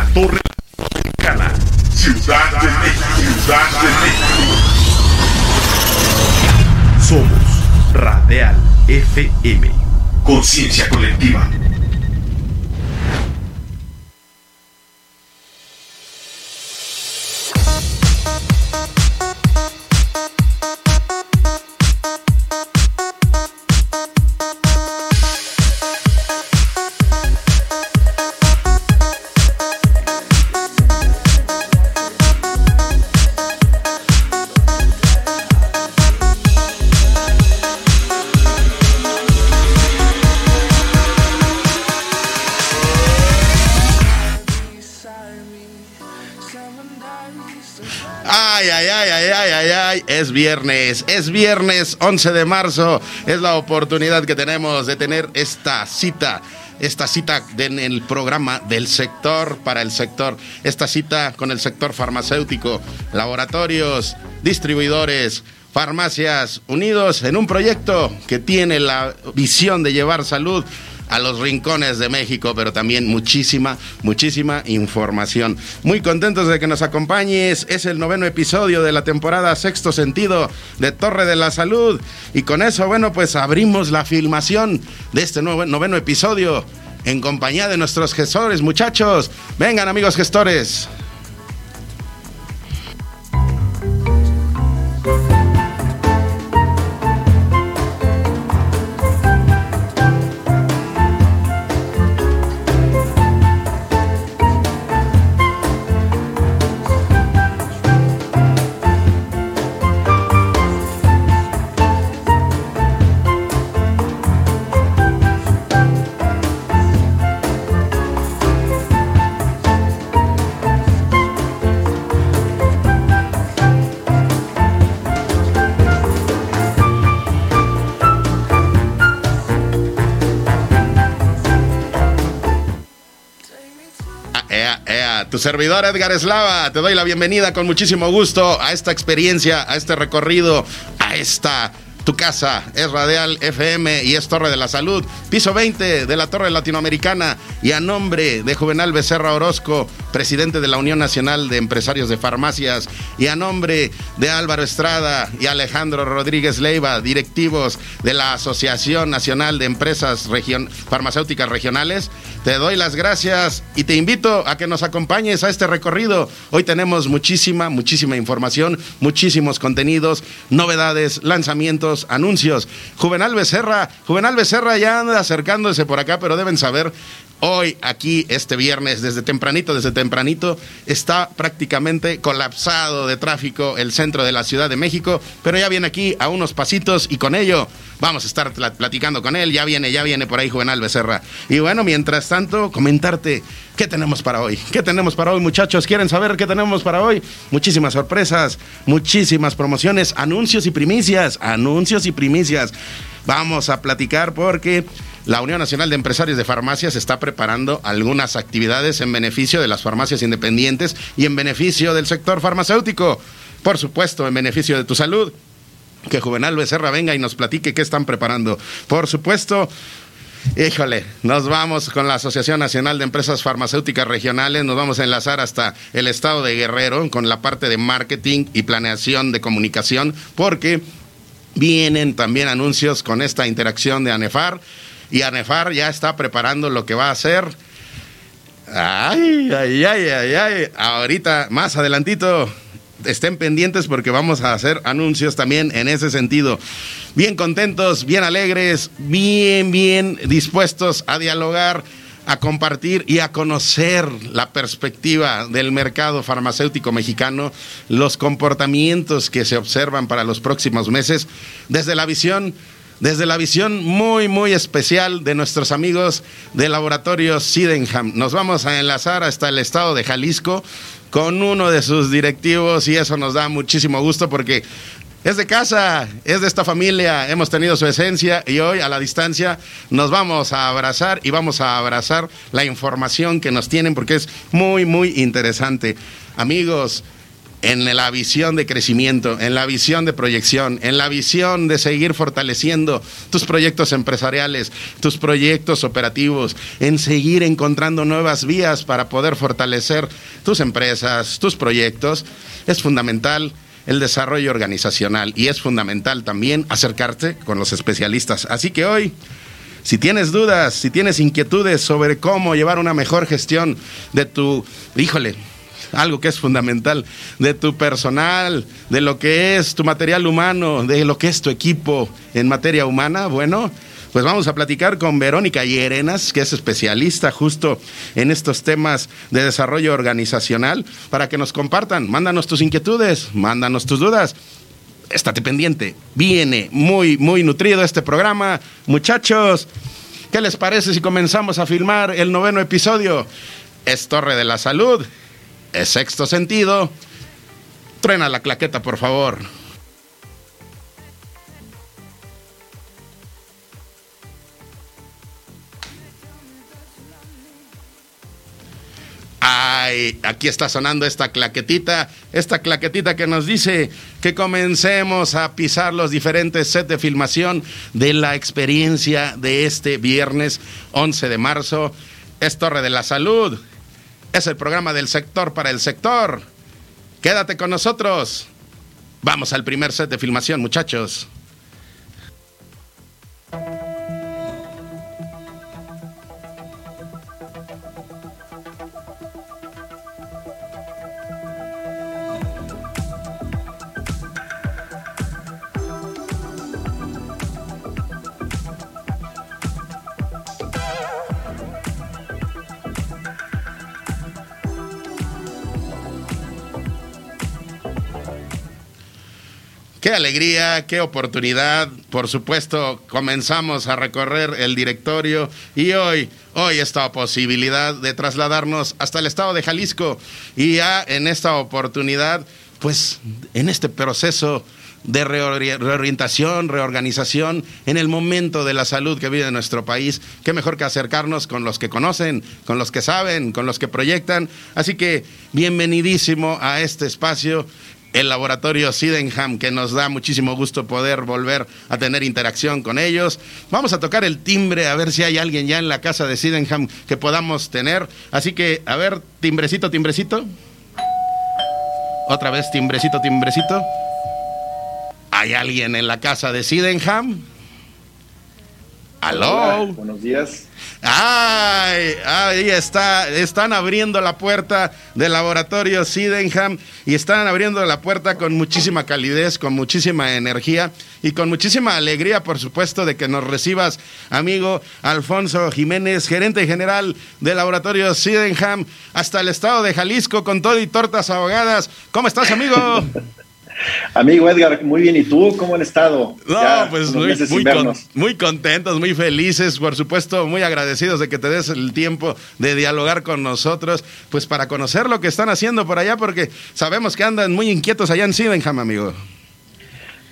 la Torre Latinoamericana, Ciudad de México, Ciudad de México. Somos Radial FM, conciencia colectiva. Es viernes, es viernes 11 de marzo, es la oportunidad que tenemos de tener esta cita esta cita en el programa del sector para el sector, esta cita con el sector farmacéutico, laboratorios, distribuidores, farmacias unidos en un proyecto que tiene la visión de llevar salud a los rincones de México, pero también muchísima, muchísima información. Muy contentos de que nos acompañes. Es el noveno episodio de la temporada Sexto Sentido de Torre de la Salud. Y con eso, bueno, pues abrimos la filmación de este nuevo, noveno episodio en compañía de nuestros gestores, muchachos. Vengan amigos gestores. Servidor Edgar Eslava, te doy la bienvenida con muchísimo gusto a esta experiencia, a este recorrido, a esta tu casa es Radial FM y es Torre de la Salud, piso 20 de la Torre Latinoamericana y a nombre de Juvenal Becerra Orozco, presidente de la Unión Nacional de Empresarios de Farmacias y a nombre de Álvaro Estrada y Alejandro Rodríguez Leiva, directivos de la Asociación Nacional de Empresas Farmacéuticas Regionales, te doy las gracias y te invito a que nos acompañes a este recorrido. Hoy tenemos muchísima, muchísima información, muchísimos contenidos, novedades, lanzamientos anuncios. Juvenal Becerra, Juvenal Becerra ya anda acercándose por acá, pero deben saber Hoy, aquí, este viernes, desde tempranito, desde tempranito, está prácticamente colapsado de tráfico el centro de la Ciudad de México, pero ya viene aquí a unos pasitos y con ello vamos a estar platicando con él. Ya viene, ya viene por ahí Juvenal Becerra. Y bueno, mientras tanto, comentarte qué tenemos para hoy. ¿Qué tenemos para hoy, muchachos? ¿Quieren saber qué tenemos para hoy? Muchísimas sorpresas, muchísimas promociones, anuncios y primicias, anuncios y primicias. Vamos a platicar porque la Unión Nacional de Empresarios de Farmacias está preparando algunas actividades en beneficio de las farmacias independientes y en beneficio del sector farmacéutico. Por supuesto, en beneficio de tu salud. Que Juvenal Becerra venga y nos platique qué están preparando. Por supuesto, Híjole, nos vamos con la Asociación Nacional de Empresas Farmacéuticas Regionales, nos vamos a enlazar hasta el estado de Guerrero con la parte de marketing y planeación de comunicación, porque vienen también anuncios con esta interacción de ANEFAR y Anefar ya está preparando lo que va a hacer. Ay, ay, ay, ay, ay. Ahorita, más adelantito, estén pendientes porque vamos a hacer anuncios también en ese sentido. Bien contentos, bien alegres, bien, bien dispuestos a dialogar, a compartir y a conocer la perspectiva del mercado farmacéutico mexicano, los comportamientos que se observan para los próximos meses, desde la visión desde la visión muy, muy especial de nuestros amigos del laboratorio Sydenham. Nos vamos a enlazar hasta el estado de Jalisco con uno de sus directivos y eso nos da muchísimo gusto porque es de casa, es de esta familia, hemos tenido su esencia y hoy a la distancia nos vamos a abrazar y vamos a abrazar la información que nos tienen porque es muy, muy interesante. Amigos, en la visión de crecimiento, en la visión de proyección, en la visión de seguir fortaleciendo tus proyectos empresariales, tus proyectos operativos, en seguir encontrando nuevas vías para poder fortalecer tus empresas, tus proyectos, es fundamental el desarrollo organizacional y es fundamental también acercarte con los especialistas. Así que hoy, si tienes dudas, si tienes inquietudes sobre cómo llevar una mejor gestión de tu, híjole, algo que es fundamental, de tu personal, de lo que es tu material humano, de lo que es tu equipo en materia humana, bueno, pues vamos a platicar con Verónica Llerenas, que es especialista justo en estos temas de desarrollo organizacional, para que nos compartan. Mándanos tus inquietudes, mándanos tus dudas. Estate pendiente. Viene muy, muy nutrido este programa. Muchachos, ¿qué les parece si comenzamos a filmar el noveno episodio? Es Torre de la Salud, es sexto sentido. Truena la claqueta, por favor. Ay, aquí está sonando esta claquetita, esta claquetita que nos dice que comencemos a pisar los diferentes sets de filmación de la experiencia de este viernes 11 de marzo. Es Torre de la Salud, es el programa del sector para el sector. Quédate con nosotros. Vamos al primer set de filmación, muchachos. Qué alegría, qué oportunidad. Por supuesto, comenzamos a recorrer el directorio y hoy, hoy esta posibilidad de trasladarnos hasta el estado de Jalisco y ya en esta oportunidad, pues en este proceso de reorientación, reorganización en el momento de la salud que vive nuestro país. Qué mejor que acercarnos con los que conocen, con los que saben, con los que proyectan. Así que bienvenidísimo a este espacio el laboratorio Sydenham, que nos da muchísimo gusto poder volver a tener interacción con ellos. Vamos a tocar el timbre, a ver si hay alguien ya en la casa de Sydenham que podamos tener. Así que, a ver, timbrecito, timbrecito. Otra vez, timbrecito, timbrecito. ¿Hay alguien en la casa de Sydenham? ¿Aló? buenos días. Ay, ahí está, están abriendo la puerta del laboratorio Sydenham y están abriendo la puerta con muchísima calidez, con muchísima energía y con muchísima alegría, por supuesto, de que nos recibas, amigo Alfonso Jiménez, gerente general del laboratorio Sydenham, hasta el estado de Jalisco con todo y tortas ahogadas. ¿Cómo estás, amigo? Amigo Edgar, muy bien. ¿Y tú cómo han estado? No, pues muy, muy, contentos, muy felices, por supuesto, muy agradecidos de que te des el tiempo de dialogar con nosotros, pues para conocer lo que están haciendo por allá, porque sabemos que andan muy inquietos allá en Sydenham, amigo.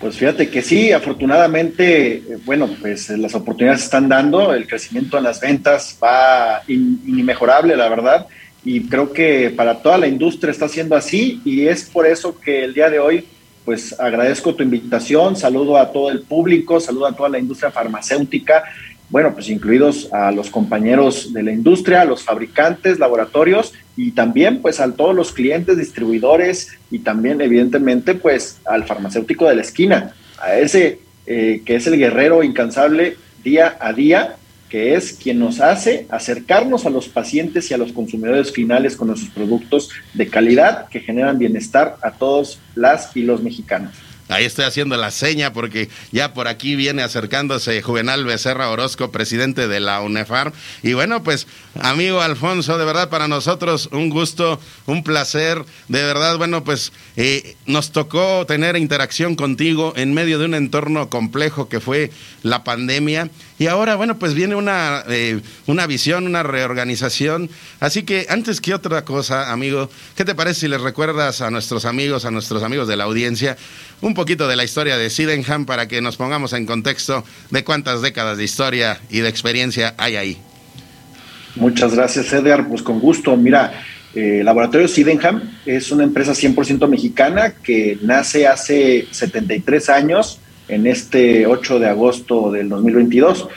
Pues fíjate que sí, afortunadamente, eh, bueno, pues las oportunidades se están dando, el crecimiento en las ventas va inmejorable, la verdad y creo que para toda la industria está siendo así y es por eso que el día de hoy pues agradezco tu invitación, saludo a todo el público, saludo a toda la industria farmacéutica, bueno, pues incluidos a los compañeros de la industria, a los fabricantes, laboratorios y también pues a todos los clientes, distribuidores y también evidentemente pues al farmacéutico de la esquina, a ese eh, que es el guerrero incansable día a día que es quien nos hace acercarnos a los pacientes y a los consumidores finales con nuestros productos de calidad que generan bienestar a todos las y los mexicanos. Ahí estoy haciendo la seña porque ya por aquí viene acercándose Juvenal Becerra Orozco, presidente de la UNEFAR. Y bueno, pues amigo Alfonso, de verdad para nosotros un gusto, un placer. De verdad, bueno, pues eh, nos tocó tener interacción contigo en medio de un entorno complejo que fue la pandemia. Y ahora, bueno, pues viene una, eh, una visión, una reorganización. Así que antes que otra cosa, amigo, ¿qué te parece si les recuerdas a nuestros amigos, a nuestros amigos de la audiencia, un poquito de la historia de Sydenham para que nos pongamos en contexto de cuántas décadas de historia y de experiencia hay ahí? Muchas gracias, Edgar. Pues con gusto. Mira, Eh, Laboratorio Sydenham es una empresa 100% mexicana que nace hace 73 años, en este 8 de agosto del 2022.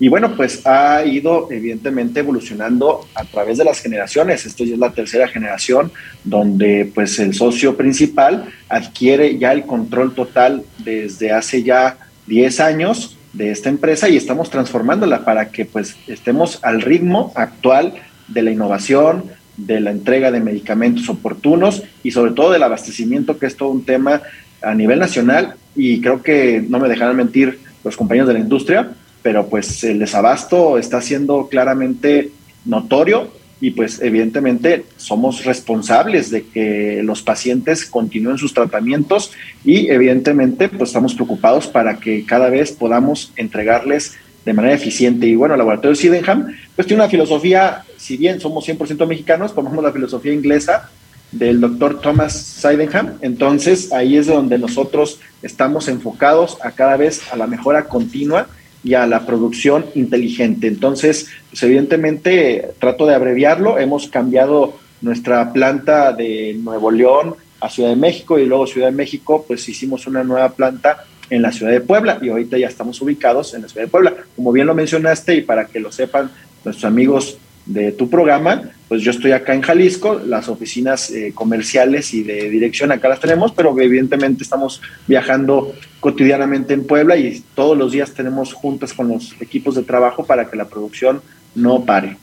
Y bueno, pues ha ido evidentemente evolucionando a través de las generaciones. Esto ya es la tercera generación donde pues el socio principal adquiere ya el control total desde hace ya 10 años de esta empresa y estamos transformándola para que pues estemos al ritmo actual de la innovación, de la entrega de medicamentos oportunos y sobre todo del abastecimiento, que es todo un tema a nivel nacional y creo que no me dejarán mentir los compañeros de la industria, pero pues el desabasto está siendo claramente notorio y pues evidentemente somos responsables de que los pacientes continúen sus tratamientos y evidentemente pues estamos preocupados para que cada vez podamos entregarles de manera eficiente. Y bueno, el laboratorio Sydenham pues tiene una filosofía, si bien somos 100% mexicanos, tomamos la filosofía inglesa del doctor Thomas Sydenham, entonces ahí es donde nosotros estamos enfocados a cada vez a la mejora continua y a la producción inteligente. Entonces, pues evidentemente trato de abreviarlo, hemos cambiado nuestra planta de Nuevo León a Ciudad de México y luego Ciudad de México, pues hicimos una nueva planta en la ciudad de Puebla y ahorita ya estamos ubicados en la ciudad de Puebla. Como bien lo mencionaste y para que lo sepan nuestros amigos de tu programa, pues yo estoy acá en Jalisco, las oficinas eh, comerciales y de dirección acá las tenemos, pero evidentemente estamos viajando cotidianamente en Puebla y todos los días tenemos juntas con los equipos de trabajo para que la producción no pare.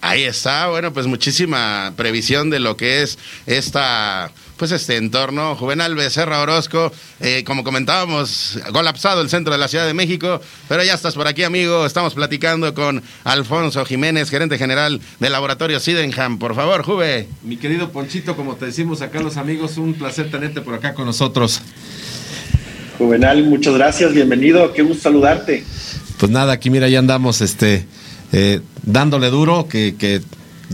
Ahí está, bueno, pues muchísima previsión de lo que es esta pues este entorno. Juvenal Becerra Orozco, eh, como comentábamos, colapsado el centro de la Ciudad de México, pero ya estás por aquí, amigo. Estamos platicando con Alfonso Jiménez, gerente general del laboratorio Sydenham. Por favor, Juve. Mi querido Ponchito, como te decimos acá los amigos, un placer tenerte por acá con nosotros. Juvenal, muchas gracias, bienvenido, qué gusto saludarte. Pues nada, aquí mira, ya andamos este, eh, dándole duro, que, que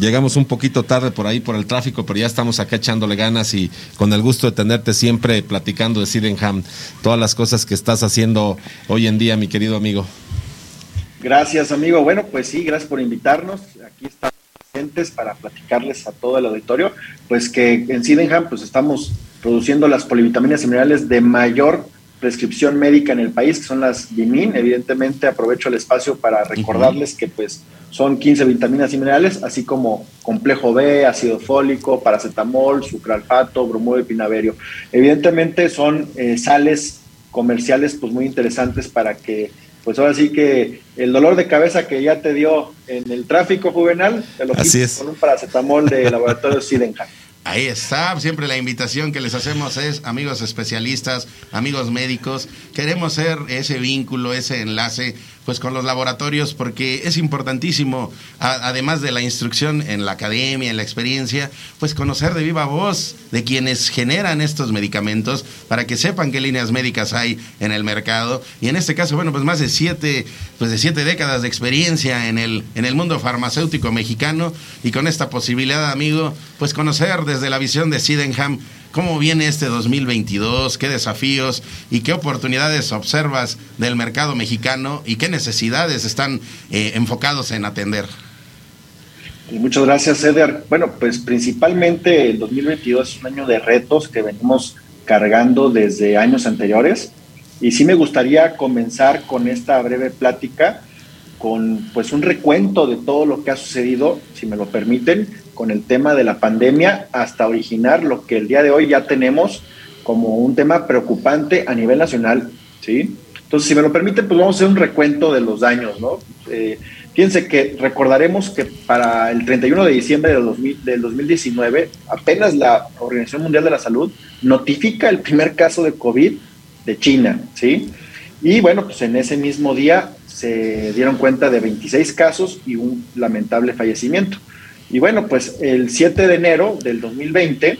Llegamos un poquito tarde por ahí por el tráfico, pero ya estamos acá echándole ganas y con el gusto de tenerte siempre platicando de Sydenham, todas las cosas que estás haciendo hoy en día, mi querido amigo. Gracias, amigo. Bueno, pues sí, gracias por invitarnos. Aquí estamos presentes para platicarles a todo el auditorio, pues que en Sydenham pues estamos produciendo las polivitaminas y minerales de mayor prescripción médica en el país, que son las Bimin. Evidentemente aprovecho el espacio para recordarles que pues son 15 vitaminas y minerales, así como complejo B, ácido fólico, paracetamol, sucralfato, bromuro de pinaverio. Evidentemente son eh, sales comerciales pues muy interesantes para que pues ahora sí que el dolor de cabeza que ya te dio en el tráfico juvenal, te lo Así es. con un paracetamol de laboratorio Sidenham. Ahí está, siempre la invitación que les hacemos es amigos especialistas, amigos médicos, queremos ser ese vínculo, ese enlace pues con los laboratorios porque es importantísimo, además de la instrucción en la academia, en la experiencia, pues conocer de viva voz de quienes generan estos medicamentos para que sepan qué líneas médicas hay en el mercado. Y en este caso, bueno, pues más de siete, pues de siete décadas de experiencia en el, en el mundo farmacéutico mexicano. Y con esta posibilidad, amigo, pues conocer desde la visión de Sydenham ¿Cómo viene este 2022? ¿Qué desafíos y qué oportunidades observas del mercado mexicano y qué necesidades están eh, enfocados en atender? muchas gracias, Eder. Bueno, pues principalmente el 2022 es un año de retos que venimos cargando desde años anteriores. Y sí me gustaría comenzar con esta breve plática con pues un recuento de todo lo que ha sucedido, si me lo permiten, con el tema de la pandemia hasta originar lo que el día de hoy ya tenemos como un tema preocupante a nivel nacional, ¿sí? Entonces, si me lo permiten, pues vamos a hacer un recuento de los daños, ¿no? Eh, fíjense que recordaremos que para el 31 de diciembre del, 2000, del 2019, apenas la Organización Mundial de la Salud notifica el primer caso de COVID de China, ¿sí? Y bueno, pues en ese mismo día se dieron cuenta de 26 casos y un lamentable fallecimiento. Y bueno, pues el 7 de enero del 2020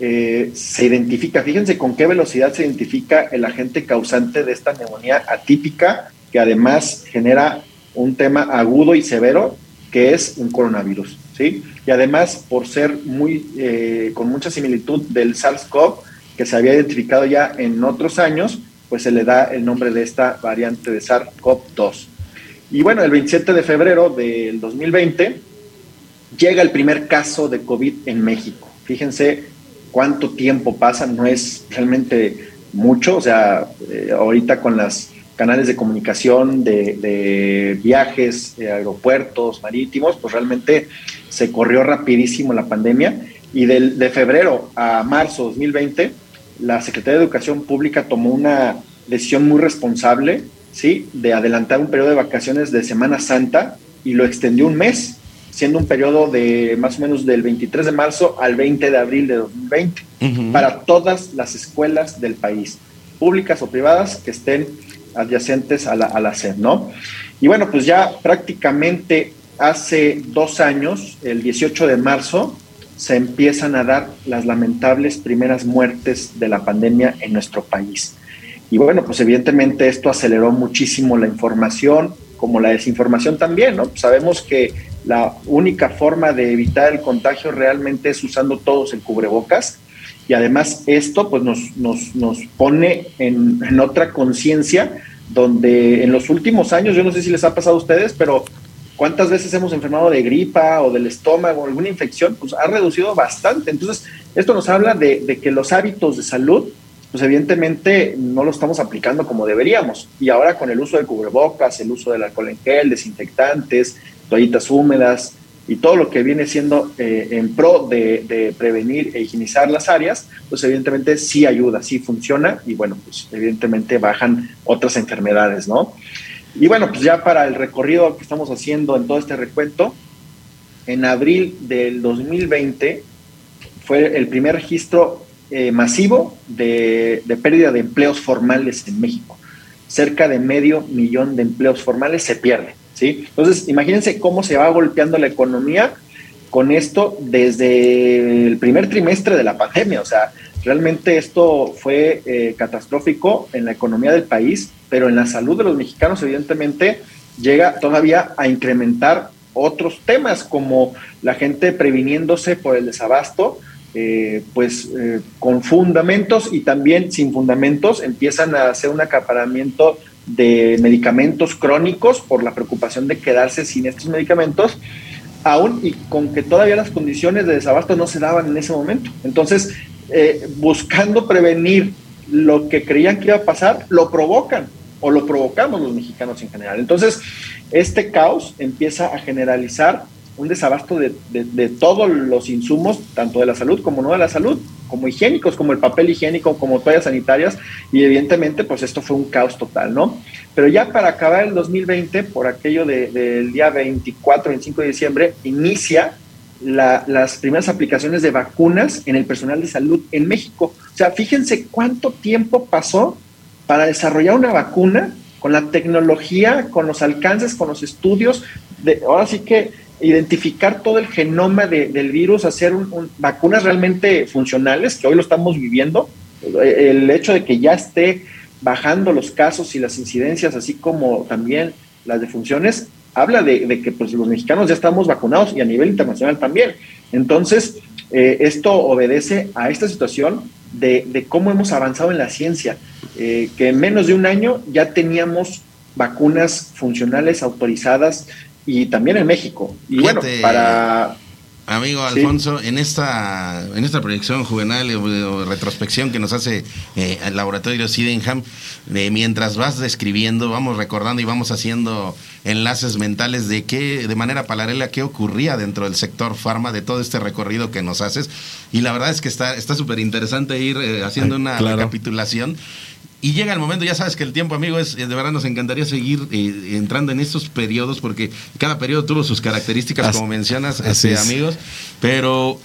eh, se identifica, fíjense con qué velocidad se identifica el agente causante de esta neumonía atípica, que además genera un tema agudo y severo, que es un coronavirus. ¿sí? Y además, por ser muy, eh, con mucha similitud del SARS-CoV, que se había identificado ya en otros años, pues se le da el nombre de esta variante de SARS-CoV-2. Y bueno, el 27 de febrero del 2020, llega el primer caso de COVID en México. Fíjense cuánto tiempo pasa, no es realmente mucho, o sea, eh, ahorita con los canales de comunicación, de, viajes, de aeropuertos marítimos, pues realmente se corrió rapidísimo la pandemia y de febrero a marzo 2020, la Secretaría de Educación Pública tomó una decisión muy responsable, ¿sí? De adelantar un periodo de vacaciones de Semana Santa y lo extendió un mes, siendo un periodo de más o menos del 23 de marzo al 20 de abril de 2020, para todas las escuelas del país, públicas o privadas que estén adyacentes a la, a la SED, ¿no? Y bueno, pues ya prácticamente hace dos años, el 18 de marzo, se empiezan a dar las lamentables primeras muertes de la pandemia en nuestro país. Y bueno, pues evidentemente esto aceleró muchísimo la información, como la desinformación también, ¿no? sabemos que la única forma de evitar el contagio realmente es usando todos el cubrebocas y además esto pues nos, nos, nos pone en, en otra conciencia donde en los últimos años, yo no sé si les ha pasado a ustedes, pero cuántas veces hemos enfermado de gripa o del estómago o alguna infección, pues ha reducido bastante. Entonces, esto nos habla de, de que los hábitos de salud pues evidentemente no lo estamos aplicando como deberíamos. Y ahora con el uso de cubrebocas, el uso del alcohol en gel, desinfectantes, toallitas húmedas y todo lo que viene siendo eh, en pro de, prevenir e higienizar las áreas, pues evidentemente sí ayuda, sí funciona y bueno, pues evidentemente bajan otras enfermedades, ¿no? Y bueno, pues ya para el recorrido que estamos haciendo en todo este recuento, en abril del 2020 fue el primer registro eh, masivo de, pérdida de empleos formales en México. Cerca de medio millón de empleos formales se pierden. ¿Sí? Entonces, imagínense cómo se va golpeando la economía con esto desde el primer trimestre de la pandemia. O sea, realmente esto fue eh, catastrófico en la economía del país, pero en la salud de los mexicanos, evidentemente, llega todavía a incrementar otros temas como la gente previniéndose por el desabasto, eh, pues eh, con fundamentos y también sin fundamentos empiezan a hacer un acaparamiento de medicamentos crónicos por la preocupación de quedarse sin estos medicamentos, aún y con que todavía las condiciones de desabasto no se daban en ese momento. Entonces, eh, buscando prevenir lo que creían que iba a pasar, lo provocan o lo provocamos los mexicanos en general. Entonces, este caos empieza a generalizar un desabasto de, de, todos los insumos, tanto de la salud como no de la salud, como higiénicos, como el papel higiénico, como toallas sanitarias, y evidentemente, pues esto fue un caos total, ¿no? Pero ya para acabar el 2020, por aquello del día 24, 25 de diciembre, inicia las primeras aplicaciones de vacunas en el personal de salud en México. O sea, fíjense cuánto tiempo pasó para desarrollar una vacuna con la tecnología, con los alcances, con los estudios. Ahora sí que identificar todo el genoma del virus, hacer vacunas realmente funcionales, que hoy lo estamos viviendo. El hecho de que ya esté bajando los casos y las incidencias, así como también las defunciones, habla de, que pues, los mexicanos ya estamos vacunados y a nivel internacional también. Entonces, eh, esto obedece a esta situación de, cómo hemos avanzado en la ciencia, eh, que en menos de un año ya teníamos vacunas funcionales autorizadas y también en México. Y bueno, para... Amigo Alfonso, en esta en esta proyección juvenil o, retrospección que nos hace eh, el laboratorio Sidenham, eh, mientras vas describiendo, vamos recordando y vamos haciendo enlaces mentales de qué, de manera paralela, qué ocurría dentro del sector farma, de todo este recorrido que nos haces. Y la verdad es que está súper interesante ir eh, haciendo una recapitulación. Y llega el momento, ya sabes que el tiempo, amigo, es de verdad nos encantaría seguir eh, entrando en estos periodos porque cada periodo tuvo sus características, como mencionas, este, amigos. Pero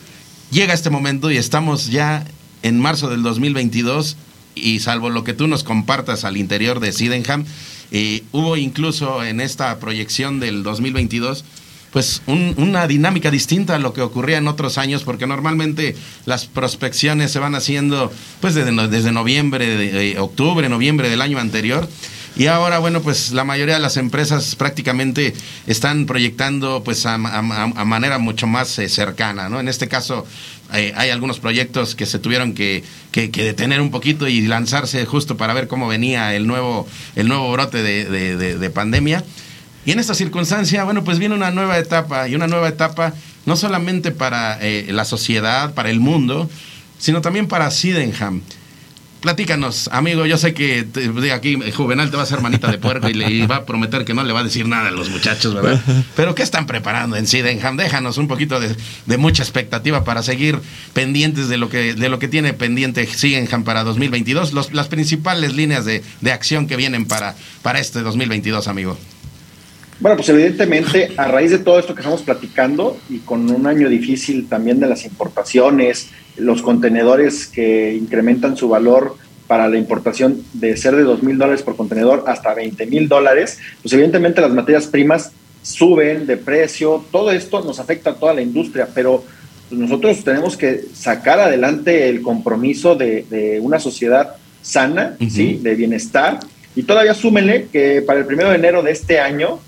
llega este momento y estamos ya en marzo del 2022 y salvo lo que tú nos compartas al interior de Sydenham, eh, hubo incluso en esta proyección del 2022 pues una dinámica distinta a lo que ocurría en otros años, porque normalmente las prospecciones se van haciendo pues desde, desde noviembre, de, octubre, noviembre del año anterior. Y ahora, bueno, pues la mayoría de las empresas prácticamente están proyectando pues a, manera mucho más eh, cercana, ¿no? En este caso eh, hay algunos proyectos que se tuvieron que, que, detener un poquito y lanzarse justo para ver cómo venía el nuevo, el nuevo brote de, de pandemia Y en esta circunstancia, bueno, pues viene una nueva etapa y una nueva etapa no solamente para eh, la sociedad, para el mundo, sino también para Sydenham. Platícanos, amigo, yo sé que te, aquí Juvenal te va a hacer manita de puerco y le va a prometer que no le va a decir nada a los muchachos, ¿verdad? Pero ¿qué están preparando en Sydenham? Déjanos un poquito de, de, mucha expectativa para seguir pendientes de lo que, de lo que tiene pendiente Sydenham para 2022, los, las principales líneas de, de acción que vienen para, para este 2022, amigo. Bueno, pues evidentemente a raíz de todo esto que estamos platicando y con un año difícil también de las importaciones, los contenedores que incrementan su valor para la importación de ser de dos mil dólares por contenedor hasta 20 mil dólares, pues evidentemente las materias primas suben de precio, todo esto nos afecta a toda la industria, pero pues nosotros tenemos que sacar adelante el compromiso de, de una sociedad sana, uh -huh. ¿sí? de bienestar, y todavía súmenle que para el primero de enero de este año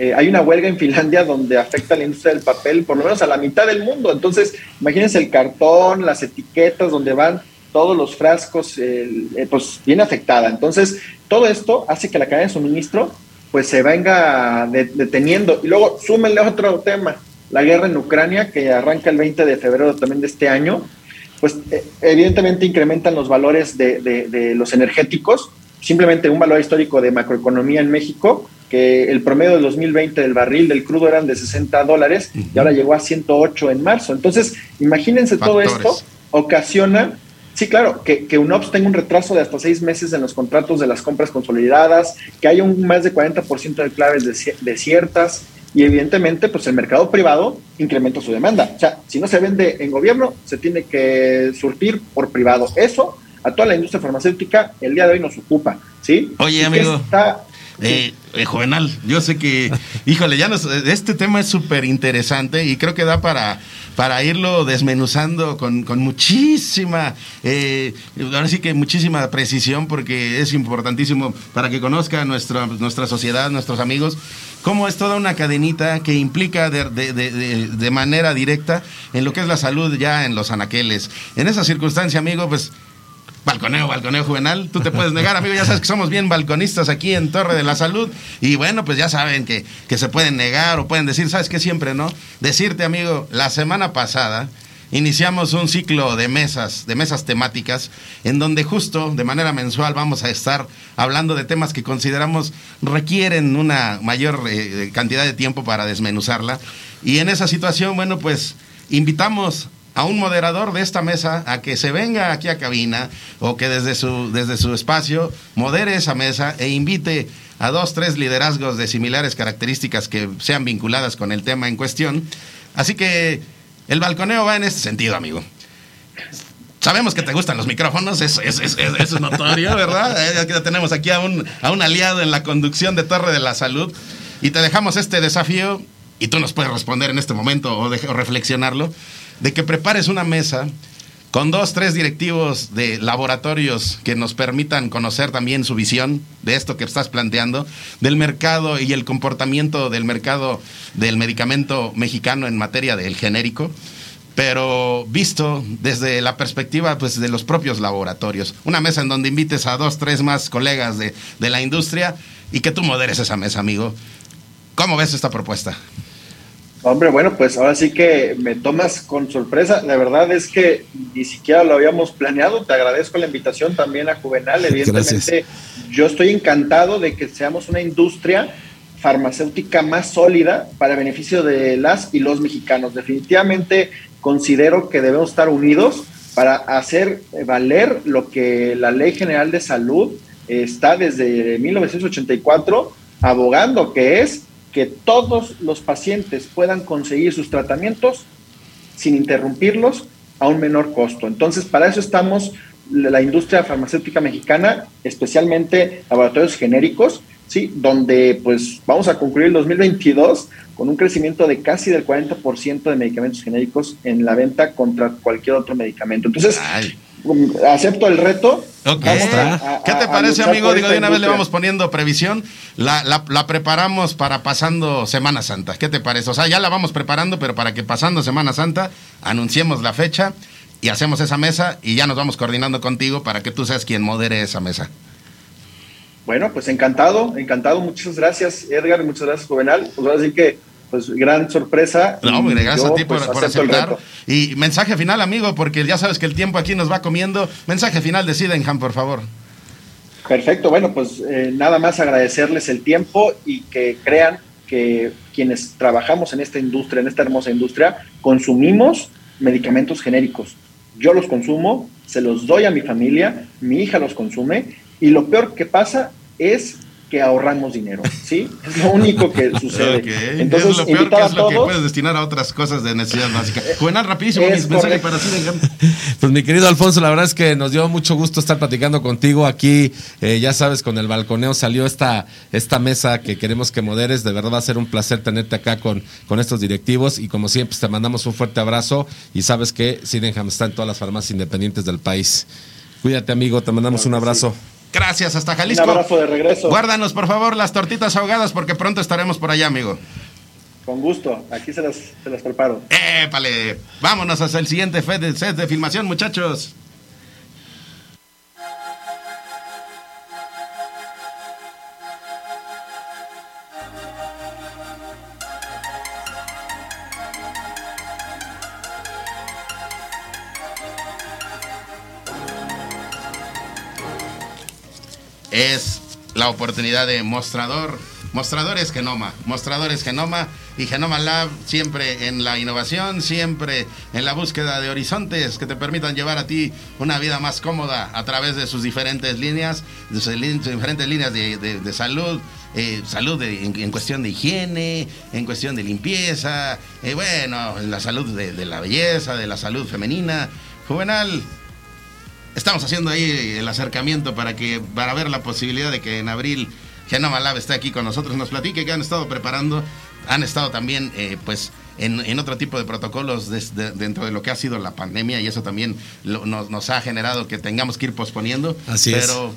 eh, hay una huelga en Finlandia donde afecta a la industria del papel, por lo menos a la mitad del mundo. Entonces, imagínense el cartón, las etiquetas donde van todos los frascos, eh, pues viene afectada. Entonces, todo esto hace que la cadena de suministro pues se venga de, deteniendo. Y luego, súmenle otro tema, la guerra en Ucrania, que arranca el 20 de febrero también de este año, pues eh, evidentemente incrementan los valores de, de, de los energéticos, simplemente un valor histórico de macroeconomía en México, que el promedio del 2020 del barril del crudo eran de 60 dólares uh -huh. y ahora llegó a 108 en marzo. Entonces, imagínense Factores. todo esto ocasiona, sí, claro, que, que UNOPS tenga un retraso de hasta seis meses en los contratos de las compras consolidadas, que haya un más de 40% de claves desiertas y evidentemente pues el mercado privado incrementa su demanda. O sea, si no se vende en gobierno, se tiene que surtir por privado. Eso a toda la industria farmacéutica el día de hoy nos ocupa, ¿sí? Oye, amigo. Está, eh, eh, Juvenal, yo sé que, híjole, ya este tema es súper interesante y creo que da para, para irlo desmenuzando con, con muchísima, eh, ahora sí que muchísima precisión porque es importantísimo para que conozca nuestra, nuestra sociedad, nuestros amigos, cómo es toda una cadenita que implica de, de manera directa en lo que es la salud ya en los anaqueles. En esa circunstancia, amigo, pues Balconeo, balconeo juvenal. Tú te puedes negar, amigo. Ya sabes que somos bien balconistas aquí en Torre de la Salud. Y bueno, pues ya saben que, que se pueden negar o pueden decir, ¿sabes qué? Siempre, ¿no? Decirte, amigo, la semana pasada iniciamos un ciclo de mesas, de mesas temáticas, en donde justo de manera mensual vamos a estar hablando de temas que consideramos requieren una mayor eh, cantidad de tiempo para desmenuzarla. Y en esa situación, bueno, pues invitamos a un moderador de esta mesa a que se venga aquí a cabina o que desde su, desde su espacio modere esa mesa e invite a dos, tres liderazgos de similares características que sean vinculadas con el tema en cuestión. Así que el balconeo va en este sentido, amigo. Sabemos que te gustan los micrófonos, eso es, es, es, es notorio, ¿verdad? Ya tenemos aquí a un, a un aliado en la conducción de Torre de la Salud y te dejamos este desafío y tú nos puedes responder en este momento o, de, o reflexionarlo de que prepares una mesa con dos, tres directivos de laboratorios que nos permitan conocer también su visión de esto que estás planteando, del mercado y el comportamiento del mercado del medicamento mexicano en materia del genérico, pero visto desde la perspectiva pues, de los propios laboratorios. Una mesa en donde invites a dos, tres más colegas de, de la industria y que tú moderes esa mesa, amigo. ¿Cómo ves esta propuesta? Hombre, bueno, pues ahora sí que me tomas con sorpresa. La verdad es que ni siquiera lo habíamos planeado. Te agradezco la invitación también a Juvenal. Evidentemente, Gracias. yo estoy encantado de que seamos una industria farmacéutica más sólida para beneficio de las y los mexicanos. Definitivamente considero que debemos estar unidos para hacer valer lo que la Ley General de Salud está desde 1984 abogando, que es que todos los pacientes puedan conseguir sus tratamientos sin interrumpirlos a un menor costo. Entonces, para eso estamos la industria farmacéutica mexicana, especialmente laboratorios genéricos, sí, donde pues vamos a concluir el 2022 con un crecimiento de casi del 40% de medicamentos genéricos en la venta contra cualquier otro medicamento. Entonces, acepto el reto. Okay. A, ¿Qué te parece, amigo? Digo, de una vez le vamos poniendo previsión. La, la, la, preparamos para pasando Semana Santa. ¿Qué te parece? O sea, ya la vamos preparando, pero para que pasando Semana Santa anunciemos la fecha y hacemos esa mesa y ya nos vamos coordinando contigo para que tú seas quien modere esa mesa. Bueno, pues encantado, encantado. Muchas gracias, Edgar, muchas gracias, Juvenal. Pues ahora sí que, pues gran sorpresa. No, hombre, gracias yo, a ti por, pues, por aceptar. Y mensaje final, amigo, porque ya sabes que el tiempo aquí nos va comiendo. Mensaje final de Sydenham, por favor. Perfecto, bueno, pues eh, nada más agradecerles el tiempo y que crean que quienes trabajamos en esta industria, en esta hermosa industria, consumimos medicamentos genéricos. Yo los consumo, se los doy a mi familia, mi hija los consume y lo peor que pasa es que ahorramos dinero, ¿sí? Es lo único que sucede. Entonces, es lo peor que es lo que puedes destinar a otras cosas de necesidad básica. Juvenal, rapidísimo, Es mi mensaje correcto. para Sydenham. Pues mi querido Alfonso, la verdad es que nos dio mucho gusto estar platicando contigo aquí. eh, ya sabes, con el balconeo salió esta, esta mesa que queremos que moderes. De verdad va a ser un placer tenerte acá con, con estos directivos. Y como siempre, te mandamos un fuerte abrazo. Y sabes que Sydenham está en todas las farmacias independientes del país. Cuídate, amigo. Te mandamos un abrazo. Gracias, hasta un Jalisco. abrazo de regreso. Guárdanos, por favor, las tortitas ahogadas porque pronto estaremos por allá, amigo. Con gusto, aquí se las, se las preparo. Épale, vámonos hasta el siguiente set de filmación, muchachos. Oportunidad de mostrador. Mostradores Genoma, Mostradores Genoma y Genoma Lab siempre en la innovación, siempre en la búsqueda de horizontes que te permitan llevar a ti una vida más cómoda a través de sus diferentes líneas, de sus diferentes líneas de, salud, eh, salud de- en, cuestión de higiene, en cuestión de limpieza, eh, bueno, en la salud de la belleza, de la salud femenina. Juvenal, Estamos haciendo ahí el acercamiento para que para ver la posibilidad de que en abril Genoma Lab esté aquí con nosotros, nos platique que han estado preparando, han estado también eh, pues en, en otro tipo de protocolos des- de- dentro de lo que ha sido la pandemia y eso también lo- nos, nos ha generado que tengamos que ir posponiendo. Así es. pero,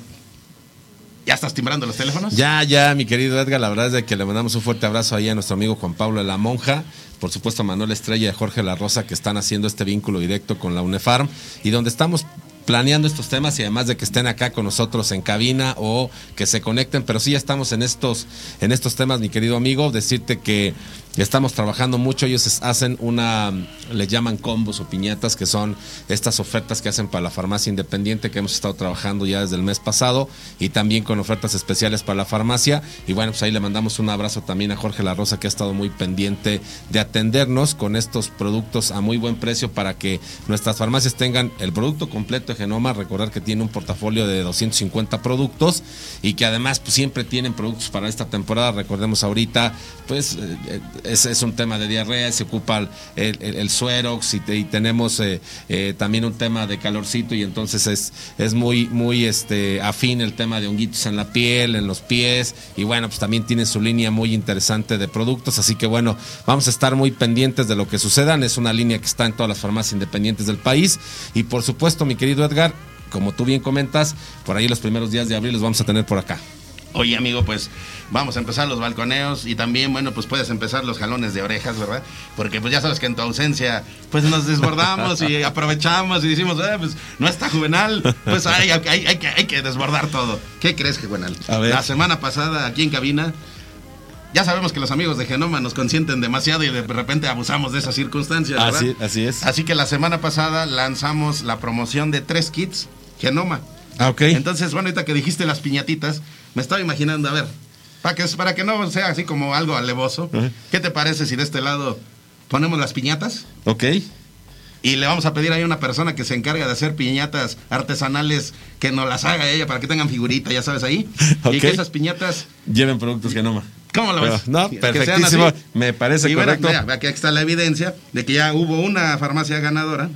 ¿Ya estás timbrando los teléfonos? Ya, ya, mi querido Edgar, la verdad es que le mandamos un fuerte abrazo ahí a nuestro amigo Juan Pablo de la Monja, por supuesto a Manuel Estrella y a Jorge La Rosa que están haciendo este vínculo directo con la UNEFARM y donde estamos planeando estos temas y además de que estén acá con nosotros en cabina o que se conecten, pero sí ya estamos en estos en estos temas, mi querido amigo, decirte que estamos trabajando mucho, ellos hacen una le llaman combos o piñatas que son estas ofertas que hacen para la farmacia independiente que hemos estado trabajando ya desde el mes pasado y también con ofertas especiales para la farmacia. Y bueno, pues ahí le mandamos un abrazo también a Jorge La Rosa que ha estado muy pendiente de atendernos con estos productos a muy buen precio para que nuestras farmacias tengan el producto completo de Genoma, recordar que tiene un portafolio de 250 productos y que además pues, siempre tienen productos para esta temporada, recordemos ahorita, pues eh, eh, es, es un tema de diarrea, se ocupa el, el, Suerox y tenemos eh, eh, también un tema de calorcito y entonces es, es muy, muy este, afín el tema de honguitos en la piel, en los pies y bueno, pues también tiene su línea muy interesante de productos, así que bueno, vamos a estar muy pendientes de lo que sucedan, es una línea que está en todas las farmacias independientes del país y por supuesto mi querido Edgar, como tú bien comentas, por ahí los primeros días de abril los vamos a tener por acá. Oye, amigo, pues vamos a empezar los balconeos y también, bueno, pues puedes empezar los jalones de orejas, ¿verdad? Porque pues ya sabes que en tu ausencia, pues nos desbordamos y aprovechamos y decimos, eh, pues no está juvenal, pues hay, hay, hay que, hay que desbordar todo. ¿Qué crees, juvenal? A ver. La semana pasada, aquí en cabina, ya sabemos que los amigos de Genoma nos consienten demasiado y de repente abusamos de esas circunstancias, ¿verdad? Así, así es. Así que la semana pasada lanzamos la promoción de tres kits Genoma. Ah, ok. Entonces, bueno, ahorita que dijiste las piñatitas, me estaba imaginando, a ver, para que, para que no sea así como algo alevoso. ¿qué te parece si de este lado ponemos las piñatas? ok. Y le vamos a pedir ahí a una persona que se encarga de hacer piñatas artesanales que nos las haga ella para que tengan figurita, ya sabes ahí. Y que esas piñatas, Lleven productos Genoma. ¿cómo lo ves? no, perfectísimo. Me parece y correcto. Mira, mira, aquí está la evidencia de que ya hubo una farmacia ganadora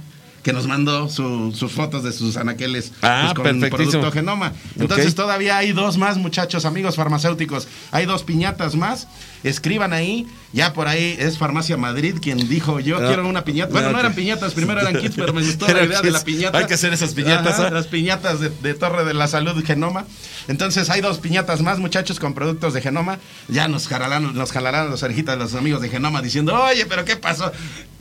que nos mandó su- sus fotos de sus anaqueles Ah, pues, con producto genoma. Entonces todavía hay dos más, muchachos, amigos farmacéuticos. Hay dos piñatas más. Escriban ahí. Ya por ahí es Farmacia Madrid quien dijo yo No. quiero una piñata. Bueno, No, eran piñatas, primero eran kits, pero me gustó la idea de la piñata. Hay que hacer esas piñatas, Ajá, ¿ah? Las piñatas de, de Torre de la Salud Genoma. Entonces hay dos piñatas más, muchachos, con productos de Genoma. Ya nos jalarán, nos jalarán las orejitas los amigos de Genoma diciendo, oye, pero ¿qué pasó?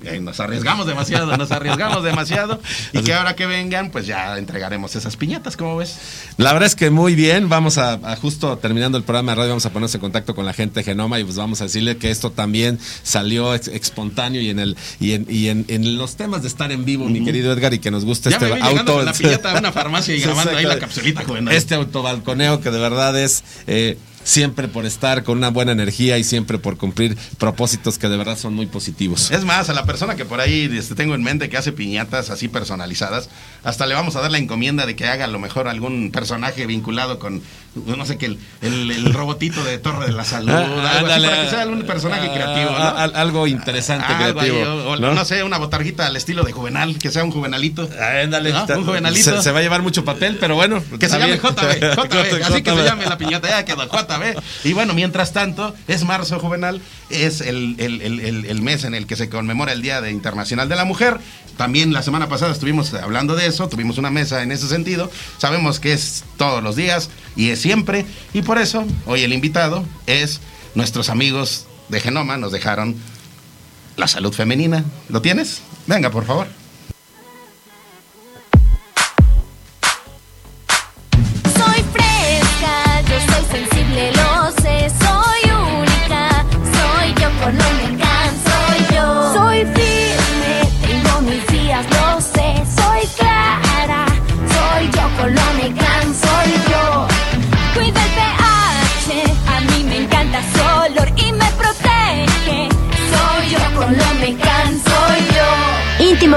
Eh, nos arriesgamos demasiado, nos arriesgamos demasiado. Y que ahora que vengan, pues ya entregaremos esas piñatas, ¿cómo ves? La verdad es que muy bien. Vamos a, a justo terminando el programa de radio, vamos a ponernos en contacto con la gente de Genoma y pues vamos a decirle que esto también salió espontáneo y en el y en, y en, en los temas de estar en vivo, mi querido Edgar, y que nos gusta Ya este me auto. la piñata a una farmacia y grabando ahí la capsulita, joven. Este autobalconeo que de verdad es eh, siempre por estar con una buena energía y siempre por cumplir propósitos que de verdad son muy positivos. Es más, a la persona que por ahí este, tengo en mente que hace piñatas así personalizadas, hasta le vamos a dar la encomienda de que haga a lo mejor algún personaje vinculado con, no sé qué, el, el- el robotito de Torre de la Salud, Ah, algo así, para que sea personaje ah, creativo, ¿no? ah, al- algo interesante, Algo creativo. o, o ¿no? sé, una botarguita al estilo de Juvenal, que sea un Juvenalito. Ándale, ¿no? está- Un Juvenalito. Se, se va a llevar mucho papel, pero bueno. Que se llame. JB, JB, así que se llame la piñata, ya quedó JB. Y bueno, mientras tanto, es marzo juvenal, es el- el mes en el que se conmemora el Día de Internacional de la Mujer. También la semana pasada estuvimos hablando de eso, tuvimos una mesa en ese sentido. Sabemos que es todos los días y es siempre. Y por eso, hoy el invitado es nuestros amigos de Genoma, nos dejaron la salud femenina. ¿Lo tienes? Venga, por favor.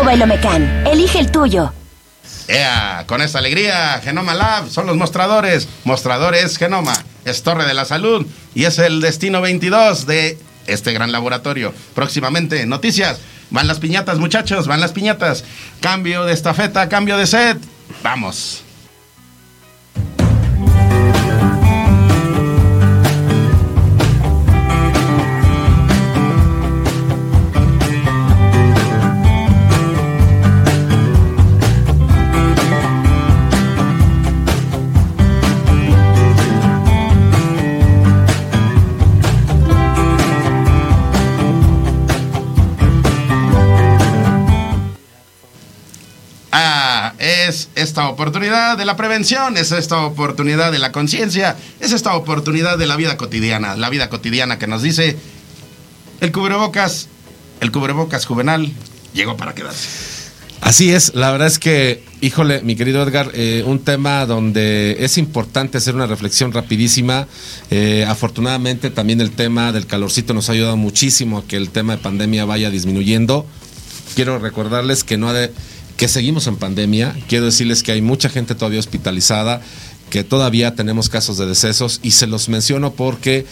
Yo. Íntimo Bailomecan, elige el tuyo. Ea, con esta alegría, Genoma Lab son los mostradores. Mostradores Genoma, es Torre de la Salud y es el destino 22 de este gran laboratorio. Próximamente, noticias. Van las piñatas, muchachos, van las piñatas. Cambio de estafeta, cambio de set. Vamos. Esta oportunidad de la prevención, es esta oportunidad de la conciencia, es esta oportunidad de la vida cotidiana, la vida cotidiana que nos dice el cubrebocas, el cubrebocas juvenal llegó para quedarse. Así es, la verdad es que, híjole, mi querido Edgar, eh, un tema donde es importante hacer una reflexión rapidísima. Eh, afortunadamente también el tema del calorcito nos ha ayudado muchísimo a que el tema de pandemia vaya disminuyendo. Quiero recordarles que no ha de, que seguimos en pandemia. Quiero decirles que hay mucha gente todavía hospitalizada, que todavía tenemos casos de decesos y se los menciono porque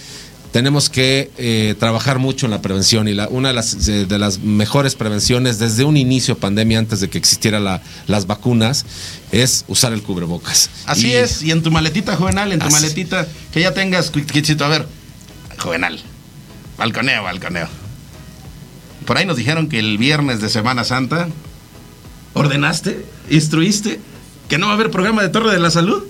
tenemos que eh, trabajar mucho en la prevención y la, una de las, de las mejores prevenciones desde un inicio de pandemia, antes de que existieran la, las vacunas, es usar el cubrebocas. Así Y- es, y en tu maletita juvenal, en tu Así. maletita, que ya tengas, Kitchito, a ver, juvenal, balconeo, balconeo. Por ahí nos dijeron que el viernes de Semana Santa ordenaste, instruiste que no va a haber programa de Torre de la Salud.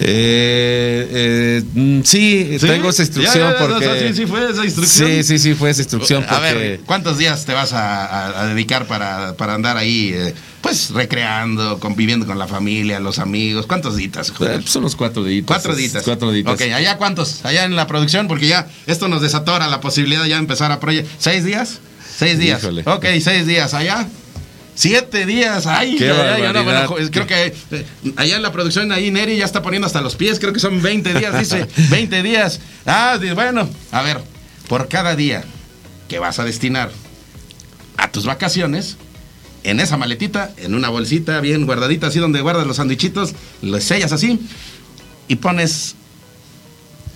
Eh, eh, mm, sí, ¿Sí? tengo esa instrucción Ya, ya, ya, porque... o sea, sí, sí fue esa instrucción. Sí, sí, sí, fue esa instrucción A porque... ver, ¿cuántos días te vas a, a- a dedicar para, para andar ahí, eh, pues, recreando, conviviendo con la familia, los amigos? ¿Cuántos días? Eh, joder? Son unos cuatro días. Cuatro días. Cuatro días. Ok, ¿allá cuántos? Allá en la producción, porque ya esto nos desatora la posibilidad de ya empezar a proyectar. ¿Seis días? Seis días. Híjole. Ok, seis días. ¿Allá? Siete días. Ay, Qué no, bueno, creo que eh, allá en la producción, ahí Neri ya está poniendo hasta los pies. Creo que son 20 días, dice. 20 días. Ah, bueno, a ver, por cada día que vas a destinar a tus vacaciones, en esa maletita, en una bolsita bien guardadita, así donde guardas los sandwichitos, los sellas así y pones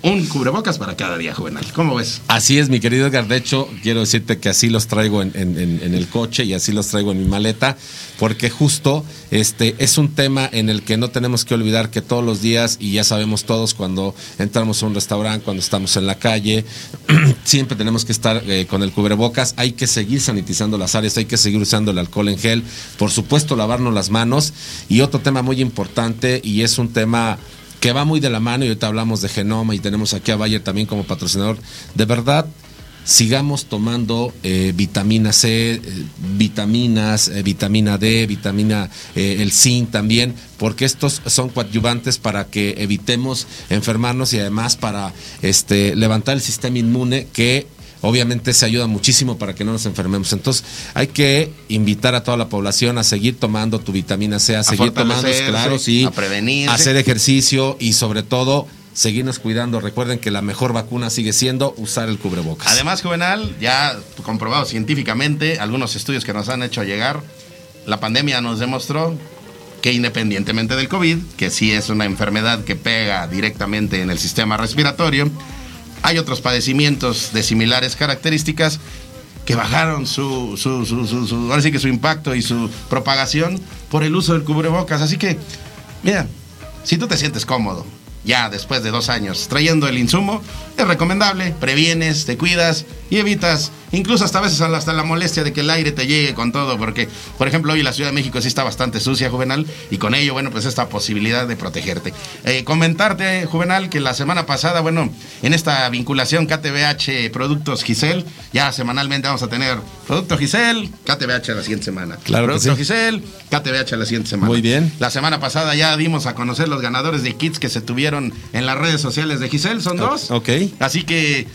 un cubrebocas para cada día, Juvenal. ¿Cómo ves? Así es, mi querido Edgar. De hecho, quiero decirte que así los traigo en, el coche y así los traigo en mi maleta, porque justo este es un tema en el que no tenemos que olvidar que todos los días, y ya sabemos todos, cuando entramos a un restaurante, cuando estamos en la calle, siempre tenemos que estar eh, con el cubrebocas. Hay que seguir sanitizando las áreas, hay que seguir usando el alcohol en gel, por supuesto, lavarnos las manos. Y otro tema muy importante, y es un tema que va muy de la mano y ahorita hablamos de Genoma y tenemos aquí a Bayer también como patrocinador. De verdad, sigamos tomando eh, vitamina C, eh, vitaminas, eh, vitamina D, vitamina, eh, el zinc también, porque estos son coadyuvantes para que evitemos enfermarnos y además para este, levantar el sistema inmune que obviamente se ayuda muchísimo para que no nos enfermemos. Entonces, hay que invitar a toda la población a seguir tomando tu vitamina C, a, seguir tomando, claro, sí, a prevenirse. a hacer ejercicio y sobre todo seguirnos cuidando. Recuerden que la mejor vacuna sigue siendo usar el cubrebocas. Además, Juvenal, ya comprobado científicamente, algunos estudios que nos han hecho llegar, la pandemia nos demostró que independientemente del COVID, que sí es una enfermedad que pega directamente en el sistema respiratorio, hay otros padecimientos de similares características que bajaron su, su, su, su- ahora sí que su impacto y su propagación por el uso del cubrebocas. Así que, mira, si tú te sientes cómodo, ya después de dos años trayendo el insumo, es recomendable, previenes, te cuidas y evitas, incluso hasta a veces hasta la molestia de que el aire te llegue con todo, porque, por ejemplo, hoy la Ciudad de México sí está bastante sucia, Juvenal, y con ello, bueno, pues esta posibilidad de protegerte. Eh, comentarte, Juvenal, que la semana pasada, bueno, en esta vinculación KTBH Productos Gisel, ya semanalmente vamos a tener Producto Gisel, KTBH la siguiente semana. Claro Producto sí. Gisel, KTBH la siguiente semana. Muy bien. La semana pasada ya dimos a conocer los ganadores de kits que se tuvieron en las redes sociales de Giselle, son dos. Ok. Así que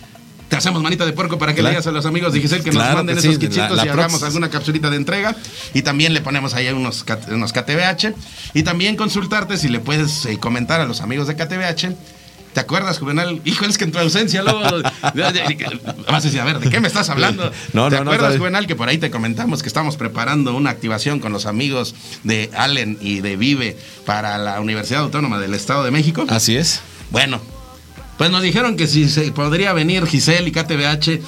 te hacemos manita de puerco para que Claro. le digas a los amigos de Giselle que nos manden que sí, esos la- la y hagamos prox- alguna capsulita de entrega. Y también le ponemos ahí unos, unos KTBH. Y también consultarte si le puedes eh, comentar a los amigos de KTBH. ¿Te acuerdas, Juvenal? Híjole, es que en tu ausencia luego. Vas a decir, a ver, ¿de qué me estás hablando? No, ¿Te no, acuerdas, Juvenal, que por ahí te comentamos que estamos preparando una activación con los amigos de Allen y de Vive para la Universidad Autónoma del Estado de México? Así es. Bueno, pues nos dijeron que si se podría venir Giselle y KTBH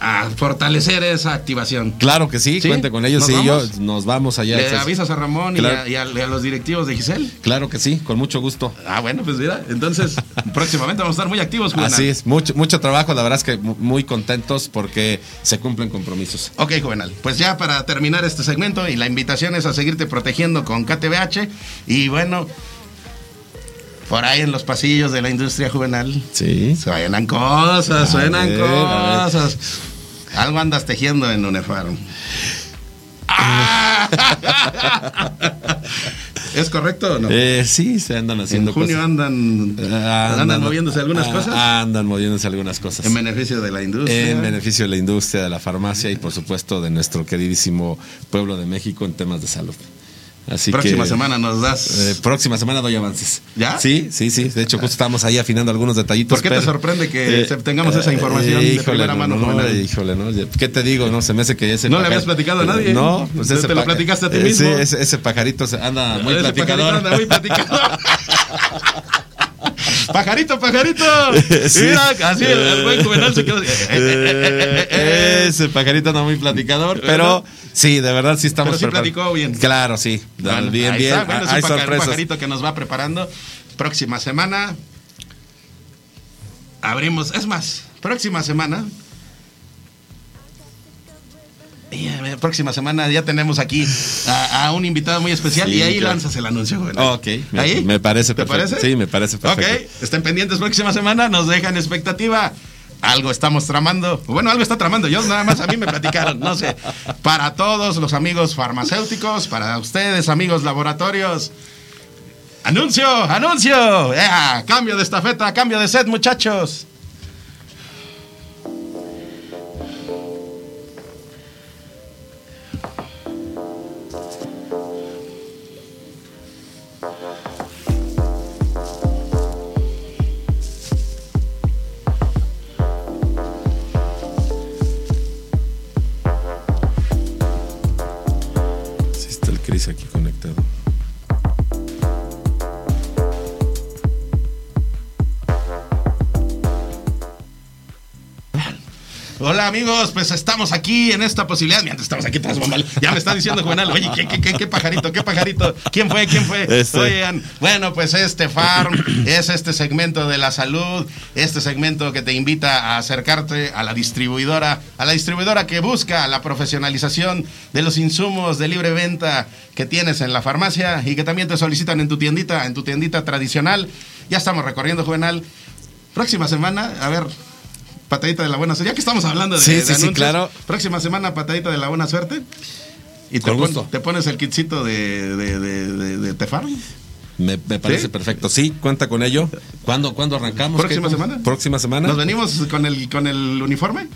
a fortalecer esa activación. Claro que sí, ¿Sí? cuente con ellos. ¿Nos sí, vamos? yo nos vamos allá. ¿Le avisas a Ramón y Claro. a- y, a, y a los directivos de Giselle? Claro que sí, con mucho gusto. Ah, bueno, pues mira, entonces próximamente vamos a estar muy activos, Juvenal. Así es, mucho, mucho trabajo, la verdad es que mu- muy contentos porque se cumplen compromisos. Ok, Juvenal. Pues ya para terminar este segmento y la invitación es a seguirte protegiendo con KTBH y bueno, por ahí en los pasillos de la industria juvenal Sí. suenan cosas, suenan ver, cosas. Algo andas tejiendo en Unefarm. ¡Ah! ¿Es correcto o no? Eh, sí, se andan en haciendo junio cosas. andan, Ah, andan moviéndose algunas ah, cosas Andan moviéndose algunas cosas. en beneficio de la industria. En beneficio de la industria, de la farmacia y por supuesto de nuestro queridísimo pueblo de México en temas de salud. Así Próxima que, semana nos das. eh, próxima semana doy avances. ¿Ya? Sí, sí, sí. De hecho, justo estamos ahí afinando algunos detallitos. ¿Por qué te sorprende que se- tengamos esa información de primera no, mano, no, híjole, no. ¿Qué te digo? No, se me hace que ese ¿No le habías platicado a nadie? No, pues ¿Te- ese te lo platicaste a ti eh, mismo? Sí, ese, ese pajarito se anda muy Ese platicador. pajarito anda muy platicador. pajarito, pajarito. Sí. Mira, así el, el buen Juvenal se quedó. Eh, ese pajarito anda muy platicador, pero sí, de verdad sí estamos Pero sí prepar- platicó bien. Claro, sí. Bueno, bien, ahí bien. está, bueno, es Hay sorpresas. pajarito que nos va preparando. Próxima semana abrimos. Es más, próxima semana. Próxima semana ya tenemos aquí a, a un invitado muy especial Sí, y ahí claro. lanzas el anuncio. Juvenal. Ok, me- ¿Ahí? me parece ¿Te perfecto. parece? Sí, me parece perfecto. Ok, estén pendientes próxima semana, nos dejan expectativa. Algo estamos tramando. Bueno, algo está tramando. Yo nada más a mí me platicaron, no sé. Para todos los amigos farmacéuticos, para ustedes, amigos laboratorios. Anuncio, anuncio. Cambio de estafeta, cambio de set, muchachos. Hola amigos, pues estamos aquí en esta posibilidad. Mientras estamos aquí tras bambal, ya me está diciendo Juvenal, oye, ¿qué, qué, qué, qué pajarito, qué pajarito? ¿Quién fue? ¿Quién fue? Este. Oigan, bueno, pues este farm es este segmento de la salud, este segmento que te invita a acercarte a la distribuidora, a la distribuidora que busca la profesionalización de los insumos de libre venta que tienes en la farmacia y que también te solicitan en tu tiendita, en tu tiendita tradicional. Ya estamos recorriendo, Juvenal. Próxima semana, a ver, patadita de la buena suerte. Ya que estamos hablando de, Sí, de sí, sí, anuncios, claro. Próxima semana, patadita de la buena suerte. Y te, pon- te pones el kitcito de, de, de, de- de Tefar. Me, me parece ¿Sí? perfecto. Sí, cuenta con ello. ¿Cuándo, ¿cuándo arrancamos? ¿Próxima ¿Qué- semana? ¿Próxima semana? ¿Nos venimos con el, con el uniforme?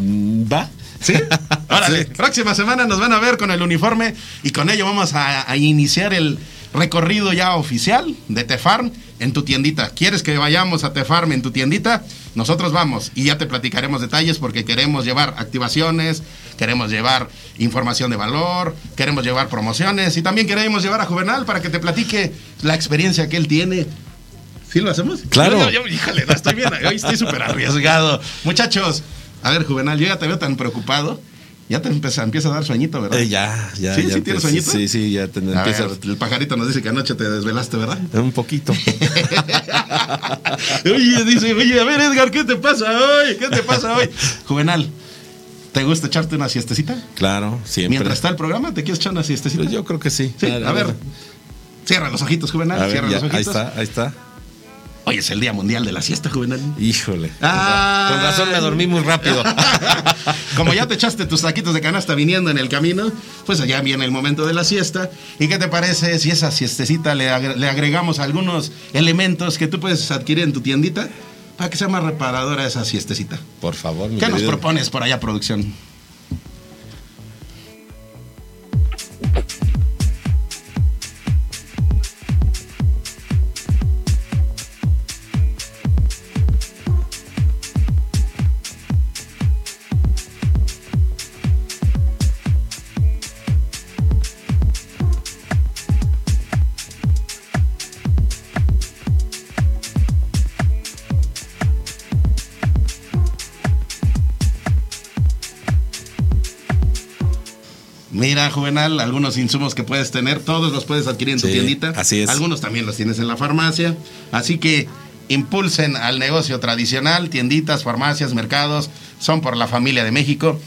Mm, ¿Va? ¿Sí? Órale, Sí. próxima semana nos van a ver con el uniforme y con ello vamos a, a iniciar el recorrido ya oficial de Tefarm en tu tiendita. ¿Quieres que vayamos a Tefarm en tu tiendita? Nosotros vamos y ya te platicaremos detalles porque queremos llevar activaciones, queremos llevar información de valor, queremos llevar promociones y también queremos llevar a Juvenal para que te platique la experiencia que él tiene. ¿Sí lo hacemos? Claro. Yo, yo- híjole, no estoy bien, hoy estoy súper arriesgado. Muchachos, a ver, Juvenal, yo ya te veo tan preocupado. Ya te empieza, empieza a dar sueñito, ¿verdad? Eh, ya, ya. ¿Sí? ya ¿Sí te- tienes sueñito? Sí, sí, ya te empieza. ver, el pajarito nos dice que anoche te desvelaste, ¿verdad? Un poquito. oye, dice, oye, a ver, Edgar, ¿qué te pasa hoy? ¿Qué te pasa hoy? Juvenal, ¿te gusta echarte una siestecita? Claro, siempre. Mientras está el programa, ¿te quieres echar una siestecita? Pues yo creo que sí. Sí, a ver. Cierra los ojitos, Juvenal. Ver, cierra ya, los ojitos. ahí está, ahí está. Hoy es el Día Mundial de la Siesta, Juvenal. Híjole. Ah. Con razón me dormí muy rápido. Como ya te echaste tus taquitos de canasta viniendo en el camino, pues allá viene el momento de la siesta. ¿Y qué te parece si esa siestecita le, agre- le agregamos algunos elementos que tú puedes adquirir en tu tiendita para que sea más reparadora esa siestecita? Por favor, mi ¿Qué nos querido. propones por allá, producción? Juvenal, algunos insumos que puedes tener, todos los puedes adquirir en tu Sí, tiendita. así es. Algunos también los tienes en la farmacia. Así que impulsen al negocio tradicional, tienditas, farmacias, mercados, son por la familia de México.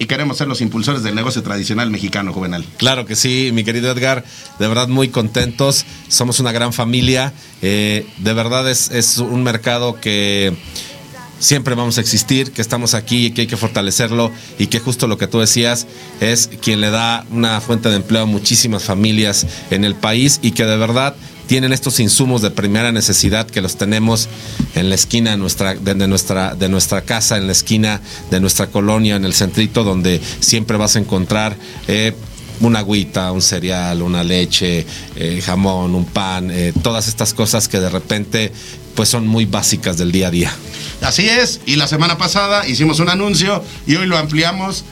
Y queremos ser los impulsores del negocio tradicional mexicano, Juvenal. Claro que sí, mi querido Edgar, de verdad muy contentos, somos una gran familia, eh, de verdad es, es un mercado que siempre vamos a existir, que estamos aquí y que hay que fortalecerlo y que justo lo que tú decías es quien le da una fuente de empleo a muchísimas familias en el país y que de verdad tienen estos insumos de primera necesidad que los tenemos en la esquina de nuestra, de, nuestra, de nuestra casa, en la esquina de nuestra colonia, en el centrito, donde siempre vas a encontrar eh, una agüita, un cereal, una leche, eh, jamón, un pan, eh, todas estas cosas que de repente pues son muy básicas del día a día. Así es, y la semana pasada hicimos un anuncio y hoy lo ampliamos.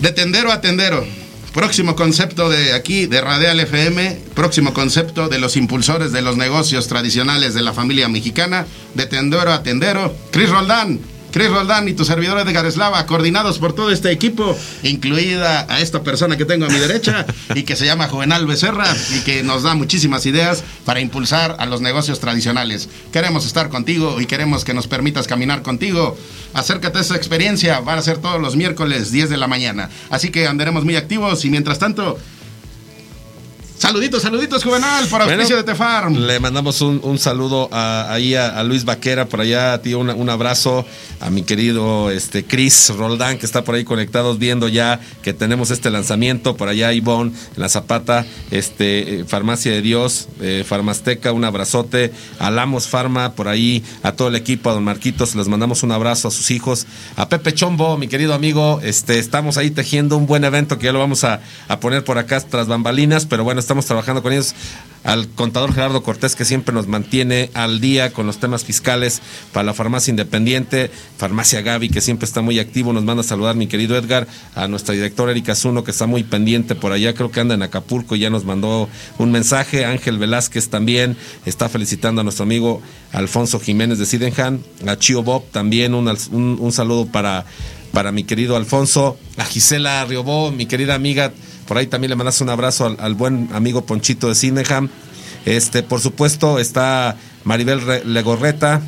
De tendero a tendero. Próximo concepto de aquí, de Radial FM, próximo concepto de los impulsores de los negocios tradicionales de la familia mexicana, de tendero a tendero. Chris Roldán, Chris Roldán y tu servidor Edgar Eslava, coordinados por todo este equipo, incluida a esta persona que tengo a mi derecha y que se llama Juvenal Becerra y que nos da muchísimas ideas para impulsar a los negocios tradicionales. Queremos estar contigo y queremos que nos permitas caminar contigo. Acércate a esta experiencia, van a ser todos los miércoles 10 de la mañana. Así que andaremos muy activos y mientras tanto... Saluditos, saluditos, Juvenal, por auspicio Bueno, de Tefarm. Le mandamos un, un saludo a, ahí a, a Luis Vaquera, por allá, a ti una- un abrazo a mi querido este Chris Roldán, que está por ahí conectados viendo ya que tenemos este lanzamiento, por allá Ivonne, en la Zapata, este, eh, Farmacia de Dios, eh, Farmasteca, un abrazote, a Lamos Farma, por ahí, a todo el equipo, a don Marquitos, les mandamos un abrazo a sus hijos, a Pepe Chombo, mi querido amigo, este, estamos ahí tejiendo un buen evento que ya lo vamos a, a poner por acá tras bambalinas, pero bueno, estamos trabajando con ellos. Al contador Gerardo Cortés, que siempre nos mantiene al día con los temas fiscales para la farmacia independiente. Farmacia Gaby, que siempre está muy activo, nos manda a saludar mi querido Edgar. A nuestra directora Erika Zuno, que está muy pendiente por allá, creo que anda en Acapulco y ya nos mandó un mensaje. Ángel Velázquez también está felicitando a nuestro amigo Alfonso Jiménez de Sidenhan. A Chio Bob también, un, un- saludo para, para mi querido Alfonso. A Gisela Riobó, mi querida amiga. Por ahí también le mandas un abrazo al, buen amigo Ponchito de Cineham. Este, por supuesto, está Maribel Re- Legorreta,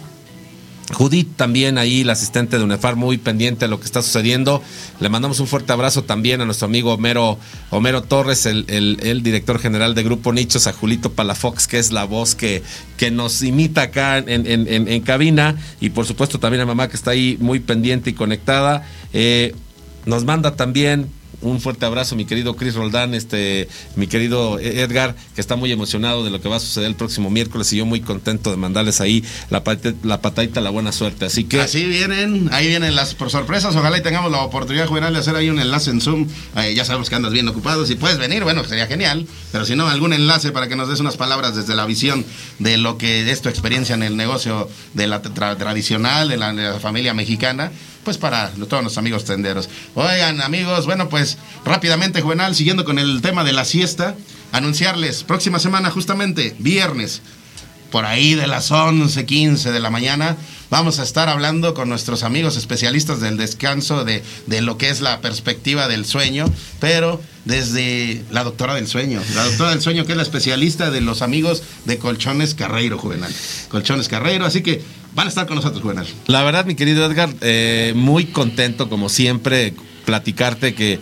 Judith también ahí, la asistente de UNEFAR, muy pendiente de lo que está sucediendo. Le mandamos un fuerte abrazo también a nuestro amigo Homero, Homero Torres, el, el- director general de Grupo Nichos, a Julito Palafox, que es la voz que, que nos imita acá en- en cabina. Y por supuesto también a mamá que está ahí muy pendiente y conectada. Eh, nos manda también un fuerte abrazo, mi querido Chris Roldán, este, mi querido Edgar, que está muy emocionado de lo que va a suceder el próximo miércoles y yo muy contento de mandarles ahí la, la patadita, la buena suerte. Así que Así vienen, ahí vienen las por sorpresas. Ojalá y tengamos la oportunidad, Juvenal, de hacer ahí un enlace en Zoom. Eh, ya sabemos que andas bien ocupado. Si puedes venir, bueno, sería genial. Pero si no, algún enlace para que nos des unas palabras desde la visión de lo que es tu experiencia en el negocio de la tra- tradicional, de la familia mexicana. Pues para todos nuestros amigos tenderos. Oigan, amigos, bueno, pues rápidamente, Juvenal, siguiendo con el tema de la siesta, anunciarles, próxima semana, justamente, viernes, por ahí de las 11, 15 de la mañana, vamos a estar hablando con nuestros amigos especialistas del descanso, de, de lo que es la perspectiva del sueño, pero desde la doctora del sueño, la doctora del sueño que es la especialista de los amigos de Colchones Carreiro, Juvenal. Colchones Carreiro, así que van a estar con nosotros, Juvenal. La verdad, mi querido Edgar, eh, muy contento, como siempre, platicarte que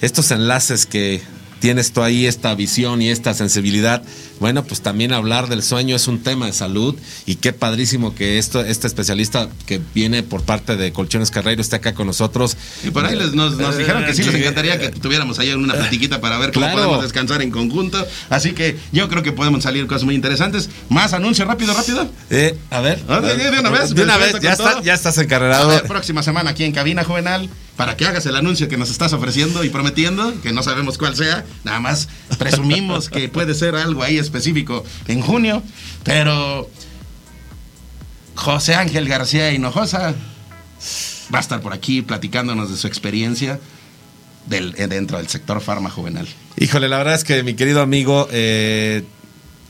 estos enlaces que tienes tú ahí, esta visión y esta sensibilidad, bueno, pues también hablar del sueño es un tema de salud y qué padrísimo que esto, este especialista que viene por parte de Colchones Carreiro esté acá con nosotros. Y por ahí les- nos, nos dijeron que sí les Eh, encantaría que tuviéramos ahí una platiquita para ver cómo Claro. podemos descansar en conjunto. Así que yo creo que podemos salir cosas muy interesantes. Más anuncios, rápido, rápido. Eh, a ver. De- una vez, De una vez, ya, está, estás A encarregado. ver, próxima semana aquí en Cabina Juvenal, para que hagas el anuncio que nos estás ofreciendo y prometiendo, que no sabemos cuál sea, nada más presumimos que puede ser algo ahí específico en junio, pero José Ángel García Hinojosa va a estar por aquí platicándonos de su experiencia del, eh, dentro del sector farma juvenal. Híjole, la verdad es que mi querido amigo, eh,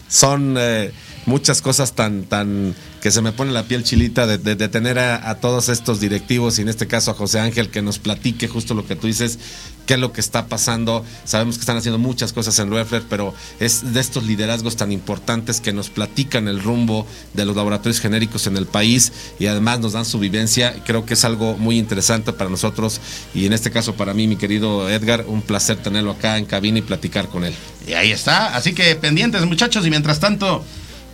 son eh, muchas cosas tan, tan que se me pone la piel chilita de, tener a, a todos estos directivos y en este caso a José Ángel que nos platique justo lo que tú dices, qué es lo que está pasando. Sabemos que están haciendo muchas cosas en Refler, pero es de estos liderazgos tan importantes que nos platican el rumbo de los laboratorios genéricos en el país y además nos dan su vivencia. Creo que es algo muy interesante para nosotros y en este caso para mí, mi querido Edgar, un placer tenerlo acá en cabina y platicar con él. Y ahí está. Así que pendientes, muchachos. Y mientras tanto,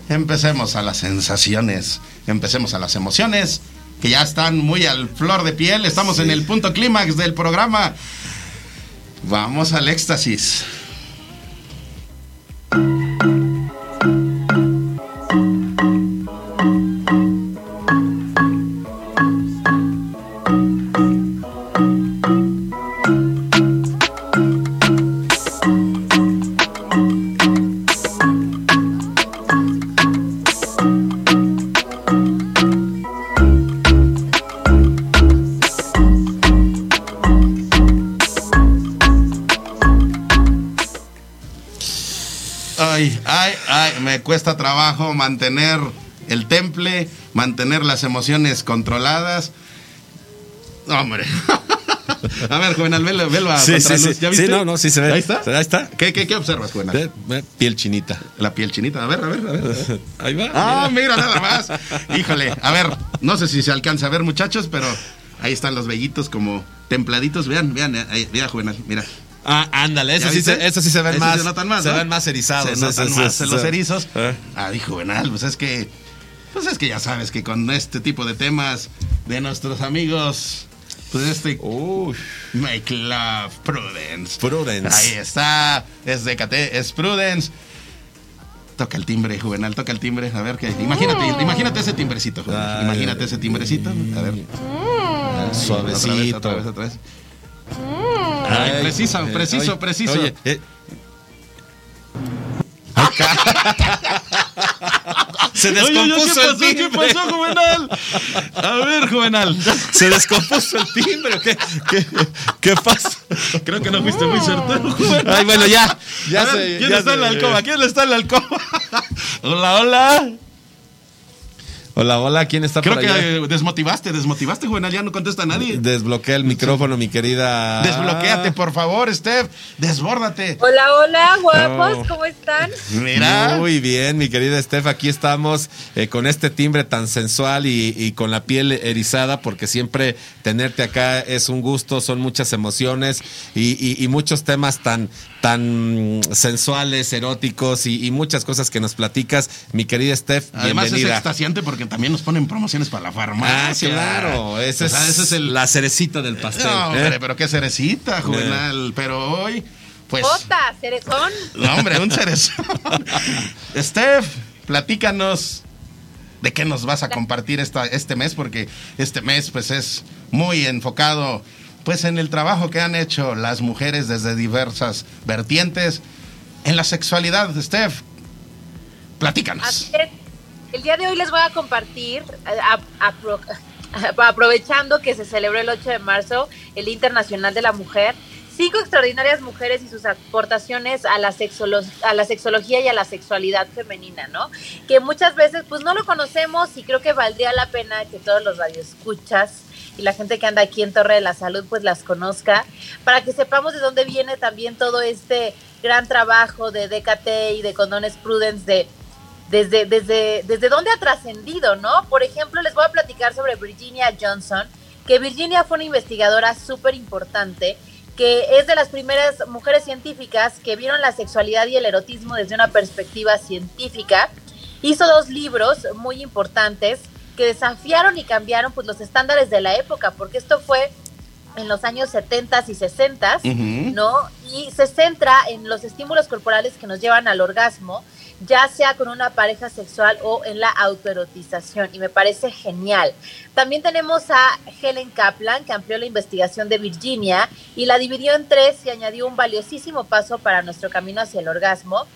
empecemos a las sensaciones, empecemos a las emociones, que ya están muy al flor de piel. Estamos en el punto clímax del programa. Vamos al éxtasis. Mantener el temple, mantener las emociones controladas. Hombre. A ver, Juvenal, velo, velo a Sí, sí, sí. ¿Ya viste? Sí, no, no, sí se ve. Ahí está. Ahí está. ¿Qué, qué, qué observas, Juvenal? Ve, ve, piel chinita. La piel chinita. A ver, a ver, a ver. a ver. Ahí va. Ah, mira nada más. Híjole, a ver, no sé si se alcanza a ver, muchachos, pero ahí están los vellitos como templaditos. Vean, vean, ahí, mira, Juvenal, mira. Ah, ándale, eso ¿Ya sí, se, eso sí se ven más. se notan más, Se ¿no? ven más erizados. Se notan más los erizos. Eh. Ah, dijo Juvenal, pues es que. Pues es que ya sabes que con este tipo de temas de nuestros amigos. Pues este. Uy, Make love Prudence. Prudence. Ahí está. Es de KT, es Prudence. Toca el timbre, Juvenal, toca el timbre. A ver qué. Imagínate, imagínate ese timbrecito, Juvenal. Ay. Imagínate ese timbrecito. A ver. suavecito. Otra vez, otra vez, otra vez. Ay, preciso, eh, preciso, oye, preciso. Oye, eh, se descompuso el ¿Qué timbre. pasó, Juvenal? A ver, Juvenal. Se descompuso el timbre. ¿Qué, qué, qué pasa? Creo que no fuiste muy certero, Juvenal. Ay, bueno, ya. ya A ver, se- ¿Quién ya está en la alcoba? ¿Quién está en la alcoba? hola, hola. Hola, hola, ¿quién está Creo por que allá? eh, desmotivaste, desmotivaste, Juvenal, ya no contesta nadie. Desbloquea el micrófono, mi querida. Desbloquéate, por favor, Steph. Desbórdate. Hola, hola, guapos, Oh. ¿cómo están? Mira. Muy bien, mi querida Steph, aquí estamos eh, con este timbre tan sensual y, y con la piel erizada, porque siempre tenerte acá es un gusto, son muchas emociones y, y- y muchos temas tan, tan mm, sensuales, eróticos y, y muchas cosas que nos platicas. Mi querida Steph, Además es bienvenida. extasiante porque también nos ponen promociones para la Ah, farmacia. claro, ese, O sea, es, ese es el... la cerecita del pastel. No, hombre, ¿eh? pero qué cerecita, Juvenal. Pero hoy, pues... Jota, cerezón. No, hombre, un cerezón. Steph, platícanos de qué nos vas a compartir esta, este mes, porque este mes pues es muy enfocado pues en el trabajo que han hecho las mujeres desde diversas vertientes en la sexualidad. Steph, platícanos. Así. El día de hoy les voy a compartir, aprovechando que se celebró el 8 de marzo, el Internacional de la Mujer, cinco extraordinarias mujeres y sus aportaciones a la, sexolo- a la sexología y a la sexualidad femenina, ¿no? Que muchas veces pues no lo conocemos y creo que valdría la pena que todos los radioescuchas y la gente que anda aquí en Torre de la Salud pues las conozca, para que sepamos de dónde viene también todo este gran trabajo de DKT y de Condones Prudence de desde, desde, desde dónde ha trascendido, ¿no? Por ejemplo, les voy a platicar sobre Virginia Johnson, que Virginia fue una investigadora súper importante, que es de las primeras mujeres científicas que vieron la sexualidad y el erotismo desde una perspectiva científica. Hizo dos libros muy importantes que desafiaron y cambiaron pues, los estándares de la época, porque esto fue en los años 70 y 60, Ujú. ¿no? Y se centra en los estímulos corporales que nos llevan al orgasmo, ya sea con una pareja sexual o en la autoerotización, y me parece genial. También tenemos a Helen Kaplan, que amplió la investigación de Virginia y la dividió en tres y añadió un valiosísimo paso para nuestro camino hacia el orgasmo.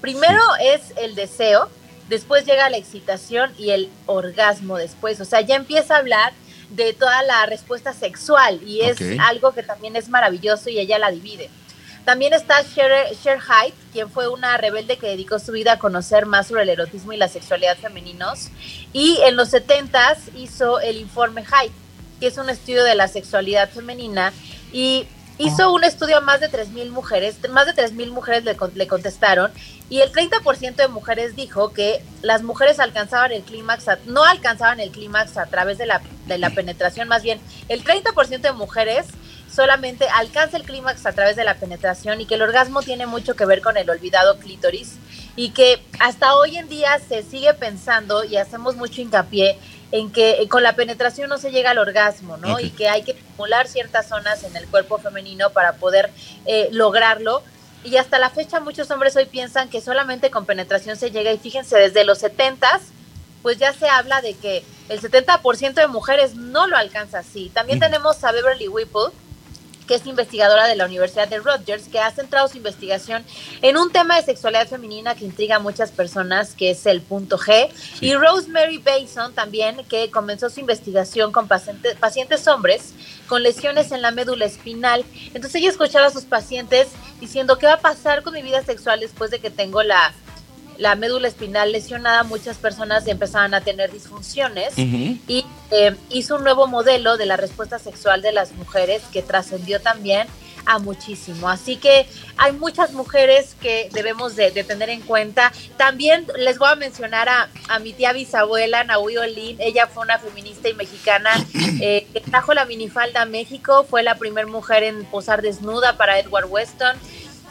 Primero es el deseo, después llega la excitación y el orgasmo después, o sea, ya empieza a hablar de toda la respuesta sexual y es algo que también es maravilloso y ella la divide. También está Cher, Cher Hyde, quien fue una rebelde que dedicó su vida a conocer más sobre el erotismo y la sexualidad femeninos. Y en los 70s hizo el informe Hyde, que es un estudio de la sexualidad femenina. Y hizo un estudio a más de 3.000 mujeres, más de 3.000 mujeres le, le contestaron. Y el 30% de mujeres dijo que las mujeres alcanzaban el clímax, no alcanzaban el clímax a través de la, de la penetración, más bien el 30% de mujeres solamente alcanza el clímax a través de la penetración y que el orgasmo tiene mucho que ver con el olvidado clítoris y que hasta hoy en día se sigue pensando y hacemos mucho hincapié en que eh, con la penetración no se llega al orgasmo, ¿no? Y que hay que estimular ciertas zonas en el cuerpo femenino para poder eh, lograrlo. Y hasta la fecha muchos hombres hoy piensan que solamente con penetración se llega y fíjense, desde los 70s pues ya se habla de que el 70% de mujeres no lo alcanza así. También tenemos a Beverly Whipple, que es investigadora de la Universidad de Rutgers, que ha centrado su investigación en un tema de sexualidad femenina que intriga a muchas personas, que es el punto G. Y Rosemary Bason también, que comenzó su investigación con paciente- pacientes hombres con lesiones en la médula espinal. Entonces ella escuchaba a sus pacientes diciendo, ¿qué va a pasar con mi vida sexual después de que tengo la, la médula espinal lesionada? Muchas personas empezaban a tener disfunciones y eh, hizo un nuevo modelo de la respuesta sexual de las mujeres que trascendió también a muchísimo. Así que hay muchas mujeres que debemos de, de tener en cuenta. También les voy a mencionar a, a mi tía bisabuela, Nahui Olin. Ella fue una feminista y mexicana eh, que trajo la minifalda a México. Fue la primera mujer en posar desnuda para Edward Weston.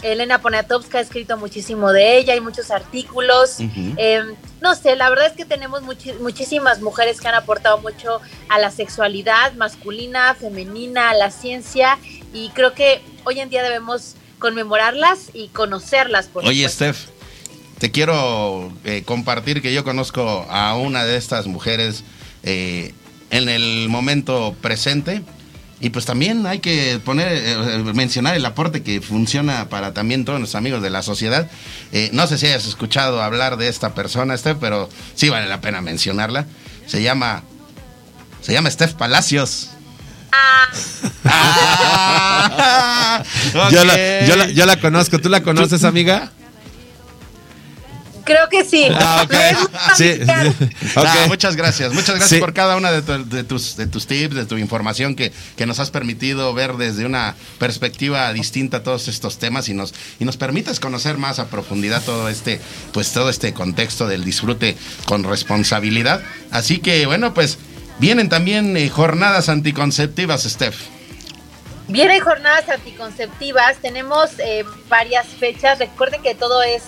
Elena Poniatowska ha escrito muchísimo de ella, hay muchos artículos. Eh, no sé, la verdad es que tenemos muchísimas mujeres que han aportado mucho a la sexualidad masculina, femenina, a la ciencia y creo que hoy en día debemos conmemorarlas y conocerlas. Por Oye, supuesto. Steph, te quiero eh, compartir que yo conozco a una de estas mujeres eh, en el momento presente. Y pues también hay que poner, eh, mencionar el aporte que funciona para también todos nuestros amigos de la sociedad. Eh, no sé si hayas escuchado hablar de esta persona, Steph, pero sí vale la pena mencionarla. Se llama, se llama Steph Palacios. Ah, Yo, ok. la, yo, la, yo la conozco, ¿tú la conoces, amiga? Creo que sí. Ah, ok. Me gusta Sí. muchas gracias, muchas gracias Sí. por cada una de, tu- de tus, de tus tips, de tu información que, que nos has permitido ver desde una perspectiva distinta todos estos temas y nos, y nos permites conocer más a profundidad todo este, pues todo este contexto del disfrute con responsabilidad. Así que bueno, pues vienen también eh, jornadas anticonceptivas, Steph. Vienen jornadas anticonceptivas, tenemos eh, varias fechas. Recuerden que todo es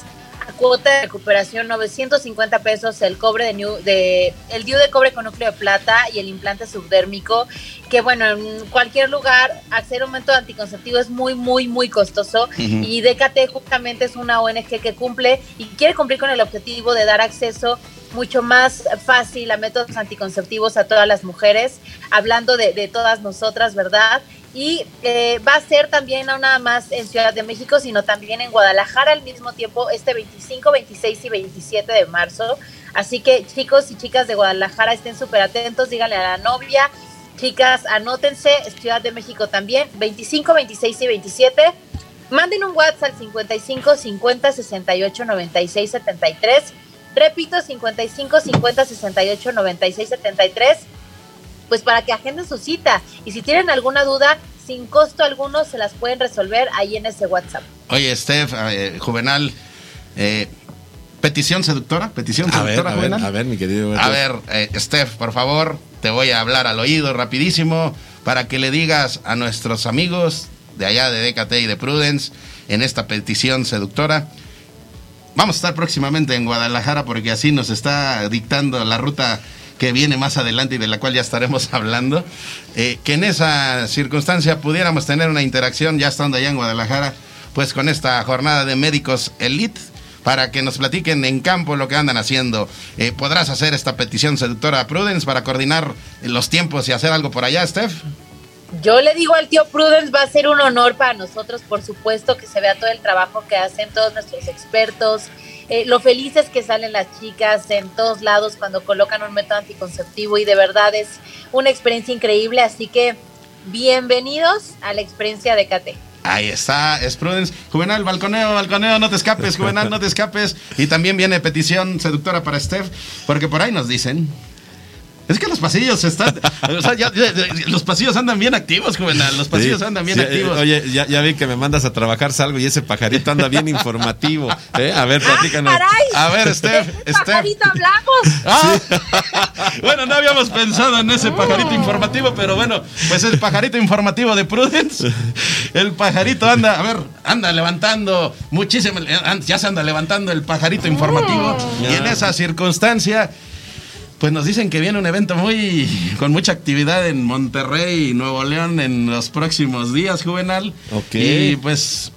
a cuota de recuperación, 950 pesos el cobre de, new- de el DIU de cobre con núcleo de plata y el implante subdérmico. Que bueno, en cualquier lugar hacer un método anticonceptivo es muy, muy, muy costoso. Y DKT justamente es una ONG que cumple y quiere cumplir con el objetivo de dar acceso mucho más fácil a métodos anticonceptivos a todas las mujeres, hablando de, de todas nosotras, ¿verdad? Y eh, va a ser también no nada más en Ciudad de México, sino también en Guadalajara al mismo tiempo, este 25, 26 y 27 de marzo. Así que chicos y chicas de Guadalajara estén súper atentos, díganle a la novia, chicas, anótense, Ciudad de México también, 25, 26 y 27. Manden un WhatsApp al 55 50 68 96 73. Repito, 55 50 68 96 73 pues para que agenden su cita. Y si tienen alguna duda, sin costo alguno, se las pueden resolver ahí en ese WhatsApp. Oye, Steph, eh, Juvenal, eh, petición seductora, petición A ver, seductora, a ver, Juvenal. a ver, mi querido. A ver, eh, Steph, por favor, te voy a hablar al oído rapidísimo para que le digas a nuestros amigos de allá de DKT y de Prudence en esta petición seductora. Vamos a estar próximamente en Guadalajara porque así nos está dictando la ruta que viene más adelante y de la cual ya estaremos hablando. Eh, que en esa circunstancia pudiéramos tener una interacción ya estando allá en Guadalajara, pues con esta jornada de médicos elite para que nos platiquen en campo lo que andan haciendo. Eh, ¿Podrás hacer esta petición seductora a Prudence para coordinar los tiempos y hacer algo por allá, Steph? Yo le digo al tío Prudence, va a ser un honor para nosotros, por supuesto, que se vea todo el trabajo que hacen todos nuestros expertos, eh, lo felices que salen las chicas en todos lados cuando colocan un método anticonceptivo y de verdad es una experiencia increíble, así que bienvenidos a la experiencia de KT. Ahí está, es Prudence. Juvenal, balconeo, balconeo, no te escapes, Juvenal, no te escapes. Y también viene petición seductora para Steph, porque por ahí nos dicen. Es que los pasillos están. o sea, ya- los pasillos andan bien activos, Juvenal. Los pasillos Sí, andan bien sí, activos. eh, Oye, ya, ya vi que me mandas a trabajar, salgo y ese pajarito anda bien informativo. ¿eh? A ver, platícanos. ¡Ah, caray! A ver, Steph, ¿De qué Steph. pajarito hablamos? Ah. bueno, no habíamos pensado en ese pajarito informativo, pero bueno, pues el pajarito informativo de Prudence. El pajarito anda, a ver, anda levantando muchísimo, ya se anda levantando el pajarito informativo. Y en esa circunstancia, pues nos dicen que viene un evento muy, con mucha actividad en Monterrey, Nuevo León, en los próximos días, Juvenal. Ok. Y pues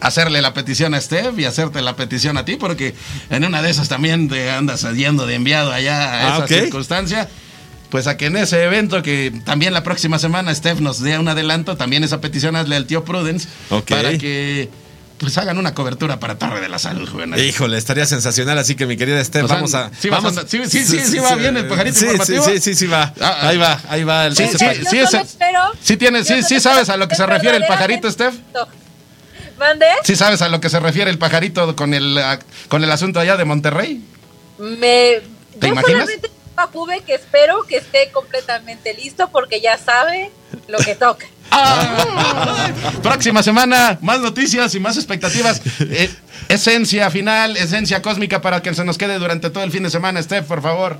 hacerle la petición a Steph y hacerte la petición a ti, porque en una de esas también te andas yendo de enviado allá a Ah, esa circunstancia. Pues a que en ese evento, que también la próxima semana Steph nos dé un adelanto, también esa petición hazle al tío Prudence Ok. para que pues hagan una cobertura para Torre de la Salud, Juvenal. Híjole, estaría sensacional, así que mi querida Steph, O sea, vamos a. sí vamos, sí, sí, sí, sí va bien el pajarito sí, informativo. Sí, sí, sí, sí va. Ah, ah. ahí va, ahí va. El, Sí, sí, Yo sí, es- espero- sí tienes, sí, sí sabes a lo que se refiere el pajarito, Steph. ¿Mande? ¿Sí sabes a lo que se refiere el pajarito con el, ah, con el asunto allá de Monterrey? Me, ¿Te yo imaginas? solamente a Juve que espero que esté completamente listo porque ya sabe lo que toca. Ah. Próxima semana, más noticias y más expectativas. Eh, esencia final, esencia cósmica para que se nos quede durante todo el fin de semana, Steph, por favor.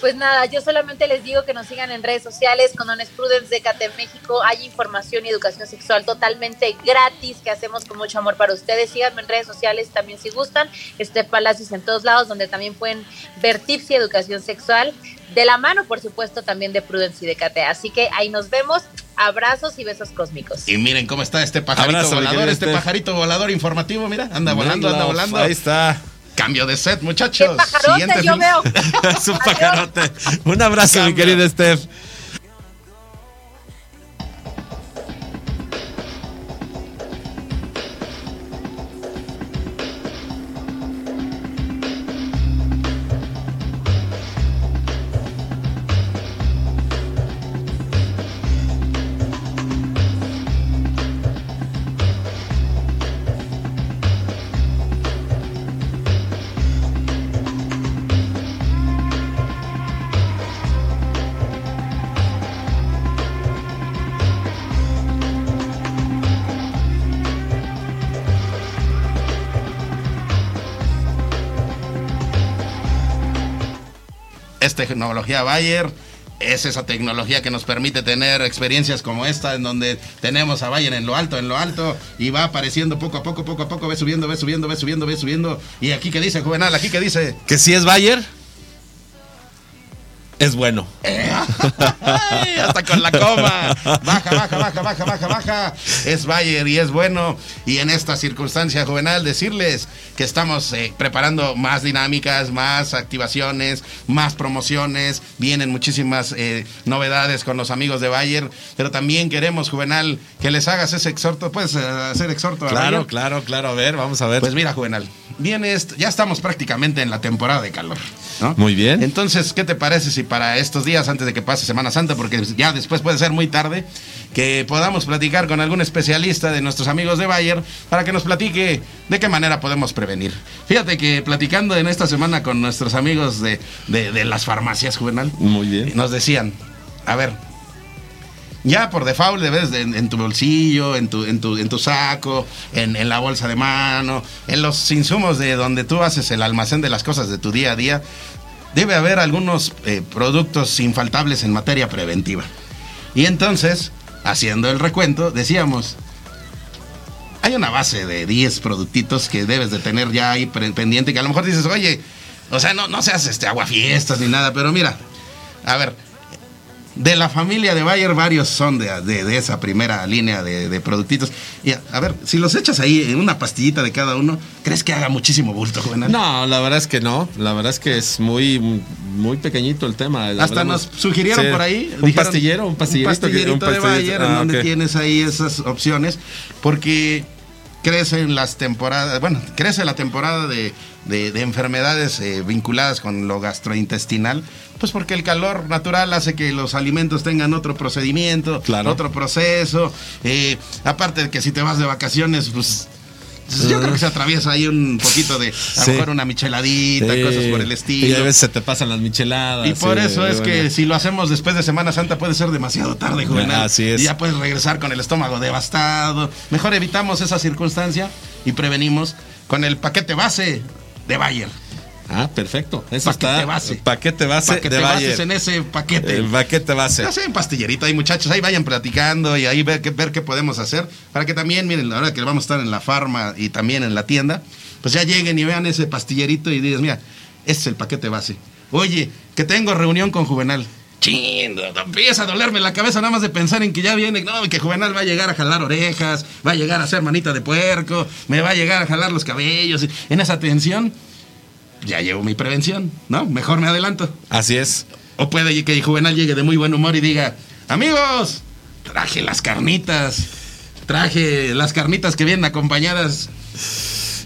Pues nada, yo solamente les digo que nos sigan en redes sociales con Dones Prudence de CAT México. Hay información y educación sexual totalmente gratis que hacemos con mucho amor para ustedes. Síganme en redes sociales también si gustan. Steph Palacios en todos lados, donde también pueden ver tips y educación sexual. De la mano, por supuesto, también de Prudence y de CAT. Así que ahí nos vemos. Abrazos y besos cósmicos. Y miren cómo está este pajarito Abrazo, volador, este pajarito volador informativo, mira, anda volando, anda volando. Ahí está. Cambio de set, ¡Qué muchachos. Siguiente yo veo! es un pajarote. Un abrazo, mi Cambio. querida Steph. Es tecnología Bayer. Es esa tecnología que nos permite tener experiencias como esta, en donde tenemos a Bayer en lo alto, en lo alto, y va apareciendo poco a poco, poco a poco, ve subiendo, ve subiendo, ve subiendo, ve subiendo. Y aquí que dice, Juvenal, aquí que dice, Que si es Bayer, es bueno. Ay, hasta con la coma. Baja, baja, baja, baja, baja, baja. Es Bayer y es bueno. Y en esta circunstancia juvenal, decirles que estamos eh, preparando más dinámicas, más activaciones, más promociones. Vienen muchísimas eh, novedades con los amigos de Bayer. Pero también queremos, juvenal, que les hagas ese exhorto. ¿Puedes eh, hacer exhorto a Claro, Bayer? claro, claro. A ver, vamos a ver. Pues mira, Juvenal, viene esto, ya estamos prácticamente en la temporada de calor. ¿no? Muy bien. Entonces, ¿qué te parece si para estos días, antes de que pase Semana Santa, porque ya después puede ser muy tarde, que podamos platicar con algún especialista de nuestros amigos de Bayer para que nos platique de qué manera podemos prevenir? Fíjate que platicando en esta semana con nuestros amigos de, de- de las farmacias, Juvenal, Muy bien. nos decían, a ver, ya por default debes de- en, tu bolsillo, en tu, en tu, en tu saco, en, en la bolsa de mano, en los insumos de donde tú haces el almacén de las cosas de tu día a día, debe haber algunos eh, productos infaltables en materia preventiva. Y entonces, haciendo el recuento, decíamos, hay una base de 10 productitos que debes de tener ya ahí pendiente, que a lo mejor dices, oye, o sea, no, no seas este aguafiestas ni nada, pero mira, a ver, de la familia de Bayer, varios son de, de- de esa primera línea de, de productitos. Y a, a ver, si los echas ahí en una pastillita de cada uno, ¿crees que haga muchísimo bulto, Juvenal? No, la verdad es que no. La verdad es que es muy, muy pequeñito el tema. Hasta nos sugirieron Sí, por ahí. Un dijeron, pastillero, un pastillerito. Un pastillerito un de pastillito. Bayer, en Ah, donde tienes ahí esas opciones. Porque crecen las temporadas, bueno, crece la temporada de, de- de enfermedades eh, vinculadas con lo gastrointestinal, pues porque el calor natural hace que los alimentos tengan otro procedimiento, Claro. otro proceso. eh, aparte de que si te vas de vacaciones, pues... Yo creo que se atraviesa ahí un poquito de, a lo mejor una micheladita, Sí. cosas por el Y a estilo. veces se te pasan las micheladas. Y por sí, eso es bueno. que si lo hacemos después de Semana Santa puede ser demasiado tarde, Juvenal. Así es. Y ya puedes regresar con el estómago devastado. Mejor evitamos esa circunstancia y prevenimos con el paquete base de Bayer. Ah, perfecto. Eso Paquete está. base. Paquete base que de bases en ese paquete. El paquete base. Ya en pastillerita, ahí muchachos, ahí vayan platicando y ahí ver qué, ver qué podemos hacer para que también, miren, la hora que vamos a estar en la farma y también en la tienda, pues ya lleguen y vean ese pastillerito y digas, mira, este es el paquete base. Oye, que tengo reunión con Juvenal. Chindo, empieza a dolerme la cabeza nada más de pensar en que ya viene, no, que Juvenal va a llegar a jalar orejas, va a llegar a hacer manita de puerco, me va a llegar a jalar los cabellos. En esa tensión, ya llevo mi prevención, ¿no? Mejor me adelanto. Así es. O puede que Juvenal llegue de muy buen humor y diga, amigos, traje las carnitas, traje las carnitas que vienen acompañadas.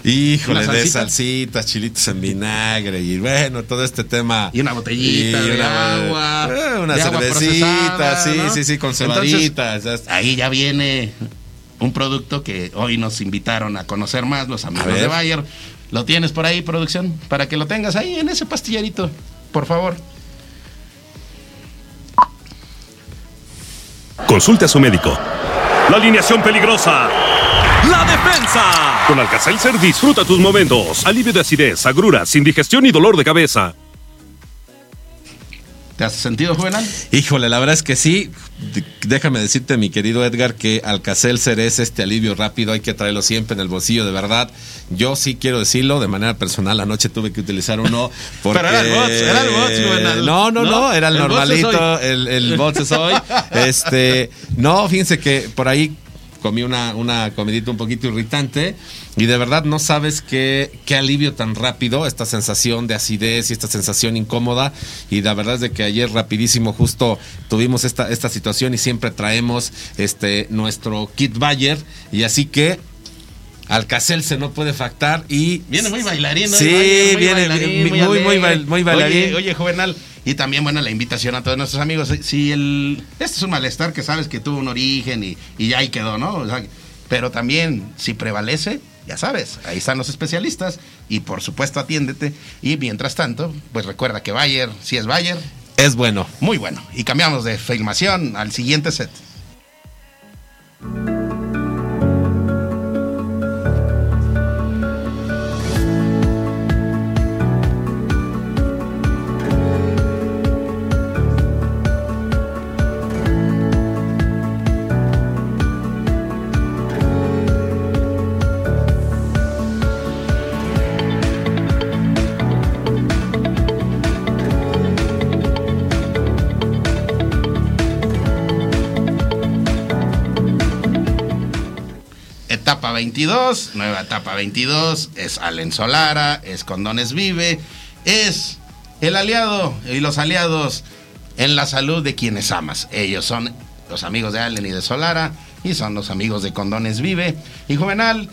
Híjole, Una de salsita. salsitas, chilitos en vinagre y bueno, todo este tema. Y una botellita de agua, eh, una de cervecita, sí, ¿no? sí, sí, con cebaditas. Ahí ya viene un producto que hoy nos invitaron a conocer más los amigos de Bayer. ¿Lo tienes por ahí, producción? Para que lo tengas ahí en ese pastillerito, por favor. Consulte a su médico. La alineación peligrosa. La defensa. Con Alka-Seltzer disfruta tus momentos. Alivio de acidez, agruras, indigestión y dolor de cabeza. ¿Te has sentido, Juvenal? Híjole, la verdad es que sí. Déjame decirte, mi querido Edgar, que Alcacelser es este alivio rápido, hay que traerlo siempre en el bolsillo, de verdad. Yo sí quiero decirlo, de manera personal, anoche tuve que utilizar uno. Porque... Pero era el Bots, era el Bots, Juvenal. No, no, no, No, era el, normalito, el, el Bots es hoy. Este, no, fíjense que por ahí comí una, una comidita un poquito irritante y de verdad no sabes qué, qué alivio tan rápido, esta sensación de acidez y esta sensación incómoda y la verdad es de que ayer rapidísimo justo tuvimos esta, esta situación y siempre traemos este nuestro kit Bayer y así que Alcacel se no puede factar y Viene muy bailarín, ¿no? Sí, muy viene bailarín, muy, muy, muy, muy bailarín. Oye, oye, Juvenal, y también, bueno, la invitación a todos nuestros amigos. Si el. Este es un malestar que sabes que tuvo un origen y, y ya ahí quedó, ¿no? O sea, pero también, si prevalece, ya sabes, ahí están los especialistas y por supuesto atiéndete. Y mientras tanto, pues recuerda que Bayer, si es Bayer, es bueno. muy bueno. Y cambiamos de filmación al siguiente set. 22, nueva etapa 22, es Allen Solara, es Condones Vive, es el aliado y los aliados en la salud de quienes amas. Ellos son los amigos de Allen y de Solara y son los amigos de Condones Vive. Y Juvenal,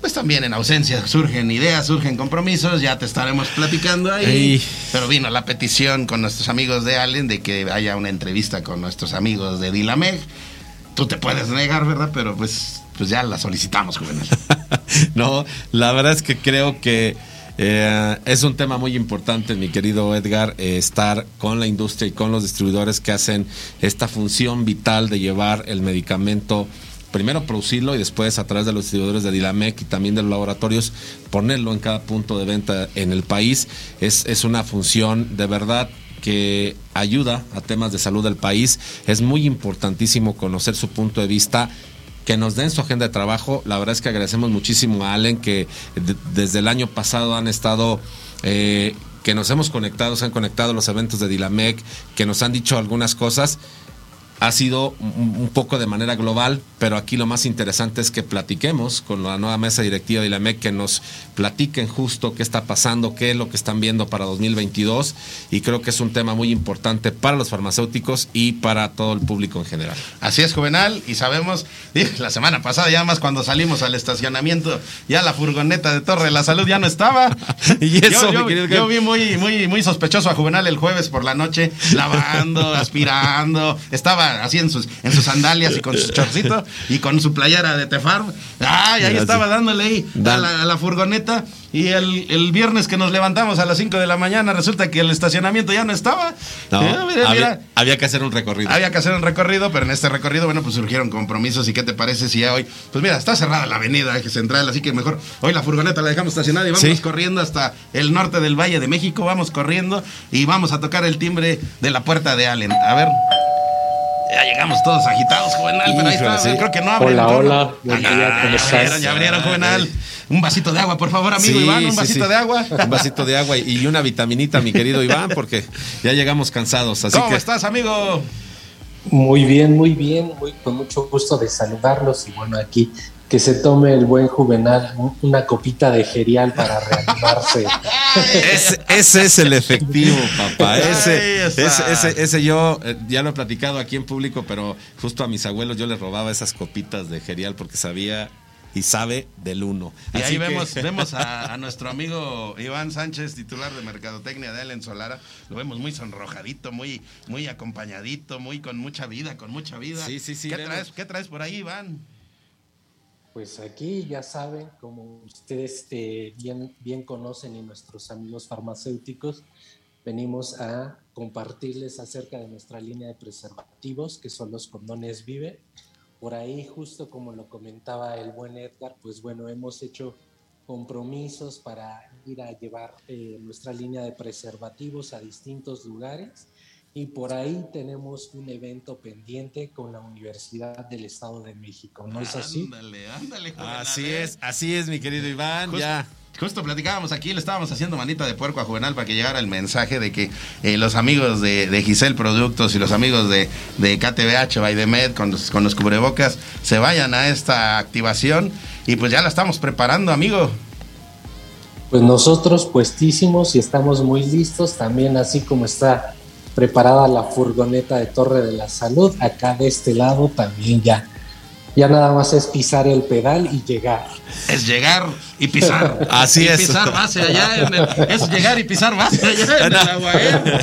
pues también en ausencia surgen ideas, surgen compromisos, ya te estaremos platicando ahí. Ey. Pero vino la petición con nuestros amigos de Allen de que haya una entrevista con nuestros amigos de Dilameg. Tú te puedes negar, ¿verdad? Pero pues, pues ya la solicitamos, Juvenal. no, la verdad es que creo que eh, es un tema muy importante, mi querido Edgar, eh, estar con la industria y con los distribuidores que hacen esta función vital de llevar el medicamento, primero producirlo y después a través de los distribuidores de Dilamec y también de los laboratorios, ponerlo en cada punto de venta en el país. Es, es una función de verdad que ayuda a temas de salud del país. Es muy importantísimo conocer su punto de vista que nos den su agenda de trabajo. La verdad es que agradecemos muchísimo a Allen que de- desde el año pasado han estado... eh, que nos hemos conectado, se han conectado los eventos de Dilamec, que nos han dicho algunas cosas. Ha sido un poco de manera global, pero aquí lo más interesante es que platiquemos con la nueva mesa directiva de Dilamec, que nos platiquen justo qué está pasando, qué es lo que están viendo para 2022 y creo que es un tema muy importante para los farmacéuticos y para todo el público en general. Así es, Juvenal, y sabemos, la semana pasada ya más cuando salimos al estacionamiento, ya la furgoneta de Torre de la Salud ya no estaba. Y eso, yo, yo- vi muy, muy, muy sospechoso a Juvenal el jueves por la noche, lavando, aspirando, estaba así en sus, en sus sandalias y con sus chorcitos y con su playera de Tefar. Ay, ahí estaba dándole ahí a la, a la furgoneta. Y el, el viernes que nos levantamos a las 5 de la mañana, resulta que el estacionamiento ya no estaba. No, Eh, mira, había, mira. había que hacer un recorrido. Había que hacer un recorrido, pero en este recorrido, bueno, pues surgieron compromisos. ¿Y qué te parece si ya hoy? Pues mira, está cerrada la avenida eje central, así que mejor hoy la furgoneta la dejamos estacionada y vamos Sí. corriendo hasta el norte del Valle de México. Vamos corriendo y vamos a tocar el timbre de la puerta de Allen. A ver. Ya llegamos todos agitados, Juvenal, pero ahí está. sí. Creo que no abren. Hola, hola, buen Ah, ya abrieron, ya abrieron, Juvenal. Un vasito de agua, por favor, amigo Sí, Iván, un sí, vasito sí. de agua. Un vasito de agua y una vitaminita, mi querido Iván, porque ya llegamos cansados. Así ¿Cómo que estás, amigo? Muy bien, muy bien, muy, con mucho gusto de saludarlos y bueno, aquí que se tome el buen Juvenal un- una copita de gerial para reanimarse. ese, ese es el efectivo, papá. Ese, ese, ese, ese yo eh, ya lo he platicado aquí en público, pero justo a mis abuelos yo les robaba esas copitas de gerial porque sabía y sabe del uno. Y Así ahí que- vemos, vemos a, a nuestro amigo Iván Sánchez, titular de Mercadotecnia de Ellen Solara. Lo vemos muy sonrojadito, muy, muy acompañadito, muy con mucha vida, con mucha vida. Sí, sí, sí, ¿Qué traes, ¿Qué traes por ahí, Iván? Pues aquí ya saben, como ustedes eh, bien, bien conocen y nuestros amigos farmacéuticos, venimos a compartirles acerca de nuestra línea de preservativos, que son los condones Vive. Por ahí, justo como lo comentaba el buen Edgar, pues bueno, hemos hecho compromisos para ir a llevar eh, nuestra línea de preservativos a distintos lugares. Y por ahí tenemos un evento pendiente con la Universidad del Estado de México, ¿no es así? Ándale, ándale, Juvenal, Así es, así es, mi querido Iván. Justo, Ya. justo platicábamos aquí, le estábamos haciendo manita de puerco a Juvenal para que llegara el mensaje de que eh, los amigos de, de Giselle Productos y los amigos de, de KTBH, Baidemed, con los, con los cubrebocas, se vayan a esta activación. Y pues ya la estamos preparando, amigo. Pues nosotros puestísimos y estamos muy listos, también así como está preparada la furgoneta de Torre de la Salud, acá de este lado también ya. Ya nada más es pisar el pedal y llegar. Es llegar y pisar. Así Y es. pisar base allá. En el- es llegar y pisar base allá en el agua. ¿eh?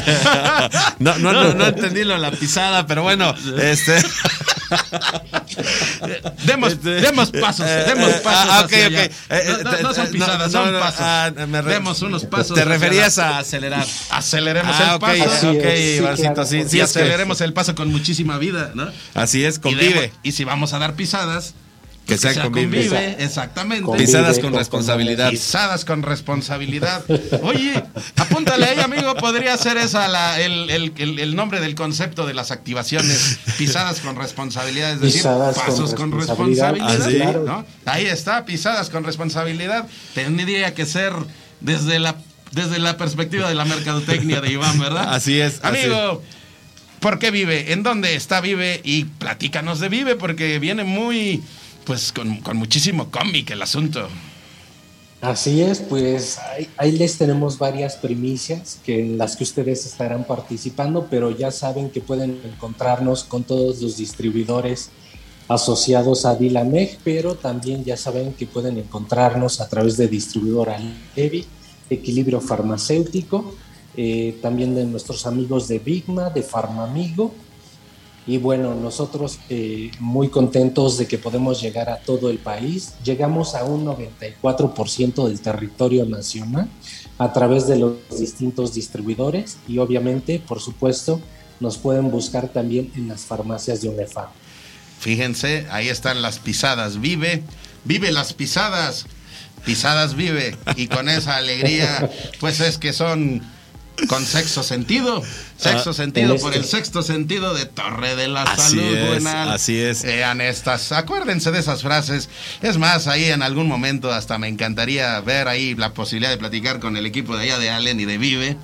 No, no, no, no entendí lo de la pisada, pero bueno, este. Demos, Este, demos pasos, eh, demos pasos. ah, ok, hacia ok. allá. Eh, No, no, no son pisadas, no, son pasos. ah, me re- Demos unos pasos. Te referías la- a acelerar. Aceleremos Ah, el paso. Así ok, es, sí, Ivancito, claro. sí, y sí, es que- aceleremos el paso con muchísima vida, ¿no? Así es, Y, convive. demos- y si vamos a dar pisadas, Que pues sea convive. convive, exactamente. Convive. Pisadas con con- responsabilidad. Pisadas con responsabilidad. Oye, apúntale ahí, amigo. Podría ser esa la, el, el- el- el nombre del concepto de las activaciones. Pisadas con responsabilidad, es decir, Pisadas con pasos con responsabilidad. responsabilidad. Ah, sí. ¿no? Ahí está, pisadas con responsabilidad. Tendría que ser desde la, desde la perspectiva de la mercadotecnia de Iván, ¿verdad? Así es, así Amigo. ¿Por qué vive? ¿En dónde está Vive? Y platícanos de Vive, porque viene muy, pues con, con muchísimo cómic el asunto. Así es, pues ahí, les tenemos varias primicias que en las que ustedes estarán participando, pero ya saben que pueden encontrarnos con todos los distribuidores asociados a Dilameg, pero también ya saben que pueden encontrarnos a través de distribuidora Levi, Equilibrio Farmacéutico, eh, también de nuestros amigos de Bigma, de Farmamigo. Y bueno, nosotros eh, muy contentos de que podemos llegar a todo el país. Llegamos a un 94% del territorio nacional a través de los distintos distribuidores y obviamente, por supuesto, nos pueden buscar también en las farmacias de UNEFAM. Fíjense, ahí están las pisadas. Vive, vive las pisadas. Pisadas vive. Y con esa alegría, pues es que son con sexo sentido. Sexo Ah, sentido en por este- el sexto sentido de Torre de la Así Salud. es, así es. Vean estas, acuérdense de esas frases. Es más, ahí en algún momento hasta me encantaría ver ahí la posibilidad de platicar con el equipo de allá de Allen y de Vive.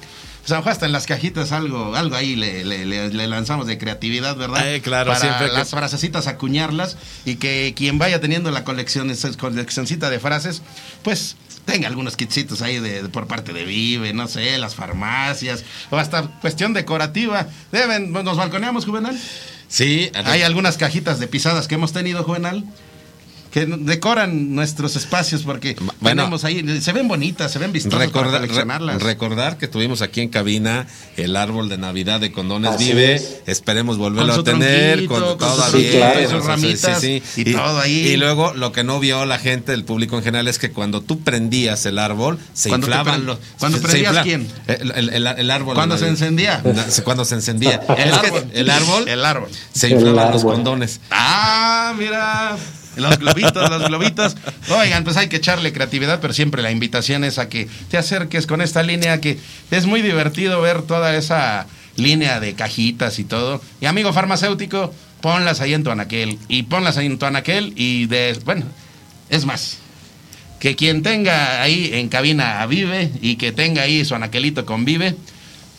Mejor hasta en las cajitas algo, algo ahí le, le- le- le lanzamos de creatividad, ¿verdad? Eh, claro, Para siempre que- las frasecitas acuñarlas y que quien vaya teniendo la colección, esa coleccioncita de frases, pues tenga algunos kitsitos ahí de, de- por parte de Vive, no sé, las farmacias, o hasta cuestión decorativa. Deben, nos balconeamos, Juvenal. Sí, Hay algunas cajitas de pisadas que hemos tenido, Juvenal, que decoran nuestros espacios porque Bueno. tenemos ahí, se ven bonitas, se ven vistosas para Recordar, coleccionarlas. re- recordar que tuvimos aquí en cabina el árbol de Navidad de Condones Así Vive. es. Esperemos volverlo Con a tener. Con, con con sus su- ramitas y todo ahí. Y luego lo que no vio la gente, el público en general, es que cuando tú prendías el árbol, se ¿Cuándo te inflaban los. cuándo se prendías infla- quién? El, el- el- el árbol. ¿Cuándo de se encendía? No, Cuando se encendía. El árbol. el árbol El árbol. se El inflaban los condones. Ah, mira. Los globitos, los globitos. Oigan, pues hay que echarle creatividad, pero siempre la invitación es a que te acerques con esta línea que es muy divertido ver toda esa línea de cajitas y todo. Y amigo farmacéutico, ponlas ahí en tu anaquel. Y ponlas ahí en tu anaquel y de, bueno, es más. Que quien tenga ahí en cabina a Vive y que tenga ahí su anaquelito con Vive,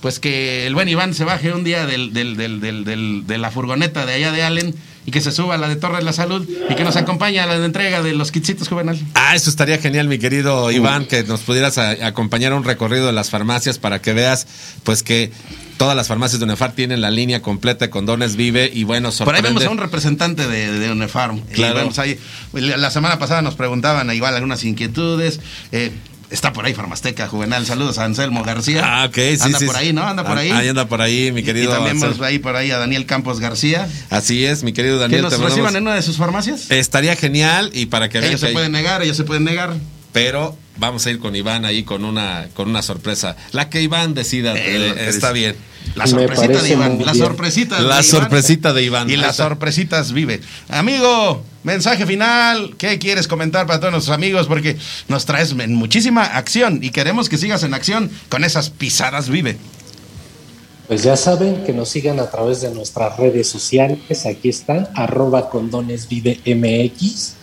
pues que el buen Iván se baje un día del, del- del- de la furgoneta de allá de Allen y que se suba a la de Torre de la Salud y que nos acompañe a la entrega de los kitsitos juvenal. Ah, eso estaría genial, mi querido Iván, que nos pudieras a- acompañar a un recorrido de las farmacias para que veas, pues que todas las farmacias de UNEFAR tienen la línea completa de condones Vive y bueno, Por ahí sorprende. vemos a un representante de, de Unefarm. Y Claro. vemos ahí, la semana pasada nos preguntaban igual algunas inquietudes. eh, está por ahí Farmasteca Juvenal. Saludos a Anselmo García. Ah, ok, sí, Anda sí, por sí. ahí, ¿no? Anda por Ah, ahí. Ahí anda por ahí, mi Y- querido. Y también Ansel. vemos ahí por ahí a Daniel Campos García. Así es, mi querido Que Daniel. nos te mandamos- reciban en una de sus farmacias. Estaría genial y para que vean ellos que se hay- pueden negar, ellos se pueden negar. pero vamos a ir con Iván ahí con una con una sorpresa. La que Iván decida, Eh, eh, está es- bien. La sorpresita de Iván. La sorpresita de La Iván. sorpresita de Iván. Y las sorpresitas vive. Amigo, mensaje final. ¿Qué quieres comentar para todos nuestros amigos? Porque nos traes en muchísima acción y queremos que sigas en acción con esas pisadas vive. Pues ya saben que nos sigan a través de nuestras redes sociales. Aquí están, arroba condones vive MX.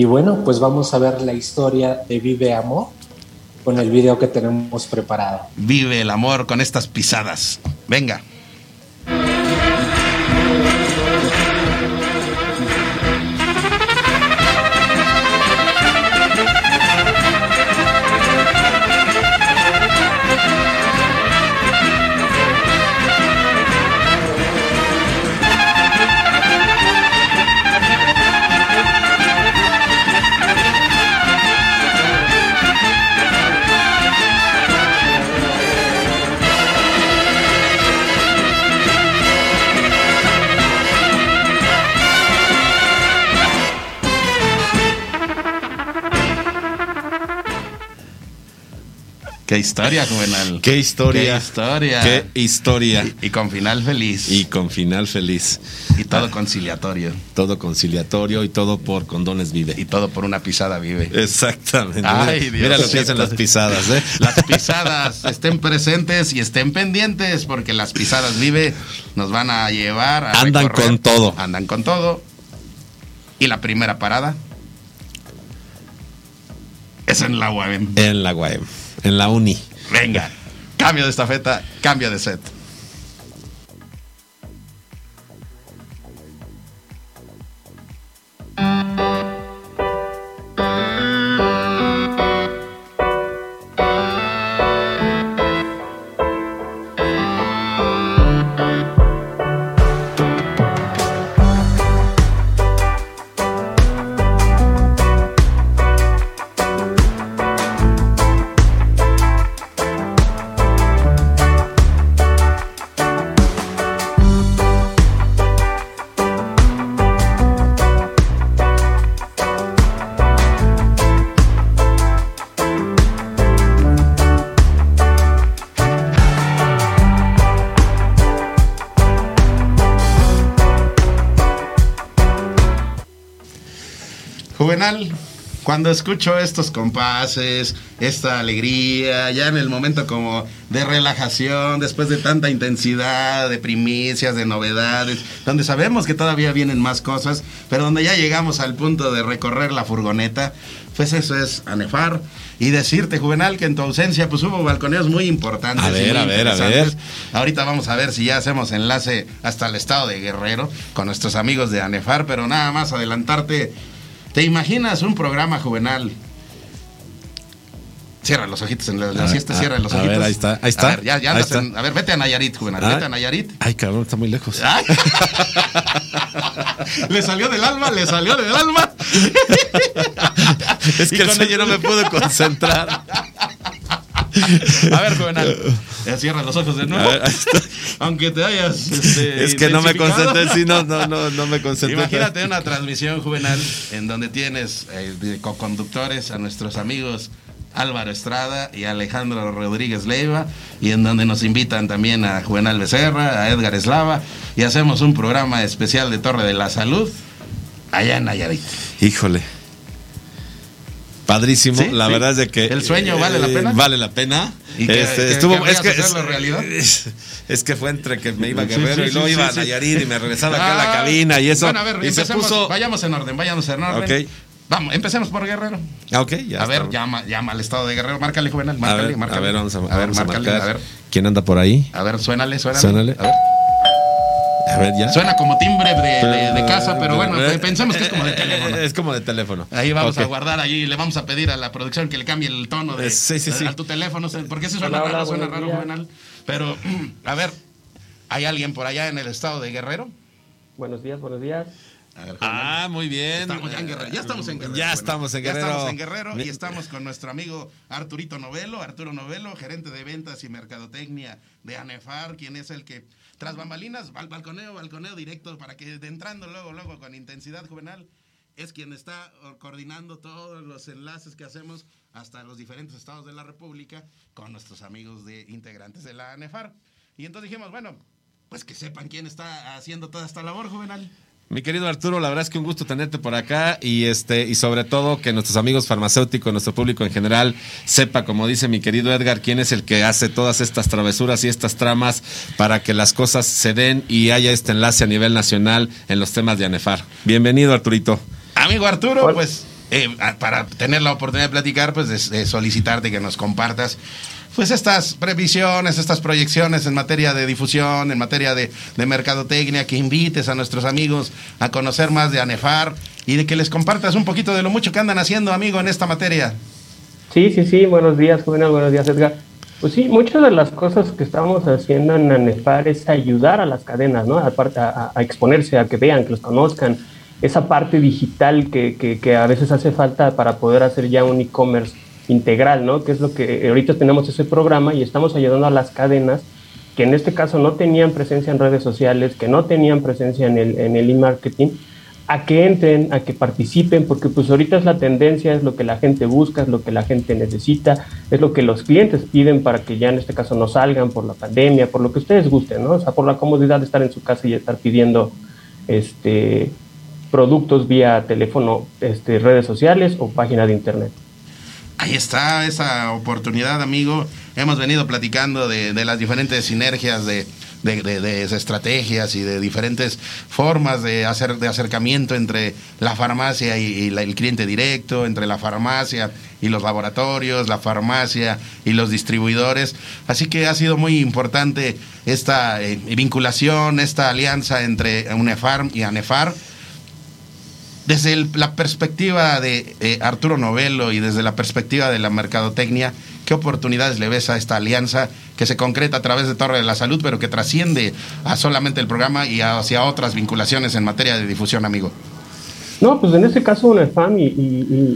Y bueno, pues vamos a ver la historia de Vive Amor con el video que tenemos preparado. Vive el amor con estas pisadas. Venga. Qué historia, Juvenal. Qué historia. Qué historia. Qué historia. Y, y con final feliz. Y con final feliz. Y todo conciliatorio. Todo conciliatorio y todo por condones vive. Y todo por una pisada vive. Exactamente. Ay, Mira lo que hacen las pisadas, ¿eh? Las pisadas estén presentes y estén pendientes porque las pisadas vive nos van a llevar a Andan recorrer. con todo. Andan con todo. Y la primera parada es en la UAM. En la UAM, en la uni. Venga, cambio de estafeta, cambio de set. Cuando escucho estos compases, esta alegría, ya en el momento como de relajación, después de tanta intensidad, de primicias, de novedades, donde sabemos que todavía vienen más cosas, pero donde ya llegamos al punto de recorrer la furgoneta, pues eso es anefar. Y decirte, Juvenal, que en tu ausencia pues hubo balconeos muy importantes. A ver, a ver, a ver. Ahorita vamos a ver si ya hacemos enlace hasta el estado de Guerrero con nuestros amigos de Anefar, pero nada más adelantarte. ¿Te imaginas un programa juvenal? Cierra los ojitos en la, la A ver, siesta, a- cierra los a ojitos. ver, ahí está, ahí está, A ver, ya, ya andas está. en- a ver, vete a Nayarit, juvenal, Ah. vete a Nayarit. Ay, cabrón, está muy lejos. Ay. le salió del alma, le salió del alma. Es Y que el sueño no me pudo concentrar. A ver, juvenal. Cierra los ojos de nuevo. Aunque te hayas. este, Es que no me concentré, sí, no, no, no, no me concentré. Imagínate una transmisión juvenal en donde tienes eh, co-conductores a nuestros amigos Álvaro Estrada y Alejandro Rodríguez Leiva y en donde nos invitan también a Juvenal Becerra, a Edgar Eslava y hacemos un programa especial de Torre de la Salud allá en Nayarit. Híjole. Padrísimo, Sí, la sí. verdad es de que ¿El sueño vale la eh, pena? Vale la pena. ¿Y qué- Este, qué- estuvo, querrías es que realidad? Es, es que fue entre que me iba a Guerrero sí, y luego iba a. Nayarit y me regresaba acá a la Ah, cabina y eso. Bueno, a ver, y se puso. vayamos en orden, vayamos en orden. Ok. Vamos, empecemos por Guerrero. Ah, ok, ya a ver, llama, llama al estado de Guerrero, márcale, Juvenal, a márcale, ver, márcale. a ver, vamos a, ver, vamos a márcale, marcar. a ver. ¿Quién anda por ahí? A ver, suénale, suénale. Suénale. A ver. A ver, ya. Suena como timbre de, de- de casa, pero bueno, Eh, pensemos que es como de teléfono. Es como de teléfono. Ahí vamos a guardar, ahí le vamos a pedir a la producción que le cambie el tono de, Eh, sí, sí, sí. a tu teléfono, porque ese suena Hola, hola, raro, suena raro. Juvenal. Pero, a ver, ¿hay alguien por allá en el estado de Guerrero? Buenos días, buenos días. Ver. Ah, muy bien. Estamos ya en Guerrero. Ya estamos en Guerrero. Ya estamos en Ya Guerrero. estamos en Guerrero y estamos con nuestro amigo Arturito Novelo, Arturo Novelo, gerente de ventas y mercadotecnia de ANEFAR, quien es el que, tras bambalinas, al balconeo, balconeo directo, para que de entrando luego, luego con intensidad juvenal, es quien está coordinando todos los enlaces que hacemos hasta los diferentes estados de la República con nuestros amigos de integrantes de la ANEFAR. Y entonces dijimos, bueno, pues que sepan quién está haciendo toda esta labor juvenal. Mi querido Arturo, la verdad es que un gusto tenerte por acá y este y sobre todo que nuestros amigos farmacéuticos, nuestro público en general sepa, como dice mi querido Edgar, quién es el que hace todas estas travesuras y estas tramas para que las cosas se den y haya este enlace a nivel nacional en los temas de ANEFAR. Bienvenido, Arturito. Amigo Arturo, pues eh, para tener la oportunidad de platicar, pues de, de solicitarte que nos compartas pues estas previsiones, estas proyecciones en materia de difusión, en materia de, de mercadotecnia, que invites a nuestros amigos a conocer más de ANEFAR y de que les compartas un poquito de lo mucho que andan haciendo, amigo, en esta materia. Sí, sí, sí, buenos días, Juvenal, buenos días, Edgar. Pues sí, muchas de las cosas que estamos haciendo en ANEFAR es ayudar a las cadenas, ¿no? A, a exponerse, a que vean, que los conozcan. Esa parte digital que, que a veces hace falta para poder hacer ya un e-commerce integral, ¿no? Que es lo que ahorita tenemos ese programa y estamos ayudando a las cadenas que en este caso no tenían presencia en redes sociales, que no tenían presencia en el en e-marketing, a que entren, a que participen, porque pues ahorita es la tendencia, es lo que la gente busca, es lo que la gente necesita, es lo que los clientes piden para que ya en este caso no salgan por la pandemia, por lo que ustedes gusten, ¿no? O sea, por la comodidad de estar en su casa y estar pidiendo este productos vía teléfono, este, redes sociales o página de internet. Ahí está esa oportunidad, amigo. Hemos venido platicando de, las diferentes sinergias de, estrategias y de diferentes formas de hacer de acercamiento entre la farmacia y, el cliente directo, entre la farmacia y los laboratorios, la farmacia y los distribuidores. Así que ha sido muy importante esta eh, vinculación, esta alianza entre UNEFARM y ANEFAR desde el- la perspectiva de eh, Arturo Novelo y desde la perspectiva de la mercadotecnia, ¿qué oportunidades le ves a esta alianza que se concreta a través de Torre de la Salud, pero que trasciende a solamente el programa y hacia otras vinculaciones en materia de difusión, amigo? No, pues en este caso UNEFAM y,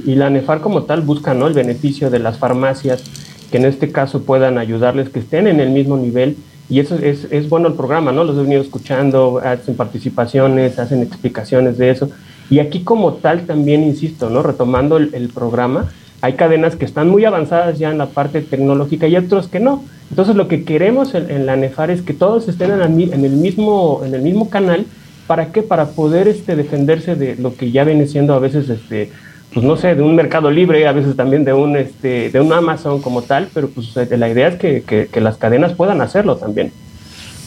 y- la NEFAR como tal buscan el beneficio de las farmacias que en este caso puedan ayudarles, que estén en el mismo nivel. Y eso es, es bueno el programa, ¿no? Los he venido escuchando, hacen participaciones, hacen explicaciones de eso. Y aquí como tal también, insisto, ¿no? Retomando el, programa, hay cadenas que están muy avanzadas ya en la parte tecnológica y otros que no. Entonces lo que queremos en, la NEFAR es que todos estén en, el, mismo, en el mismo canal ¿Para qué? Para poder este, defenderse de lo que ya viene siendo a veces este, pues no sé, de un mercado libre, a veces también de un, este, de un Amazon como tal, pero pues la idea es que, que las cadenas puedan hacerlo también.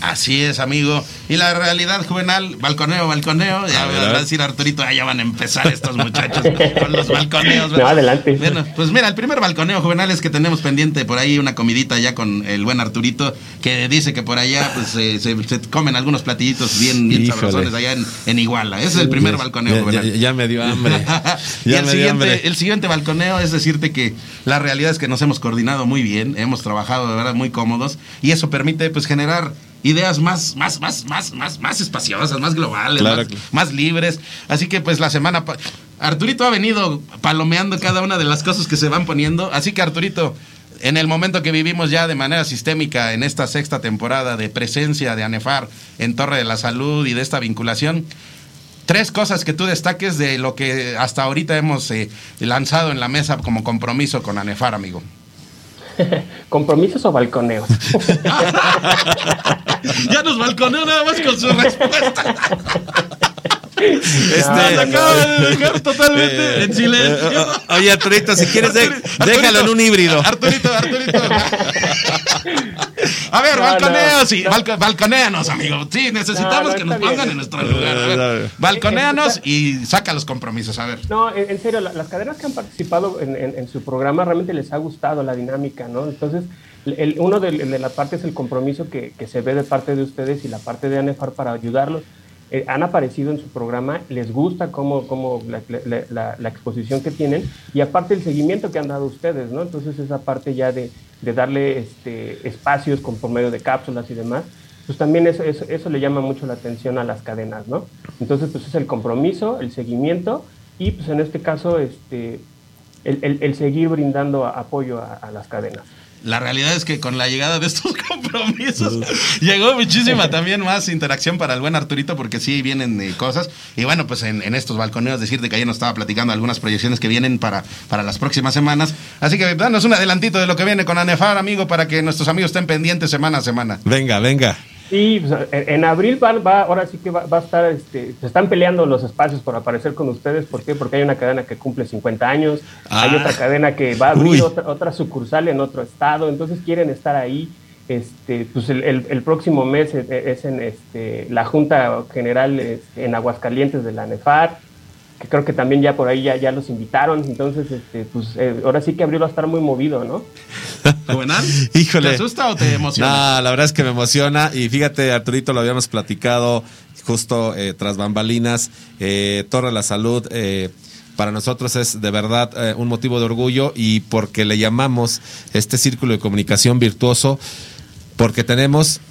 Así es, amigo. Y la realidad juvenal, balconeo, balconeo. Ya va a decir Arturito, ah, ya van a empezar estos muchachos con los balconeos. No, adelante. Bueno, pues mira, el primer balconeo juvenal es que tenemos pendiente por ahí una comidita ya con el buen Arturito, que dice que por allá pues eh, se, se comen algunos platillitos bien, bien sabrosones allá en, en Iguala. Ese es el primer balconeo Ya, juvenal. ya- ya me dio hambre. y Ya el me dio siguiente, hambre. el siguiente balconeo es decirte que la realidad es que nos hemos coordinado muy bien, hemos trabajado de verdad muy cómodos y eso permite pues generar ideas más, más, más, más, más, más espaciosas, más globales, Claro. más, más libres. Así que pues la semana Arturito ha venido palomeando cada una de las cosas que se van poniendo. Así que Arturito, en el momento que vivimos ya de manera sistémica en esta sexta temporada de presencia de ANEFAR en Torre de la Salud y de esta vinculación, Tres cosas que tú destaques de lo que hasta ahorita hemos eh, lanzado en la mesa como compromiso con ANEFAR, amigo. ¿Compromisos o balconeos? ya nos balconeó nada más con su respuesta. Este, acaba de dejar totalmente en silencio. Eh, eh, Oye, Arturito, si quieres, de- Arturito, déjalo en un híbrido. Arturito, Arturito. A ver, No, balconeos, sí, no. balco- balconeanos, amigo. Sí, necesitamos No, no, que nos bien. pongan en nuestro lugar. A ver, balconeanos y saca los compromisos, a ver. No, en, en serio, la- las cadenas que han participado en, en- en su programa realmente les ha gustado la dinámica, ¿no? Entonces, el, uno de, de la parte es el compromiso que, que se ve de parte de ustedes y la parte de ANEFAR para ayudarlos. Eh, han aparecido en su programa, les gusta cómo, cómo la, la- exposición que tienen y aparte el seguimiento que han dado ustedes, ¿no? Entonces esa parte ya de, de darle este, espacios con, por medio de cápsulas y demás, pues también eso, eso, eso le llama mucho la atención a las cadenas, ¿no? Entonces pues es el compromiso, el seguimiento y pues en este caso este, el, el- seguir brindando apoyo a las cadenas. La realidad es que con la llegada de estos compromisos llegó muchísima también más interacción para el buen Arturito porque sí vienen eh, cosas. Y bueno, pues en, en estos balconeos decirte que ayer nos estaba platicando algunas proyecciones que vienen para, para las próximas semanas. Así que danos un adelantito de lo que viene con Anefar, amigo, para que nuestros amigos estén pendientes semana a semana. Venga, venga. Y pues, en, en abril va, va- ahora sí que va, va a estar, este, se están peleando los espacios por aparecer con ustedes. ¿Por qué? Porque hay una cadena que cumple 50 años, hay Ah. otra cadena que va a abrir otra, otra sucursal en otro estado, entonces quieren estar ahí. Este, pues el, el- el próximo mes es, es en este, la Junta General este, en Aguascalientes de la NEFAR, que creo que también ya por ahí ya, ya los invitaron. Entonces, este, pues eh, ahora sí que abril va a estar muy movido, ¿no? ¿Juvenal? Híjole. ¿Te asusta o te emociona? No, la verdad es que me emociona. Y fíjate, Arturito, lo habíamos platicado justo eh, tras bambalinas. Eh, Torre de la Salud. eh, para nosotros es de verdad eh, un motivo de orgullo y porque le llamamos este círculo de comunicación virtuoso, porque tenemos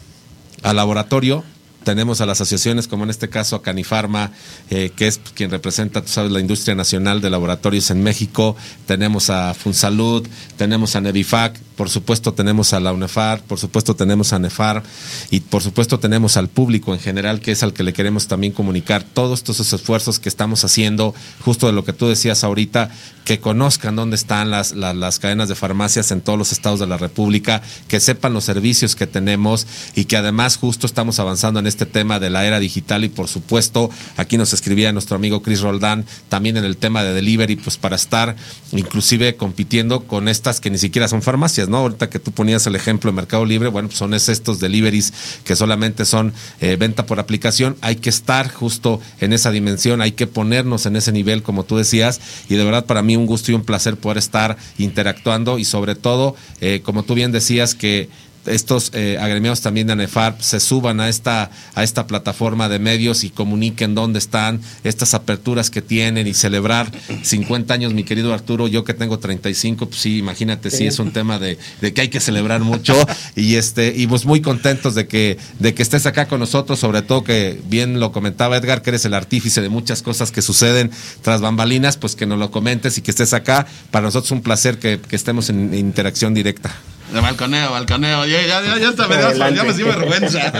al laboratorio, tenemos a las asociaciones, como en este caso a Canifarma, eh, que es quien representa, tú sabes, la industria nacional de laboratorios en México, tenemos a Funsalud, tenemos a Nevifac, por supuesto tenemos a la UNEFAR, por supuesto tenemos a NEFAR y por supuesto tenemos al público en general, que es al que le queremos también comunicar todos estos esfuerzos que estamos haciendo, justo de lo que tú decías ahorita, que conozcan dónde están las, las, cadenas de farmacias en todos los estados de la República, que sepan los servicios que tenemos y que además justo estamos avanzando en este tema de la era digital y por supuesto aquí nos escribía nuestro amigo Chris Roldán también en el tema de delivery, pues para estar inclusive compitiendo con estas que ni siquiera son farmacias, ¿no? Ahorita que tú ponías el ejemplo de Mercado Libre, bueno, pues son es estos deliveries que solamente son eh, venta por aplicación, hay que estar justo en esa dimensión, hay que ponernos en ese nivel, como tú decías, y de verdad para mí un gusto y un placer poder estar interactuando y sobre todo, eh, como tú bien decías, que estos eh, agremiados también de ANEFAR se suban a esta, a esta plataforma de medios y comuniquen dónde están estas aperturas que tienen y celebrar 50 años, mi querido Arturo, yo que tengo 35, pues sí, imagínate, sí, Sí. es un tema de, de que hay que celebrar mucho y este y pues muy contentos de que, de que estés acá con nosotros, sobre todo que bien lo comentaba Edgar, que eres el artífice de muchas cosas que suceden tras bambalinas, pues que nos lo comentes y que estés acá. Para nosotros es un placer que, que estemos en interacción directa. De balconeo, balconeo. Ya, ya, ya, ya, hasta me da- ya me dio vergüenza.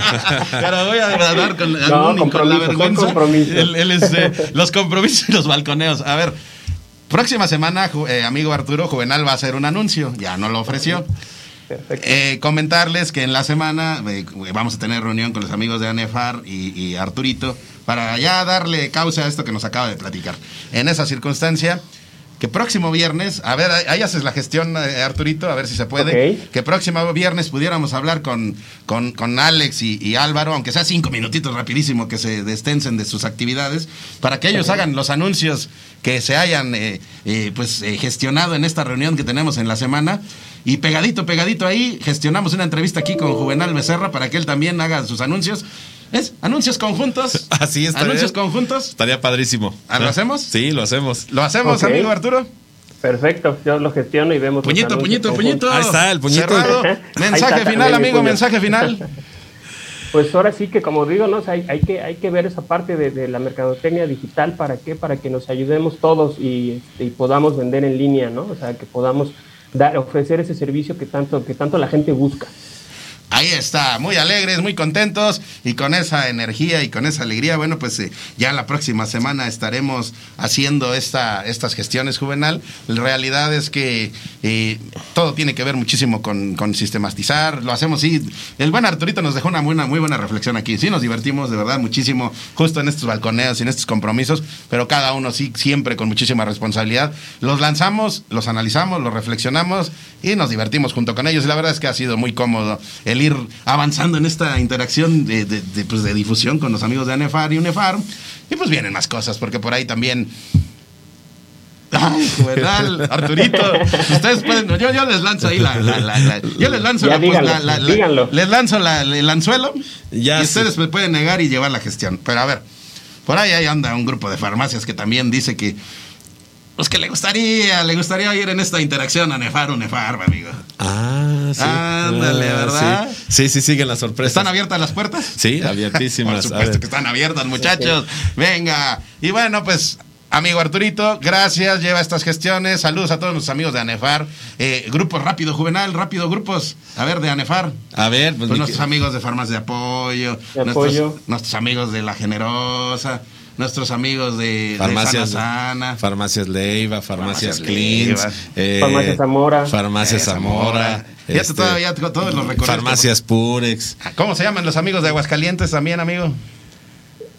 Pero voy a dar con, No, con la vergüenza. El- el, este, los compromisos y los balconeos. A ver, próxima semana, eh, amigo Arturo Juvenal va a hacer un anuncio. Ya no lo ofreció. Eh, comentarles que en la semana eh, vamos a tener reunión con los amigos de ANEFAR y, y Arturito para ya darle causa a esto que nos acaba de platicar. En esa circunstancia, que próximo viernes, a ver, ahí haces la gestión, eh, Arturito, a ver si se puede, que próximo viernes pudiéramos hablar con, con, con Alex y, y Álvaro, aunque sea cinco minutitos rapidísimo que se destensen de sus actividades, para que ellos hagan los anuncios que se hayan eh, eh, pues eh, gestionado en esta reunión que tenemos en la semana. Y pegadito, pegadito ahí, gestionamos una entrevista aquí con Juvenal Becerra para que él también haga sus anuncios. ¿Es? ¿Anuncios conjuntos? Así está ¿Anuncios conjuntos? Estaría padrísimo. ¿Ah, ¿lo hacemos? Sí, lo hacemos. ¿Lo hacemos, amigo Arturo? Perfecto, yo lo gestiono y vemos. Puñito, puñito, puñito. Ahí está, el puñito. Cerrado. Mensaje está, final, amigo, mensaje final. Pues ahora sí que como digo, ¿no? O sea, hay, hay que, hay que ver esa parte de, de la mercadotecnia digital para qué, para que nos ayudemos todos y, este, y podamos vender en línea, ¿no? O sea, que podamos dar, ofrecer ese servicio que tanto, que tanto la gente busca. Ahí está, muy alegres, muy contentos y con esa energía y con esa alegría, bueno, pues eh, ya la próxima semana estaremos haciendo esta, estas gestiones juvenal. La realidad es que eh, todo tiene que ver muchísimo con, sistematizar, lo hacemos, sí. El buen Arturito nos dejó una muy buena reflexión aquí, sí, nos divertimos de verdad muchísimo justo en estos balconeos y en estos compromisos, pero cada uno sí, siempre con muchísima responsabilidad. Los lanzamos, los analizamos, los reflexionamos y nos divertimos junto con ellos. Y la verdad es que ha sido muy cómodo el ir avanzando en esta interacción de, de- de, pues, de difusión con los amigos de ANEFAR y UNEFAR. Y pues vienen más cosas, porque por ahí también. Ay, Juvenal, Arturito, ustedes pueden, yo, yo les lanzo ahí la, la- la- la- yo les lanzo Ya la, pues, díganlo, la- la- la- díganlo. les lanzo la- el anzuelo Ya y sí. ustedes me pueden negar y llevar la gestión. Pero a ver, por ahí, ahí anda un grupo de farmacias que también dice que, pues que le gustaría, le gustaría ir en esta interacción a Nefar o Nefar, amigo. Ah, sí. Ándale, Ah, ¿verdad? Sí, sí, sí, siguen las sorpresas. ¿Están abiertas las puertas? Sí, Por abiertísimas. A supuesto que están abiertas, muchachos. Venga. Y bueno, pues, amigo Arturito, gracias. Lleva estas gestiones. Saludos a todos nuestros amigos de ANEFAR. Eh, grupos Rápido Juvenal, Rápido Grupos. A ver, de ANEFAR. A ver, pues, Pues nuestros amigos de Farmacia de Apoyo. De nuestros, Apoyo. nuestros amigos de La Generosa. Nuestros amigos de, de farmacias, Sana Sana. farmacias Leiva, farmacias Farmacias Cleans, Leiva. eh, Farmacia Zamora. farmacias Eh, Zamora, Fíjate este, todavía todos los recorridos. farmacias Purex, ¿Cómo se llaman los amigos de Aguascalientes también, amigo?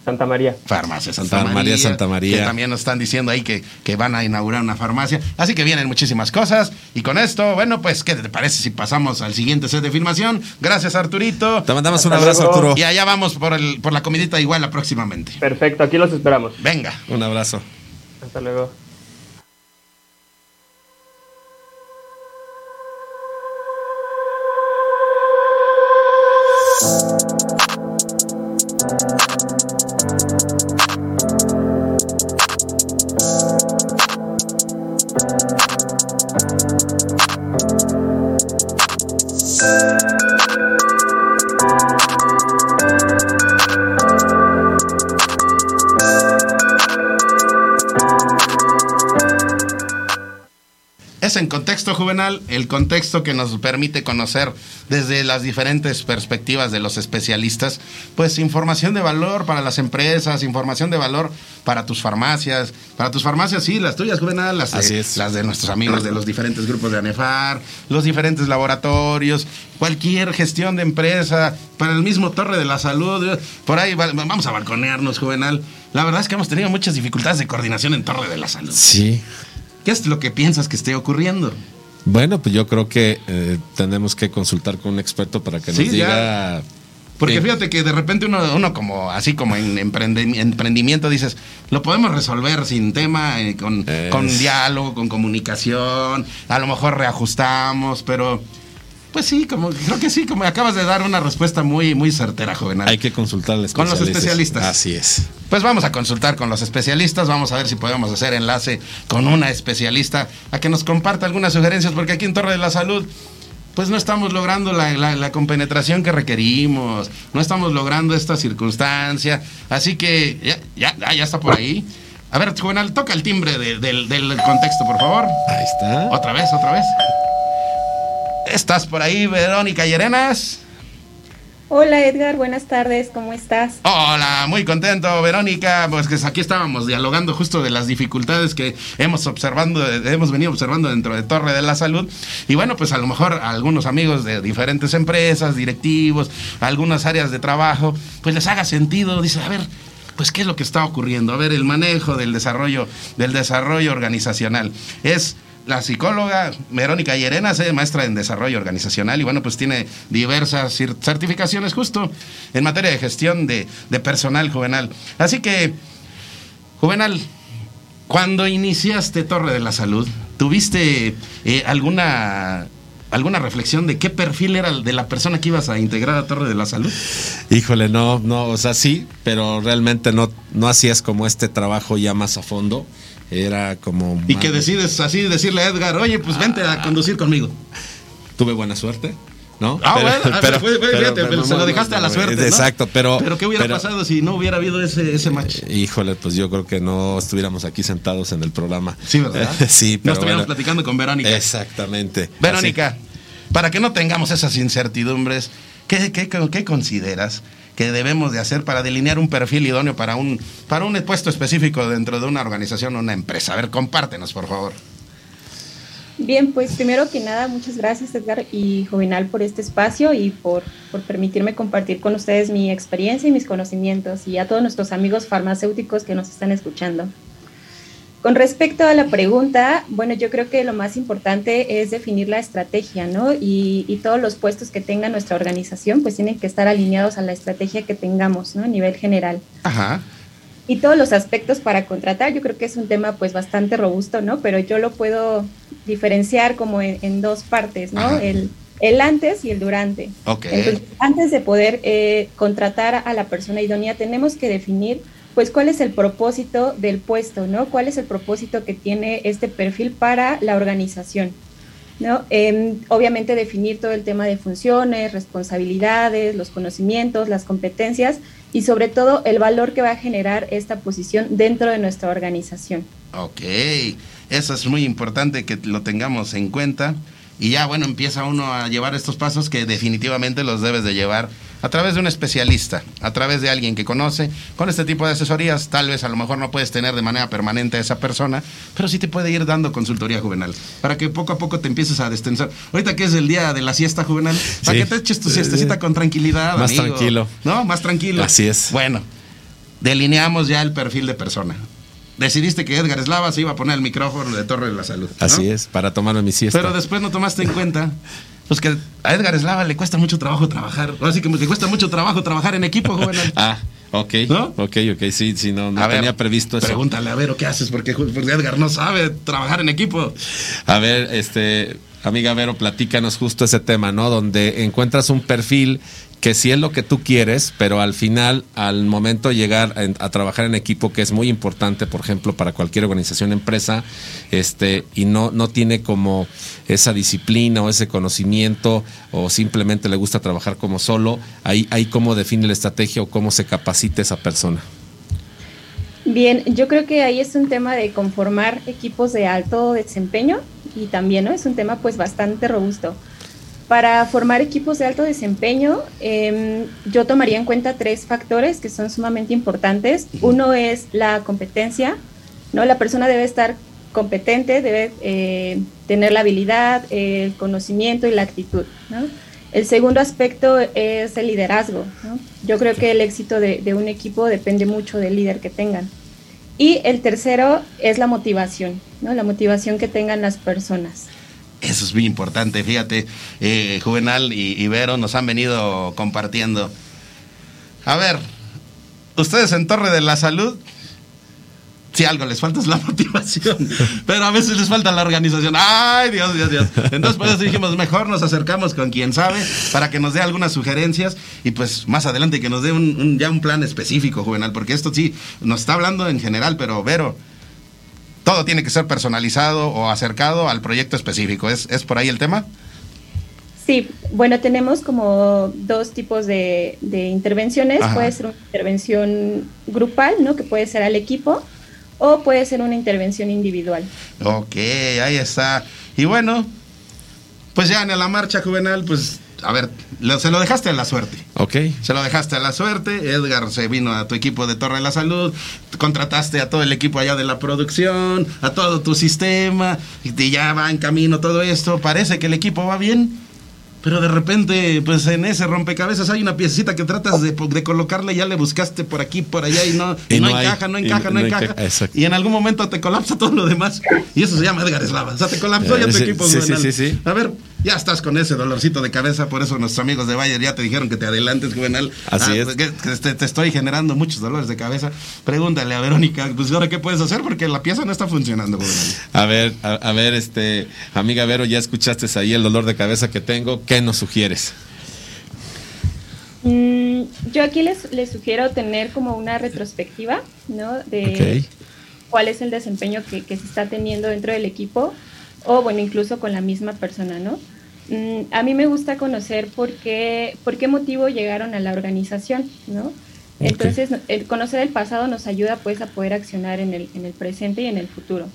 Santa María. Farmacia Santa Farmacia María. Santa María. Que también nos están diciendo ahí que, que van a inaugurar una farmacia. Así que vienen muchísimas cosas. Y con esto, bueno, pues, ¿qué te parece si pasamos al siguiente set de filmación? Gracias, Arturito. Te mandamos un abrazo, luego. Arturo. Y allá vamos por, el, por la comidita igual próximamente. Perfecto, aquí los esperamos. Venga. Un abrazo. Hasta luego. Es en contexto juvenal, el contexto que nos permite conocer desde las diferentes perspectivas de los especialistas, pues información de valor para las empresas, información de valor para tus farmacias, para tus farmacias, sí, las tuyas juvenal, las Así de, es. las de nuestros amigos de los diferentes grupos de ANEFAR, los diferentes laboratorios, cualquier gestión de empresa, para el mismo Torre de la Salud, por ahí va- vamos a balconearnos, juvenal. La verdad es que hemos tenido muchas dificultades de coordinación en Torre de la Salud. Sí. ¿Qué es lo que piensas que esté ocurriendo? Bueno, pues yo creo que eh, tenemos que consultar con un experto para que nos Sí, ya. diga. Porque eh, fíjate que de repente uno, uno como así como en emprendimiento dices, lo podemos resolver sin tema, eh, con, con diálogo, con comunicación, a lo mejor reajustamos, pero pues sí, como creo que sí, como acabas de dar una respuesta muy muy certera, joven. Hay que consultar Con los especialistas. Así es. Pues vamos a consultar con los especialistas, vamos a ver si podemos hacer enlace con una especialista a que nos comparta algunas sugerencias, porque aquí en Torre de la Salud, pues no estamos logrando la, la- la compenetración que requerimos, no estamos logrando esta circunstancia, así que ya, ya, ah, ya está por ahí. A ver, Juvenal, toca el timbre de- del, del contexto, por favor. Ahí está. Otra vez, otra vez. ¿Estás por ahí, Verónica Llerenas? Hola Edgar, buenas tardes, ¿cómo estás? Hola, muy contento, Verónica. Pues que aquí estábamos dialogando justo de las dificultades que hemos observando, hemos venido observando dentro de Torre de la Salud. Y bueno, pues a lo mejor algunos amigos de diferentes empresas, directivos, algunas áreas de trabajo, pues les haga sentido. Dice, a ver, pues qué es lo que está ocurriendo. A ver, el manejo del desarrollo, del desarrollo organizacional. Es la psicóloga Verónica Llerenas, eh, maestra en desarrollo organizacional, y bueno, pues tiene diversas certificaciones justo en materia de gestión de, de personal juvenal. Así que, Juvenal, cuando iniciaste Torre de la Salud, ¿tuviste eh, alguna, alguna reflexión de qué perfil era de la persona que ibas a integrar a Torre de la Salud? Híjole, no, no, o sea, sí, pero realmente no, no hacías como este trabajo ya más a fondo. Era como. Y que decides así decirle a Edgar, oye, pues vente a conducir conmigo. Tuve buena suerte, ¿no? Ah, bueno, ah, pero, fue- fue- fíjate, pero se lo no, dejaste a la no, suerte. ¿no? Exacto, pero. Pero ¿qué hubiera pasado si no hubiera habido ese, ese match? Híjole, pues yo creo que no estuviéramos aquí sentados en el programa. Sí, ¿verdad? sí, No pero. estuviéramos bueno. platicando con Verónica. Exactamente. Verónica, para que no tengamos esas incertidumbres, ¿qué, qué, qué consideras que debemos de hacer para delinear un perfil idóneo para un, para un puesto específico dentro de una organización o una empresa? A ver, compártenos, por favor. Bien, pues primero que nada, muchas gracias Edgar y Jovenal por este espacio y por, por permitirme compartir con ustedes mi experiencia y mis conocimientos y a todos nuestros amigos farmacéuticos que nos están escuchando. Con respecto a la pregunta, bueno, yo creo que lo más importante es definir la estrategia, ¿no? Y, y todos los puestos que tenga nuestra organización, pues tienen que estar alineados a la estrategia que tengamos, ¿no? A nivel general. Ajá. Y todos los aspectos para contratar, yo creo que es un tema pues bastante robusto, ¿no? Pero yo lo puedo diferenciar como en, en dos partes, ¿no? Ajá. El, el antes y el durante. Ok. Entonces, antes de poder eh, contratar a la persona idónea, tenemos que definir, pues, cuál es el propósito del puesto, ¿no? ¿Cuál es el propósito que tiene este perfil para la organización? ¿no? Em, obviamente definir todo el tema de funciones, responsabilidades, los conocimientos, las competencias y sobre todo el valor que va a generar esta posición dentro de nuestra organización. Ok, eso es muy importante que lo tengamos en cuenta. Y ya, bueno, empieza uno a llevar estos pasos que definitivamente los debes de llevar a través de un especialista, a través de alguien que conoce. Con este tipo de asesorías, tal vez a lo mejor no puedes tener de manera permanente a esa persona, pero sí te puede ir dando consultoría juvenal, para que poco a poco te empieces a destensar. Ahorita que es el día de la siesta juvenal, para Sí. que te eches tu siestecita con tranquilidad. Más amigo. tranquilo. ¿No? Más tranquilo. Así es. Bueno, delineamos ya el perfil de persona. Decidiste que Edgar Eslava se iba a poner el micrófono de Torre de la Salud. ¿no? Así es, para tomarme mi siesta. Pero después no tomaste en cuenta pues que a Edgar Eslava le cuesta mucho trabajo trabajar. Así que le cuesta mucho trabajo trabajar en equipo, joven. Ah, ok. ¿No? Ok, ok, sí, sí, no, no A ver, tenía previsto eso. Pregúntale a Vero qué haces, porque, porque Edgar no sabe trabajar en equipo. A ver, este, amiga Vero, platícanos justo ese tema, ¿no? Donde encuentras un perfil que sí es lo que tú quieres, pero al final, al momento de llegar a, a trabajar en equipo, que es muy importante, por ejemplo, para cualquier organización, empresa, este, y no, no tiene como esa disciplina o ese conocimiento, o simplemente le gusta trabajar como solo, ahí, ahí cómo define la estrategia o cómo se capacita esa persona. Bien, yo creo que ahí es un tema de conformar equipos de alto desempeño y también ¿no? es un tema pues bastante robusto. Para formar equipos de alto desempeño, eh, yo tomaría en cuenta tres factores que son sumamente importantes. Uno es la competencia, ¿no? La persona debe estar competente, debe eh, tener la habilidad, el conocimiento y la actitud, ¿no? El segundo aspecto es el liderazgo. ¿no? Yo creo que el éxito de, de, un equipo depende mucho del líder que tengan. Y el tercero es la motivación, ¿no? la motivación que tengan las personas. Eso es muy importante, fíjate, eh, Juvenal y, Vero nos han venido compartiendo. A ver, ustedes en Torre de la Salud, si algo les falta es la motivación, pero a veces les falta la organización. Ay, Dios, Dios, Dios. Entonces, por eso dijimos, mejor nos acercamos con quien sabe para que nos dé algunas sugerencias y pues más adelante que nos dé un, ya un plan específico, Juvenal, porque esto sí nos está hablando en general, pero Vero, todo tiene que ser personalizado o acercado al proyecto específico. ¿Es, es por ahí el tema? Sí, bueno, tenemos como dos tipos de, de intervenciones. Ajá. Puede ser una intervención grupal, ¿no? Que puede ser al equipo, o puede ser una intervención individual. Ok, ahí está. Y bueno, pues ya en la marcha juvenil, pues a ver, se lo dejaste a la suerte. Ok. Se lo dejaste a la suerte. Edgar se vino a tu equipo de Torre de la Salud. Contrataste a todo el equipo allá de la producción, a todo tu sistema. Y ya va en camino todo esto. Parece que el equipo va bien. pero de repente, pues en ese rompecabezas hay una piecita que tratas de, de colocarle, ya le buscaste por aquí, por allá y no, y Y no, no hay. encaja, no Y encaja, no, no encaja. Y en algún momento te colapsa todo lo demás. Y eso se llama Edgar Eslava. O sea, te colapsó ya tu Eh, sí, equipo. sí, sí. A ver, ya estás con ese dolorcito de cabeza, por eso nuestros amigos de Bayer ya te dijeron que te adelantes, Juvenal. Así Ah, es. pues, que- que te, te estoy generando muchos dolores de cabeza. Pregúntale a Verónica, pues ahora qué puedes hacer porque la pieza no está funcionando, Juvenal. A ver, a, a ver, este, amiga Vero, ya escuchaste ahí el dolor de cabeza que tengo. ¿Qué nos sugieres? Mm, yo aquí les, les sugiero tener como una retrospectiva, ¿no? De cuál es el desempeño que, que se está teniendo dentro del equipo o, bueno, incluso con la misma persona, ¿no? Mm, a mí me gusta conocer por qué, por qué motivo llegaron a la organización, ¿no? Entonces, el conocer el pasado nos ayuda pues a poder accionar en el, en el presente y en el futuro.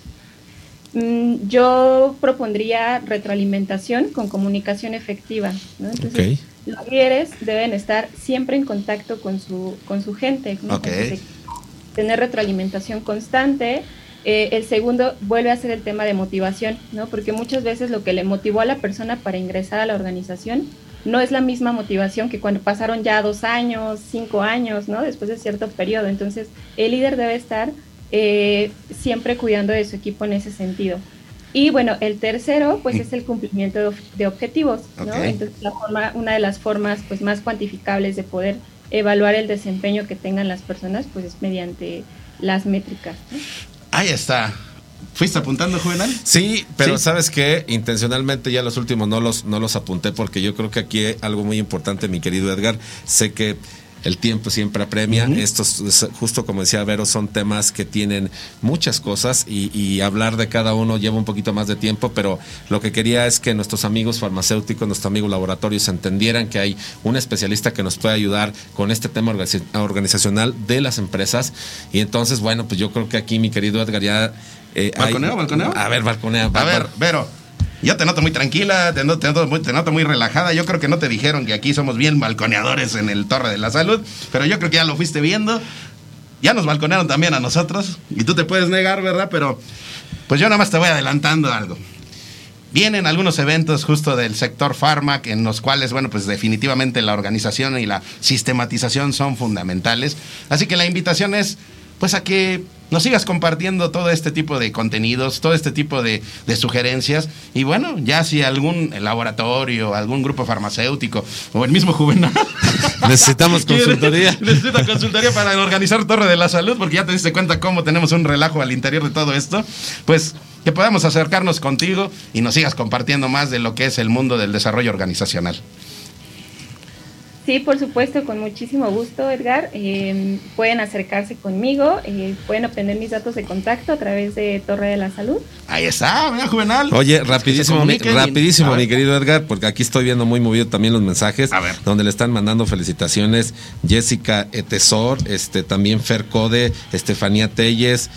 Mm, yo propondría retroalimentación con comunicación efectiva, ¿no? Entonces, los líderes deben estar siempre en contacto con su, con su gente, ¿no? Entonces, tener retroalimentación constante. Eh, el segundo vuelve a ser el tema de motivación, ¿no? Porque muchas veces lo que le motivó a la persona para ingresar a la organización no es la misma motivación que cuando pasaron ya dos años, cinco años, ¿no? Después de cierto periodo. Entonces, el líder debe estar eh, siempre cuidando de su equipo en ese sentido. Y bueno, el tercero, pues es el cumplimiento de, de objetivos, ¿no? Ok. Entonces, la forma, una de las formas pues más cuantificables de poder evaluar el desempeño que tengan las personas, pues es mediante las métricas. ¿no? Ahí está. ¿Fuiste apuntando, Juvenal? Sí, pero Sí. ¿sabes qué? Intencionalmente ya los últimos no los, no los apunté porque yo creo que aquí hay algo muy importante, mi querido Edgar. Sé que el tiempo siempre apremia. Estos, es- justo como decía Vero, son temas que tienen muchas cosas y, y hablar de cada uno lleva un poquito más de tiempo, pero lo que quería es que nuestros amigos farmacéuticos, nuestros amigos laboratorios entendieran que hay un especialista que nos puede ayudar con este tema organiz- organizacional de las empresas. Y entonces, bueno, pues yo creo que aquí, mi querido Edgar, ya... eh, hay- ¿Balconeo, balconeo? A ver, balconea. A ver, Vero, yo te noto muy tranquila, te noto, te noto muy, relajada. Yo creo que no te dijeron que aquí somos bien balconeadores en el Torre de la Salud, pero yo creo que ya lo fuiste viendo. Ya nos balconearon también a nosotros, y tú te puedes negar, ¿verdad? Pero pues yo nada más te voy adelantando algo. Vienen algunos eventos justo del sector farma en los cuales, bueno, pues definitivamente la organización y la sistematización son fundamentales. Así que la invitación es, pues, a que nos sigas compartiendo todo este tipo de contenidos, todo este tipo de, de sugerencias. Y bueno, ya si algún laboratorio, algún grupo farmacéutico o el mismo Juvenal Necesitamos consultoría. Necesita consultoría para organizar Torre de la Salud, porque ya te diste cuenta cómo tenemos un relajo al interior de todo esto. Pues que podamos acercarnos contigo y nos sigas compartiendo más de lo que es el mundo del desarrollo organizacional. Sí, por supuesto, con muchísimo gusto, Edgar. Eh, pueden acercarse conmigo, eh, pueden obtener mis datos de contacto a través de Torre de la Salud. Ahí está, mira, Juvenal. Oye, Que se rapidísimo, mi, rapidísimo, mi querido Edgar, porque aquí estoy viendo muy movido también los mensajes, A ver. donde le están mandando felicitaciones Jessica Etesor, este también Fer Code, Estefanía Telles,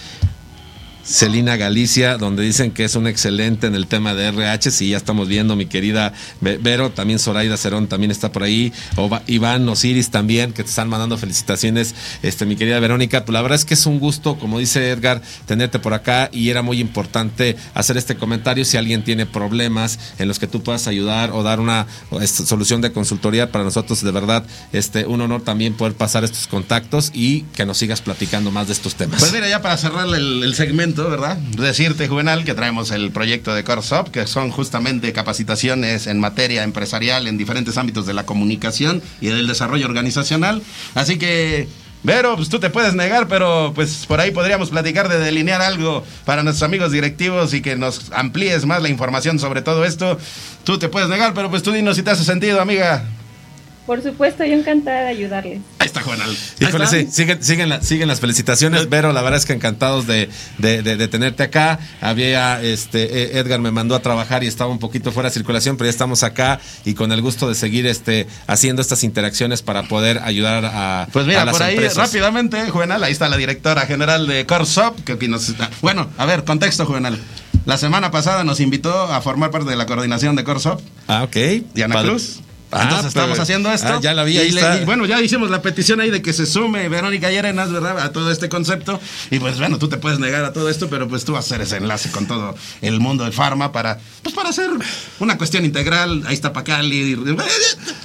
Celina Galicia, donde dicen que es un excelente en el tema de RH, sí, ya estamos viendo, mi querida Ve- Vero, también Zoraida Cerón también está por ahí, Ova- Iván Osiris también, que te están mandando felicitaciones, este, mi querida Verónica, pues la verdad es que es un gusto, como dice Edgar, tenerte por acá y era muy importante hacer este comentario si alguien tiene problemas en los que tú puedas ayudar o dar una solución de consultoría, para nosotros de verdad este, un honor también poder pasar estos contactos y que nos sigas platicando más de estos temas. Pues mira, ya para cerrar el segmento, ¿verdad? Decirte, Juvenal, que traemos el proyecto de Corsop, que son justamente capacitaciones en materia empresarial en diferentes ámbitos de la comunicación y del desarrollo organizacional. Así que, Vero, pues tú te puedes negar, pero pues por ahí podríamos platicar de delinear algo para nuestros amigos directivos y que nos amplíes más la información sobre todo esto. Tú te puedes negar, pero pues tú dinos si te hace sentido, amiga. Por supuesto, yo encantada de ayudarles. Ahí está, Juvenal. Ahí Híjole, está. sí, siguen, siguen, la- siguen las felicitaciones, Vero, la verdad es que encantados de, de- de- de tenerte acá. Había, este, eh, Edgar me mandó a trabajar y estaba un poquito fuera de circulación, pero ya estamos acá y con el gusto de seguir este, haciendo estas interacciones para poder ayudar a, Pues a mira, las por ahí empresas. rápidamente, Juvenal, ahí está la directora general de Corsop, que nos Bueno, a ver, contexto, Juvenal. La semana pasada nos invitó a formar parte de la coordinación de Corsop. Ah, ok. Diana Padre- Cruz. Ah, Entonces estamos pero- haciendo esto. Ah, ya la vi, Y ahí le- está. y bueno, ya hicimos la petición ahí de que se sume Verónica Llerenas, ¿verdad? A todo este concepto. Y pues bueno, tú te puedes negar a todo esto, pero pues tú vas a hacer ese enlace con todo el mundo del farma para, pues para hacer una cuestión integral. Ahí está Pacali.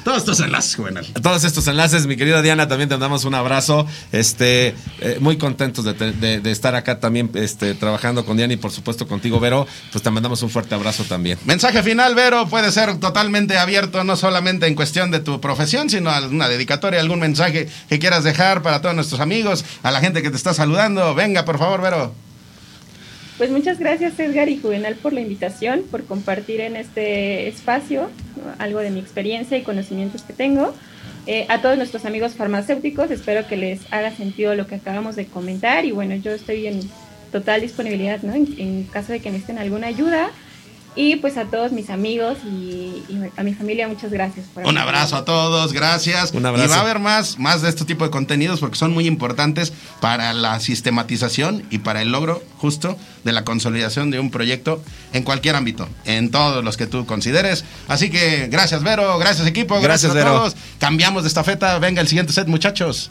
Todos estos enlaces, juvenal. todos estos enlaces, mi querida Diana, también te mandamos un abrazo. Este, eh, muy contentos de, te- de- de estar acá también este, trabajando con Diana y por supuesto contigo, Vero. Pues te mandamos un fuerte abrazo también. Mensaje final, Vero, puede ser totalmente abierto, no solamente en cuestión de tu profesión, sino alguna dedicatoria, algún mensaje que quieras dejar para todos nuestros amigos, a la gente que te está saludando. Venga, por favor, Vero. Pues muchas gracias Edgar y Juvenal por la invitación, por compartir en este espacio algo de mi experiencia y conocimientos que tengo. Eh, a todos nuestros amigos farmacéuticos, espero que les haga sentido lo que acabamos de comentar y bueno, yo estoy en total disponibilidad ¿no? en, en caso de que necesiten alguna ayuda. Y pues a todos mis amigos y, y a mi familia, muchas gracias. por Un abrazo a todos, gracias. Un abrazo. Y va a haber más, más de este tipo de contenidos porque son muy importantes para la sistematización y para el logro justo de la consolidación de un proyecto en cualquier ámbito, en todos los que tú consideres. Así que gracias, Vero, gracias, equipo, gracias, Gracias, a Vero. todos. Cambiamos de estafeta, venga el siguiente set, muchachos.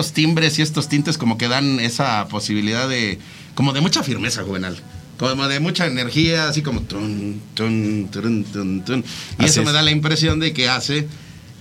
Estos timbres y estos tintes como que dan esa posibilidad de, como de mucha firmeza juvenal. Como de mucha energía, así como tun, tun, tun, tun. Y Así eso es. me da la impresión de que hace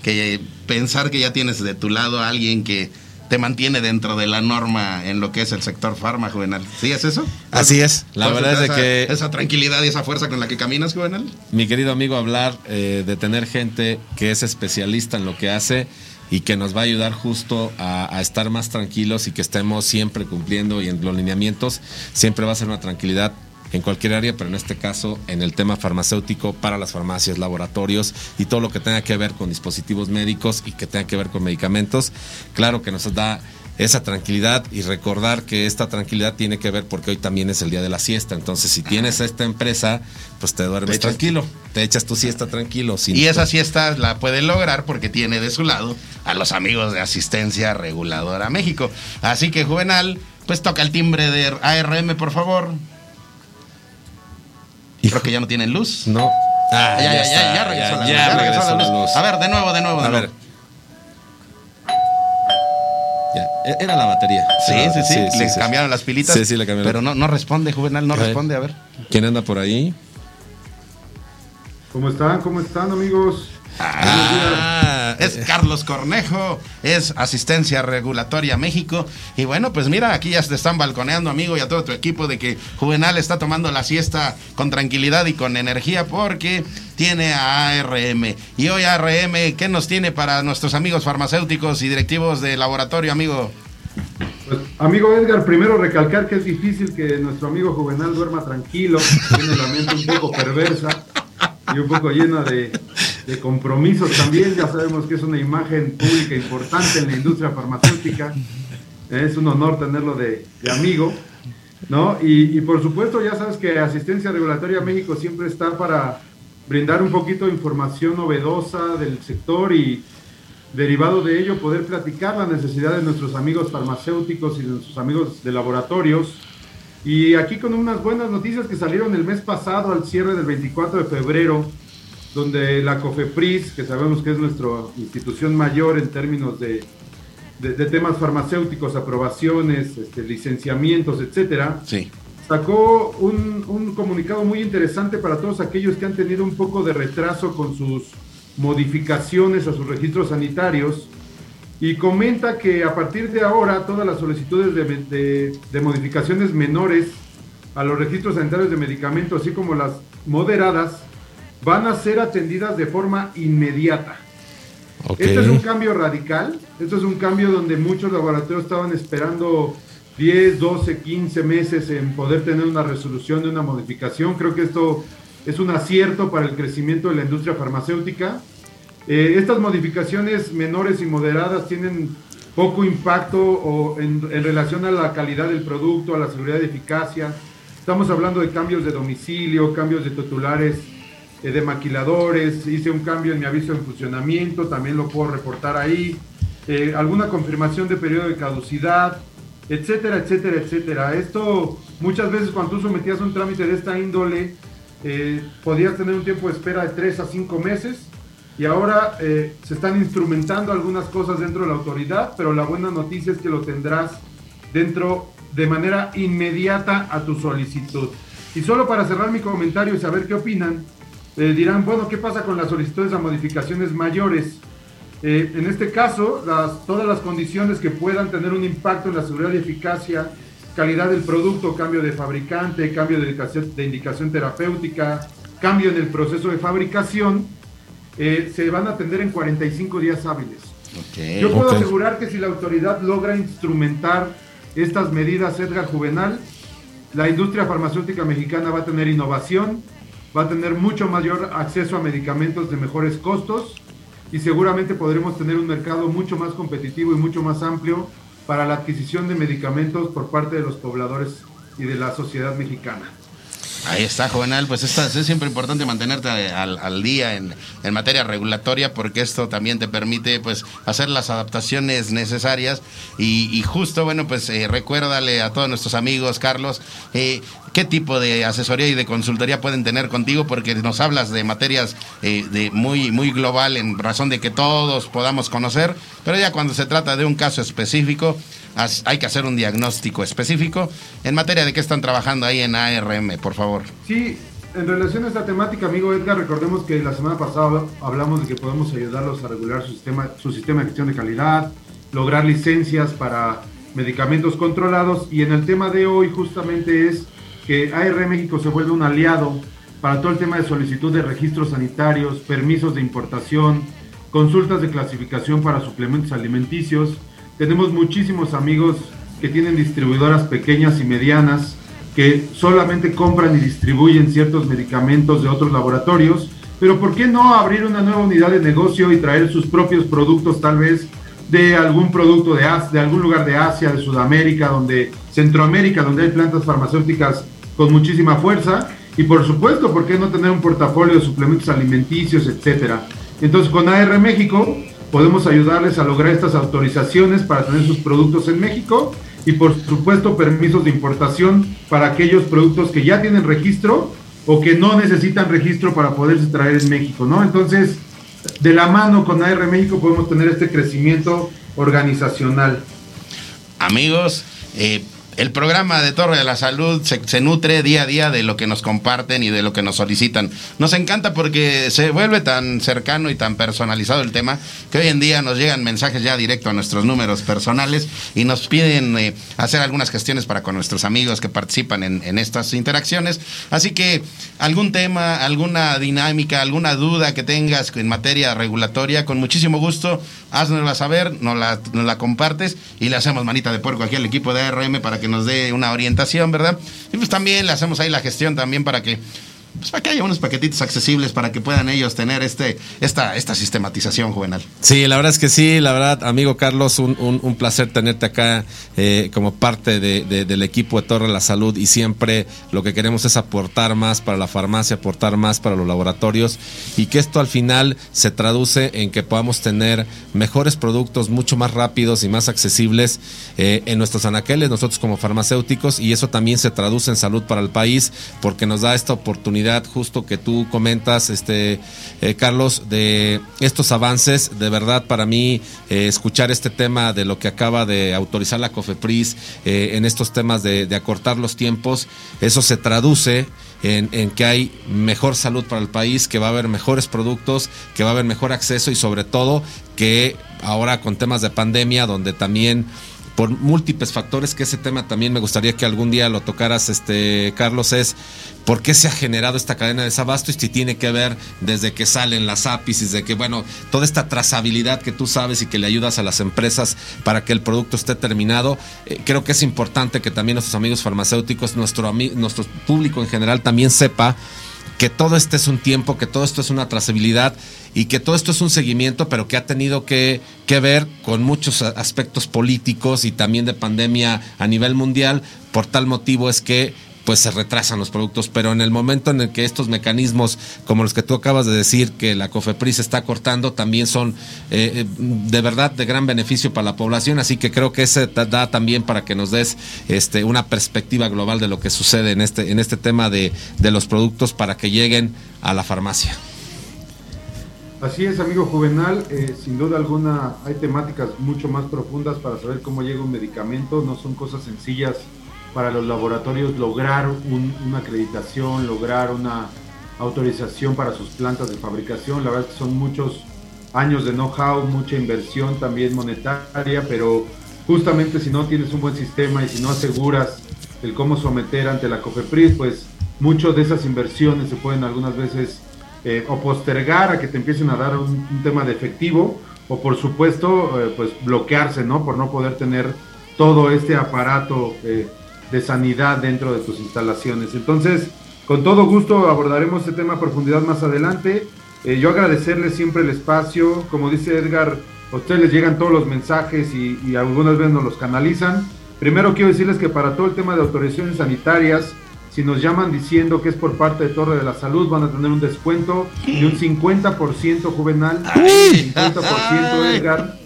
que pensar que ya tienes de tu lado a alguien que te mantiene dentro de la norma en lo que es el sector farma, juvenal. ¿Sí es eso? Así es. La verdad es de esa- que Esa tranquilidad y esa fuerza con la que caminas, juvenal. mi querido amigo, hablar eh, de tener gente que es especialista en lo que hace y que nos va a ayudar justo a, a estar más tranquilos y que estemos siempre cumpliendo y en los lineamientos, siempre va a ser una tranquilidad en cualquier área, pero en este caso en el tema farmacéutico para las farmacias, laboratorios y todo lo que tenga que ver con dispositivos médicos y que tenga que ver con medicamentos. Claro que nos da esa tranquilidad y recordar que esta tranquilidad tiene que ver porque hoy también es el día de la siesta. Entonces, si tienes esta empresa, pues te duermes Te tranquilo, te echas tu siesta tranquilo. sin- Y esa siesta la puede lograr porque tiene de su lado a los amigos de Asistencia Reguladora México. Así que, Juvenal, pues toca el timbre de ARM, por favor. Creo que ya no tienen luz. No. Ah, ya, ya, ya, ya regresó la luz. regresó la luz. A ver, de nuevo, de nuevo, de A nuevo. ver. Ya, e- era la batería. Sí, sí, sí. Le cambiaron las pilitas. Sí, sí, le cambiaron. Pero no, no responde, Juvenal, no A responde. A ver. ¿Quién anda por ahí? ¿Cómo están? ¿Cómo están, amigos? Ah, es Carlos Cornejo, es Asistencia Regulatoria México. Y bueno, pues mira, aquí ya te están balconeando, amigo, y a todo tu equipo de que Juvenal está tomando la siesta con tranquilidad y con energía porque tiene a ARM. Y hoy ARM, ¿qué nos tiene para nuestros amigos farmacéuticos y directivos de laboratorio, amigo? Pues, amigo Edgar, primero recalcar que es difícil que nuestro amigo Juvenal duerma tranquilo, tiene la mente un poco perversa y un poco llena de, de compromisos también. Ya sabemos que es una imagen pública importante en la industria farmacéutica. Es un honor tenerlo de, amigo. ¿no? Y, y por supuesto, ya sabes que Asistencia Regulatoria México siempre está para brindar un poquito de información novedosa del sector y derivado de ello poder platicar la necesidad de nuestros amigos farmacéuticos y de nuestros amigos de laboratorios. Y aquí con unas buenas noticias que salieron el mes pasado al cierre del 24 de febrero, donde la COFEPRIS, que sabemos que es nuestra institución mayor en términos de, de- de temas farmacéuticos, aprobaciones, este, licenciamientos, etcétera, Sí. sacó un, un comunicado muy interesante para todos aquellos que han tenido un poco de retraso con sus modificaciones a sus registros sanitarios y comenta que a partir de ahora todas las solicitudes de, de- de modificaciones menores a los registros sanitarios de medicamentos, así como las moderadas, van a ser atendidas de forma inmediata. Ok. Este es un cambio radical, esto es un cambio donde muchos laboratorios estaban esperando 10, 12, 15 meses en poder tener una resolución de una modificación. Creo que esto es un acierto para el crecimiento de la industria farmacéutica. Eh, estas modificaciones menores y moderadas tienen poco impacto o en, en relación a la calidad del producto, a la seguridad y eficacia. Estamos hablando de cambios de domicilio, cambios de titulares de maquiladores, hice un cambio en mi aviso de funcionamiento, también lo puedo reportar ahí, eh, alguna confirmación de periodo de caducidad, etcétera, etcétera, etcétera. Esto muchas veces cuando tú sometías un trámite de esta índole, eh, podías tener un tiempo de espera de 3 a 5 meses y ahora eh, se están instrumentando algunas cosas dentro de la autoridad, pero la buena noticia es que lo tendrás dentro de manera inmediata a tu solicitud. Y solo para cerrar mi comentario y saber qué opinan, eh, dirán, bueno, ¿qué pasa con las solicitudes a modificaciones mayores? Eh, en este caso, las, todas las condiciones que puedan tener un impacto en la seguridad y eficacia, calidad del producto, cambio de fabricante, cambio de indicación, de indicación terapéutica, cambio en el proceso de fabricación, eh, se van a atender en 45 días hábiles. Yo puedo asegurar que si la autoridad logra instrumentar estas medidas, Edgar Juvenal, la industria farmacéutica mexicana va a tener innovación, va a tener mucho mayor acceso a medicamentos de mejores costos y seguramente podremos tener un mercado mucho más competitivo y mucho más amplio para la adquisición de medicamentos por parte de los pobladores y de la sociedad mexicana. Ahí está, Juvenal. Pues esta- es siempre importante mantenerte al, día en, en materia regulatoria porque esto también te permite pues hacer las adaptaciones necesarias y, y justo, bueno, pues eh, recuérdale a todos nuestros amigos, Carlos, eh, qué tipo de asesoría y de consultoría pueden tener contigo porque nos hablas de materias eh, de muy, muy global en razón de que todos podamos conocer, pero ya cuando se trata de un caso específico, hay que hacer un diagnóstico específico en materia de qué están trabajando ahí en ARM, por favor. Sí, en relación a esta temática, amigo Edgar, recordemos que la semana pasada hablamos de que podemos ayudarlos a regular su sistema, su sistema de gestión de calidad, lograr licencias para medicamentos controlados y en el tema de hoy justamente es que AR México se vuelve un aliado para todo el tema de solicitud de registros sanitarios, permisos de importación, consultas de clasificación para suplementos alimenticios. Tenemos muchísimos amigos que tienen distribuidoras pequeñas y medianas que solamente compran y distribuyen ciertos medicamentos de otros laboratorios, pero ¿por qué no abrir una nueva unidad de negocio y traer sus propios productos tal vez de algún producto de, de algún lugar de Asia, de Sudamérica, donde Centroamérica, donde hay plantas farmacéuticas con muchísima fuerza y por supuesto, ¿por qué no tener un portafolio de suplementos alimenticios, etcétera? Entonces, con AR México podemos ayudarles a lograr estas autorizaciones para tener sus productos en México y por supuesto permisos de importación para aquellos productos que ya tienen registro o que no necesitan registro para poderse traer en México, ¿no? Entonces, de la mano con AR México podemos tener este crecimiento organizacional. Amigos, eh, el programa de Torre de la Salud se, nutre día a día de lo que nos comparten y de lo que nos solicitan. Nos encanta porque se vuelve tan cercano y tan personalizado el tema que hoy en día nos llegan mensajes ya directo a nuestros números personales y nos piden eh, hacer algunas gestiones para con nuestros amigos que participan en, estas interacciones. Así que algún tema, alguna dinámica, alguna duda que tengas en materia regulatoria, con muchísimo gusto, haznosla saber, nos la, nos la compartes y le hacemos manita de puerco aquí al equipo de ARM para que nos dé una orientación, ¿verdad? Y pues también le hacemos ahí la gestión también para que pues para que haya unos paquetitos accesibles para que puedan ellos tener este esta esta sistematización juvenal. Sí, la verdad es que sí, la verdad, amigo Carlos, un, un- placer tenerte acá eh, como parte de- del equipo de Torre de la Salud y siempre lo que queremos es aportar más para la farmacia, aportar más para los laboratorios y que esto al final se traduce en que podamos tener mejores productos mucho más rápidos y más accesibles eh, en nuestros anaqueles, nosotros como farmacéuticos y eso también se traduce en salud para el país porque nos da esta oportunidad justo que tú comentas, este eh, Carlos, de estos avances. De verdad, para mí, eh, escuchar este tema de lo que acaba de autorizar la COFEPRIS eh, en estos temas de, acortar los tiempos, eso se traduce en que hay mejor salud para el país, que va a haber mejores productos, que va a haber mejor acceso y sobre todo que ahora con temas de pandemia, donde también por múltiples factores, que ese tema también me gustaría que algún día lo tocaras, este Carlos, es por qué se ha generado esta cadena de desabasto y si tiene que ver desde que salen las APIs, desde que, bueno, toda esta trazabilidad que tú sabes y que le ayudas a las empresas para que el producto esté terminado. Eh, creo que es importante que también nuestros amigos farmacéuticos, nuestro, nuestro público en general también sepa que todo este es un tiempo, que todo esto es una trazabilidad y que todo esto es un seguimiento, pero que ha tenido que, que ver con muchos aspectos políticos y también de pandemia a nivel mundial. Por tal motivo es que pues se retrasan los productos, pero en el momento en el que estos mecanismos, como los que tú acabas de decir, que la COFEPRIS está cortando, también son eh, eh, de verdad de gran beneficio para la población, así que creo que ese da también para que nos des este, una perspectiva global de lo que sucede en este, en este tema de, de los productos para que lleguen a la farmacia. Así es, amigo Juvenal, eh, sin duda alguna hay temáticas mucho más profundas para saber cómo llega un medicamento, no son cosas sencillas para los laboratorios lograr un- una acreditación, lograr una autorización para sus plantas de fabricación, la verdad es que son muchos años de know-how, mucha inversión también monetaria, pero justamente si no tienes un buen sistema y si no aseguras el cómo someter ante la COFEPRIS, pues muchas de esas inversiones se pueden algunas veces eh, o postergar a que te empiecen a dar un, tema de efectivo o por supuesto eh, pues bloquearse, ¿no? Por no poder tener todo este aparato eh, de sanidad dentro de tus instalaciones. Entonces, con todo gusto abordaremos este tema a profundidad más adelante. Eh, yo agradecerles siempre el espacio, como dice Edgar, a ustedes les llegan todos los mensajes y, y algunas veces nos los canalizan. Primero quiero decirles que para todo el tema de autorizaciones sanitarias, si nos llaman diciendo que es por parte de Torre de la Salud, van a tener un descuento de un 50% juvenal, 50% Edgar,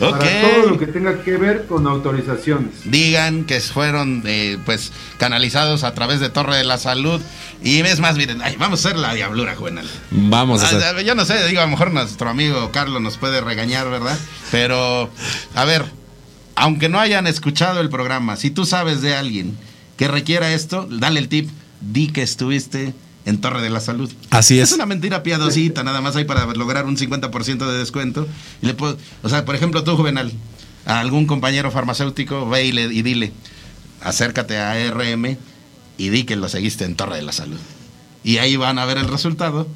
Ok. para todo lo que tenga que ver con autorizaciones. digan que fueron eh, pues canalizados a través de Torre de la Salud y es más miren ay, vamos a hacer la diablura juvenal Vamos a Ah, hacer. ah, yo no sé digo a lo mejor nuestro amigo Carlos nos puede regañar verdad pero a ver aunque no hayan escuchado el programa si tú sabes de alguien que requiera esto dale el tip di que estuviste en Torre de la Salud Así es. es una mentira piadosita, nada más hay para lograr un 50% de descuento. Y le puedo- o sea, por ejemplo, tú, Juvenal, a algún compañero farmacéutico, ve y, le- y dile, acércate a ARM y di que lo seguiste en Torre de la Salud. Y ahí van a ver el resultado.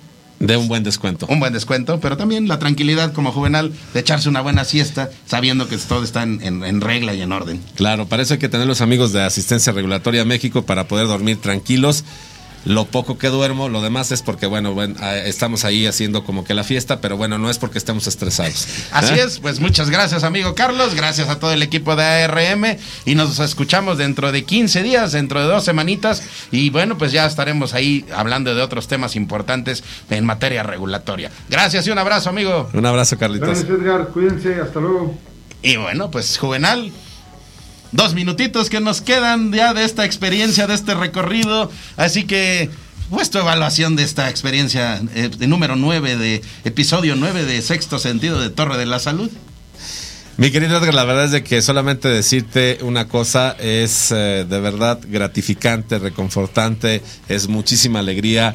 De un buen descuento. Un buen descuento, pero también la tranquilidad como Juvenal de echarse una buena siesta sabiendo que todo está en, en- en regla y en orden. Claro, para eso hay que tener los amigos de Asistencia Regulatoria México para poder dormir tranquilos. Lo poco que duermo, lo demás es porque, bueno, bueno, eh, estamos ahí haciendo como que la fiesta, pero bueno, no es porque estemos estresados. Así ¿Eh? es, pues muchas gracias amigo Carlos, gracias a todo el equipo de ARM y nos escuchamos dentro de 15 días, dentro de dos semanitas y bueno, pues ya estaremos ahí hablando de otros temas importantes en materia regulatoria. Gracias y un abrazo amigo. Un abrazo, Carlitos. Gracias Edgar, cuídense, hasta luego. Y bueno, pues Juvenal, dos minutitos que nos quedan ya de esta experiencia, de este recorrido. Así que, pues tu evaluación de esta experiencia eh, de número 9, de episodio 9 de Sexto Sentido de Torre de la Salud. Mi querido Edgar, la verdad es de que solamente decirte una cosa es eh, de verdad gratificante, reconfortante, es muchísima alegría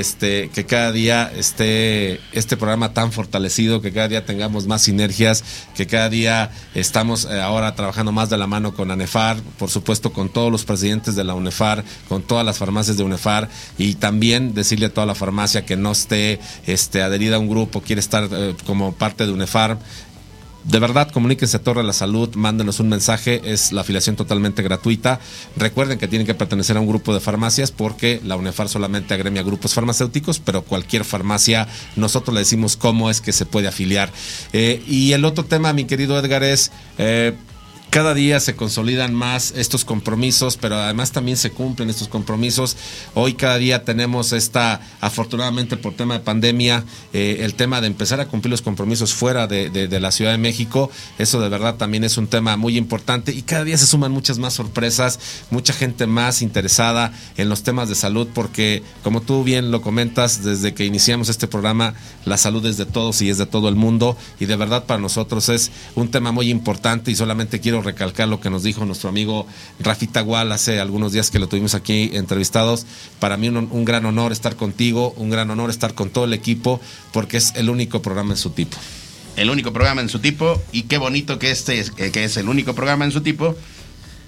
este que cada día esté este programa tan fortalecido, que cada día tengamos más sinergias, que cada día estamos eh, ahora trabajando más de la mano con ANEFAR, por supuesto con todos los presidentes de la UNEFAR, con todas las farmacias de UNEFAR y también decirle a toda la farmacia que no esté este adherida a un grupo, quiere estar eh, como parte de UNEFAR, de verdad, comuníquense a Torre de la Salud, mándenos un mensaje, es la afiliación totalmente gratuita. Recuerden que tienen que pertenecer a un grupo de farmacias porque la UNEFAR solamente agremia grupos farmacéuticos, pero cualquier farmacia, nosotros le decimos cómo es que se puede afiliar. Eh, y el otro tema, mi querido Edgar, es... eh, cada día se consolidan más estos compromisos, pero además también se cumplen estos compromisos. Hoy cada día tenemos esta, afortunadamente por tema de pandemia, eh, el tema de empezar a cumplir los compromisos fuera de, de- de la Ciudad de México. Eso de verdad también es un tema muy importante y cada día se suman muchas más sorpresas, mucha gente más interesada en los temas de salud, porque como tú bien lo comentas, desde que iniciamos este programa, la salud es de todos y es de todo el mundo y de verdad para nosotros es un tema muy importante y solamente quiero recalcar lo que nos dijo nuestro amigo Rafita Gual hace algunos días que lo tuvimos aquí entrevistados. Para mí un, un gran honor estar contigo, un gran honor estar con todo el equipo porque es el único programa en su tipo. el único programa en su tipo y qué bonito que este es, que es el único programa en su tipo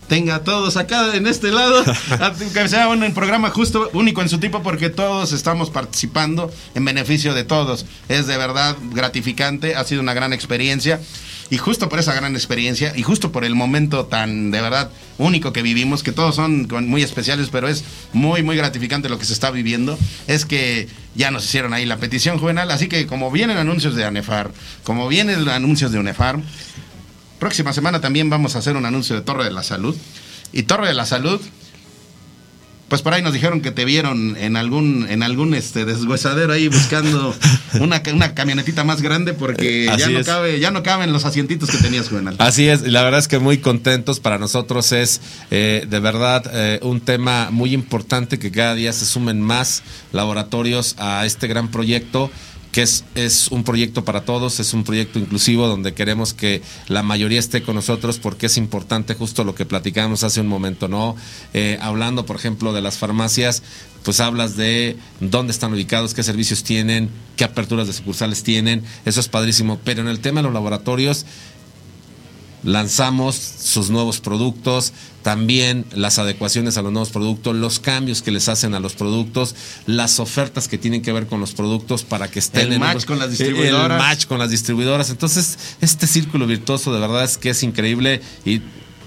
tenga a todos acá en este lado que sea un programa justo único en su tipo porque todos estamos participando en beneficio de todos es de verdad gratificante ha sido una gran experiencia y justo por esa gran experiencia y justo por el momento tan de verdad único que vivimos, que todos son muy especiales, pero es muy, muy gratificante lo que se está viviendo, es que ya nos hicieron ahí la petición juvenal, así que como vienen anuncios de ANEFAR, como vienen anuncios de UNEFAR, próxima semana también vamos a hacer un anuncio de Torre de la Salud. Y Torre de la Salud, pues por ahí nos dijeron que te vieron en algún, en algún este deshuesadero ahí buscando una, una camionetita más grande porque ya Así no es. cabe, ya no caben los asientitos que tenías, Juvenal. Así es, y la verdad es que muy contentos. Para nosotros es eh, de verdad eh, un tema muy importante que cada día se sumen más laboratorios a este gran proyecto que es, es un proyecto para todos, es un proyecto inclusivo donde queremos que la mayoría esté con nosotros porque es importante justo lo que platicamos hace un momento, ¿no? Eh, hablando, por ejemplo, de las farmacias, pues hablas de dónde están ubicados, qué servicios tienen, qué aperturas de sucursales tienen, eso es padrísimo, pero en el tema de los laboratorios, lanzamos sus nuevos productos, también las adecuaciones a los nuevos productos, los cambios que les hacen a los productos, las ofertas que tienen que ver con los productos para que estén El en match con las distribuidoras. El match con las distribuidoras. Entonces, este círculo virtuoso de verdad es que es increíble y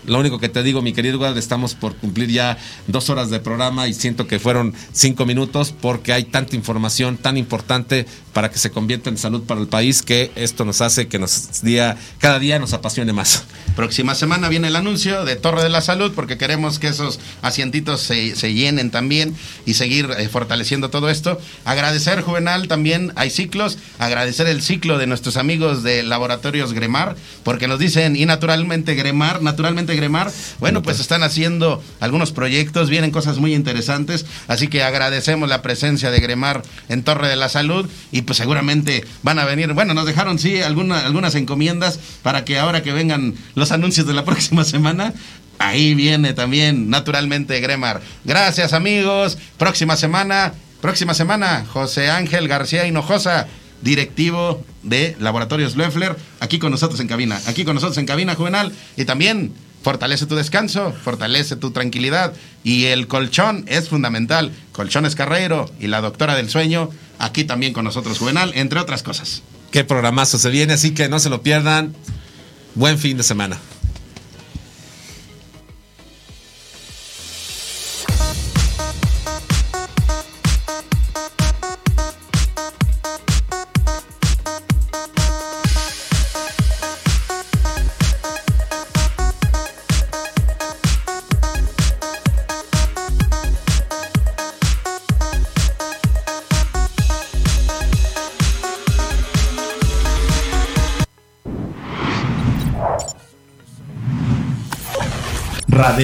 lo único que te digo, mi querido Eduardo, estamos por cumplir ya dos horas de programa y siento que fueron cinco minutos porque hay tanta información tan importante para que se convierta en salud para el país que esto nos hace que nos día, cada día nos apasione más. Próxima semana viene el anuncio de Torre de la Salud porque queremos que esos asientitos se, se llenen también y seguir eh, fortaleciendo todo esto. Agradecer, Juvenal, también hay ciclos. Agradecer el ciclo de nuestros amigos de Laboratorios Gremar porque nos dicen, y naturalmente Gremar, naturalmente Gremar, bueno, pues están haciendo algunos proyectos, vienen cosas muy interesantes, así que agradecemos la presencia de Gremar en Torre de la Salud y pues seguramente van a venir, bueno, nos dejaron sí alguna- algunas encomiendas para que ahora que vengan los anuncios de la próxima semana, ahí viene también naturalmente Gremar. Gracias amigos, próxima semana, próxima semana, José Ángel García Hinojosa directivo de Laboratorios Loeffler, aquí con nosotros en cabina, aquí con nosotros en cabina juvenal y también fortalece tu descanso, fortalece tu tranquilidad y el colchón es fundamental. Colchones Carreiro y la doctora del sueño, aquí también con nosotros juvenal, entre otras cosas. Qué programazo se viene, así que no se lo pierdan. Buen fin de semana.